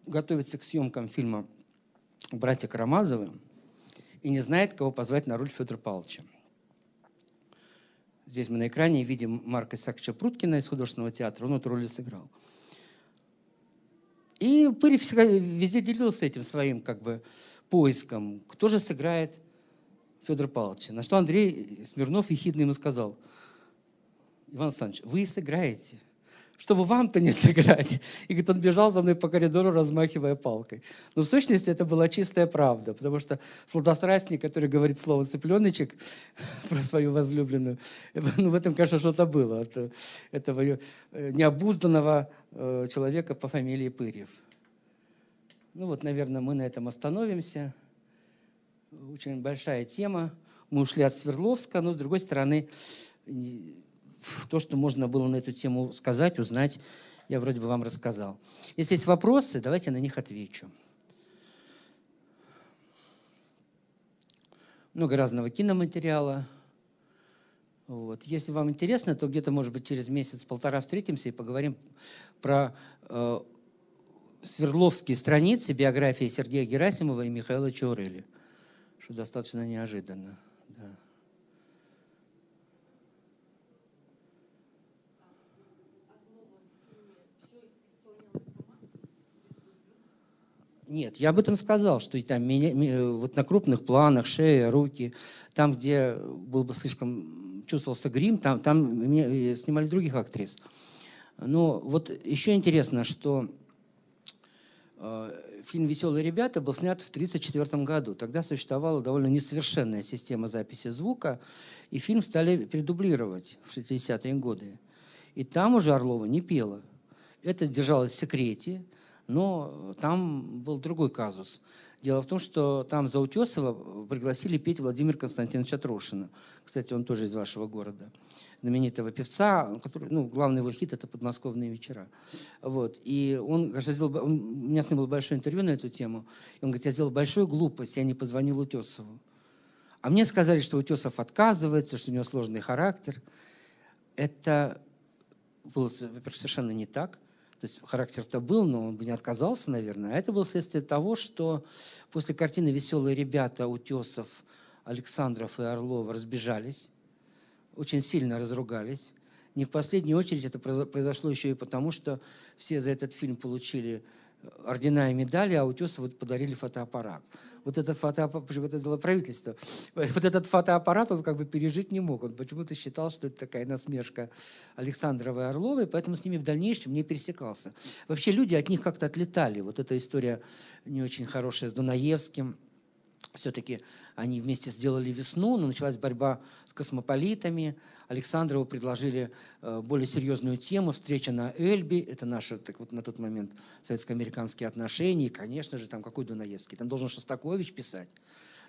готовится к съемкам фильма «Братья Карамазовы» и не знает, кого позвать на роль Федора Павловича. Здесь мы на экране видим Марка Исааковича Пруткина из художественного театра. Он эту роль сыграл. И Пырьев везде делился этим своим как бы, поиском. Кто же сыграет Федора Павловича. На что Андрей Смирнов ехидно ему сказал, Иван Александрович, вы сыграете, чтобы вам-то не сыграть. И говорит, он бежал за мной по коридору, размахивая палкой. Но в сущности это была чистая правда, потому что сладострастник, который говорит слово «цыпленочек» про свою возлюбленную, ну, в этом, конечно, что-то было от этого э, необузданного э, человека по фамилии Пырьев. Ну вот, наверное, мы на этом остановимся очень большая тема. Мы ушли от Свердловска, но, с другой стороны, то, что можно было на эту тему сказать, узнать, я вроде бы вам рассказал. Если есть вопросы, давайте на них отвечу. Много разного киноматериала. Вот. Если вам интересно, то где-то, может быть, через месяц-полтора встретимся и поговорим про э, Свердловские страницы биографии Сергея Герасимова и Михаила Чаурели что достаточно неожиданно. Да. Нет, я об этом сказал, что там меня, вот на крупных планах, шея, руки, там, где был бы слишком чувствовался грим, там, там меня э, снимали других актрис. Но вот еще интересно, что э, фильм «Веселые ребята» был снят в 1934 году. Тогда существовала довольно несовершенная система записи звука, и фильм стали передублировать в 60-е годы. И там уже Орлова не пела. Это держалось в секрете, но там был другой казус. Дело в том, что там за Утесова пригласили петь Владимира Константиновича Трошина. Кстати, он тоже из вашего города знаменитого певца, который, ну, главный его хит – это «Подмосковные вечера». Вот. И он, кажется, сделал, он, у меня с ним было большое интервью на эту тему, и он говорит, я сделал большую глупость, я не позвонил Утесову. А мне сказали, что Утесов отказывается, что у него сложный характер. Это было, во-первых, совершенно не так. То есть характер-то был, но он бы не отказался, наверное. А это было следствие того, что после картины «Веселые ребята» Утесов, Александров и Орлов разбежались, очень сильно разругались. Не в последнюю очередь это произошло еще и потому, что все за этот фильм получили ордена и медали, а Утесову подарили фотоаппарат. Вот этот фотоаппарат, почему это сделало правительство, вот этот фотоаппарат он как бы пережить не мог. Он почему-то считал, что это такая насмешка Александровой Орловой, поэтому с ними в дальнейшем не пересекался. Вообще люди от них как-то отлетали. Вот эта история не очень хорошая с Дунаевским – все-таки они вместе сделали весну, но началась борьба с космополитами. Александрову предложили э, более серьезную тему «Встреча на Эльбе». Это наши так вот, на тот момент советско-американские отношения. И, конечно же, там какой Дунаевский? Там должен Шостакович писать.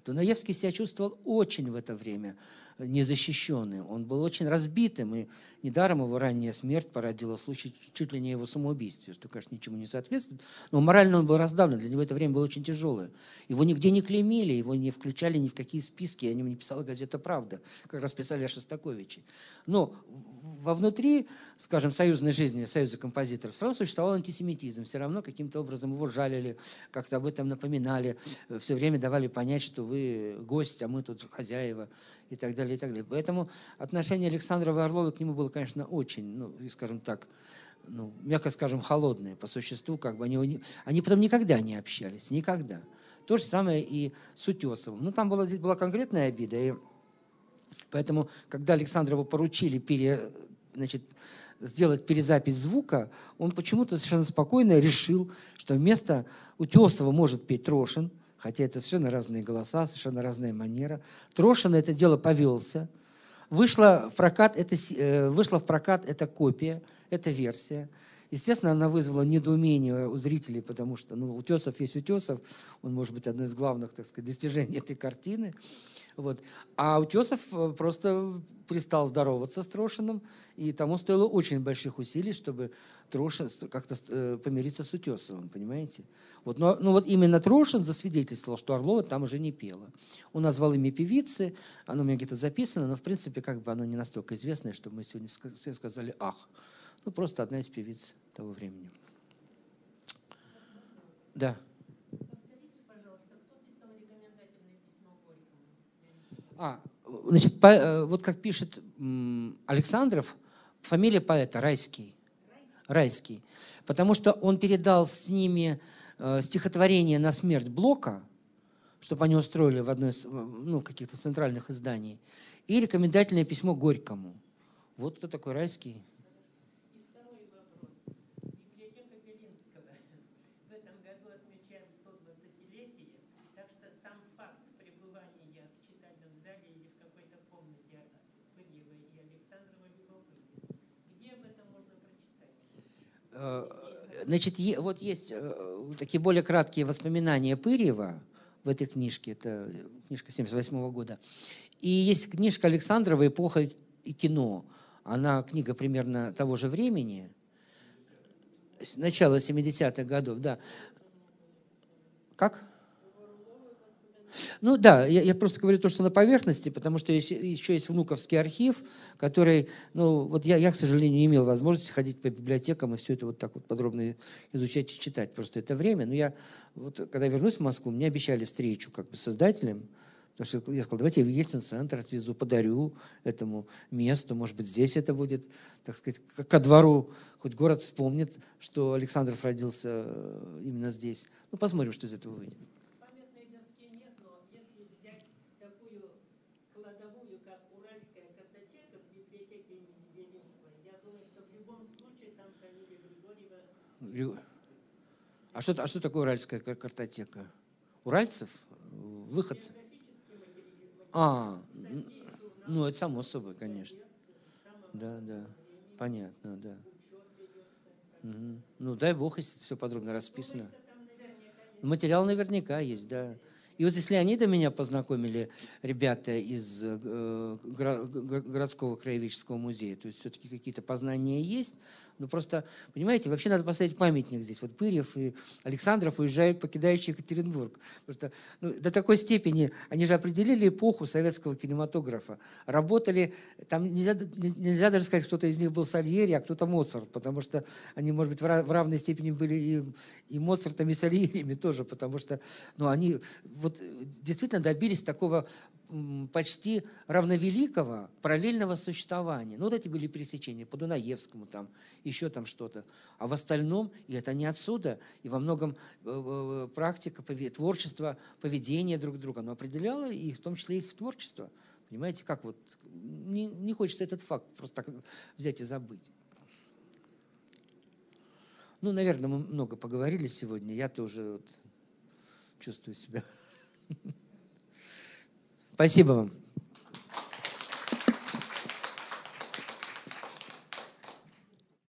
Дунаевский себя чувствовал очень в это время незащищенным. Он был очень разбитым, и недаром его ранняя смерть породила случай чуть ли не его самоубийстве, что, конечно, ничему не соответствует. Но морально он был раздавлен, для него это время было очень тяжелое. Его нигде не клеймили, его не включали ни в какие списки, о нем не писала газета «Правда», как раз писали о Шостаковиче. Но вовнутри, скажем, союзной жизни, союза композиторов, все равно существовал антисемитизм. Все равно каким-то образом его жалили, как-то об этом напоминали, все время давали понять, что вы гость, а мы тут хозяева и так далее, и так далее. Поэтому отношение Александрова и Орлова к нему было, конечно, очень, ну, скажем так, ну, мягко скажем, холодные по существу, как бы они, они потом никогда не общались, никогда. То же самое и с Утесовым. Ну, там была, здесь была конкретная обида, и поэтому, когда Александрову поручили пере, значит, сделать перезапись звука, он почему-то совершенно спокойно решил, что вместо Утесова может петь Трошин, хотя это совершенно разные голоса, совершенно разная манера. Трошин на это дело повелся. Вышла в прокат, это, э, вышла в прокат эта копия, эта версия. Естественно, она вызвала недоумение у зрителей, потому что ну, Утесов есть Утесов, он может быть одно из главных, так сказать, достижений этой картины. Вот. А Утесов э, просто перестал здороваться с Трошиным, и тому стоило очень больших усилий, чтобы Трошин как-то э, помириться с Утесовым, понимаете? Вот, но, ну вот именно Трошин засвидетельствовал, что Орлова там уже не пела. Он назвал имя певицы, оно у меня где-то записано, но в принципе как бы оно не настолько известное, чтобы мы сегодня все сказали «ах». Ну просто одна из певиц того времени. Да. А, значит, по, э, вот как пишет Александров, фамилия поэта Райский. Райский. Потому что он передал с ними э, стихотворение на смерть Блока, чтобы они устроили в одной из ну, каких-то центральных изданий, и рекомендательное письмо Горькому. Вот кто такой Райский. Значит, вот есть э, такие более краткие воспоминания Пырьева в этой книжке, это книжка 78 года. И есть книжка Александрова «Эпоха и кино». Она книга примерно того же времени, начала 70-х годов, да. Как? Ну да, я, я просто говорю то, что на поверхности, потому что еще, еще есть внуковский архив, который, ну вот я, я, к сожалению, не имел возможности ходить по библиотекам и все это вот так вот подробно изучать и читать. Просто это время. Но я, вот когда вернусь в Москву, мне обещали встречу как бы с создателем, Потому что я сказал, давайте я в Ельцин-центр отвезу, подарю этому месту. Может быть, здесь это будет, так сказать, ко двору. Хоть город вспомнит, что Александров родился э, именно здесь. Ну, посмотрим, что из этого выйдет. А что, а что такое уральская картотека? Уральцев? Выходцы? А, ну это само собой, конечно. Да, да, понятно, да. Ну дай бог, если все подробно расписано. Материал наверняка есть, да. И вот если они до меня познакомили, ребята из э, городского краеведческого музея, то есть все-таки какие-то познания есть, но просто, понимаете, вообще надо поставить памятник здесь. Вот Пырьев и Александров уезжают, покидающие Екатеринбург. Просто ну, до такой степени, они же определили эпоху советского кинематографа. Работали, там нельзя, нельзя даже сказать, кто-то из них был Сальери, а кто-то Моцарт, потому что они, может быть, в равной степени были и, и Моцартами, и Сальериями тоже, потому что ну, они вот действительно добились такого почти равновеликого параллельного существования. Ну, вот эти были пересечения по Дунаевскому, там, еще там что-то. А в остальном, и это не отсюда, и во многом э, э, практика, творчество, поведение друг друга, оно определяло, и в том числе их творчество. Понимаете, как вот, не, не хочется этот факт просто так взять и забыть. Ну, наверное, мы много поговорили сегодня, я тоже вот чувствую себя. Спасибо вам.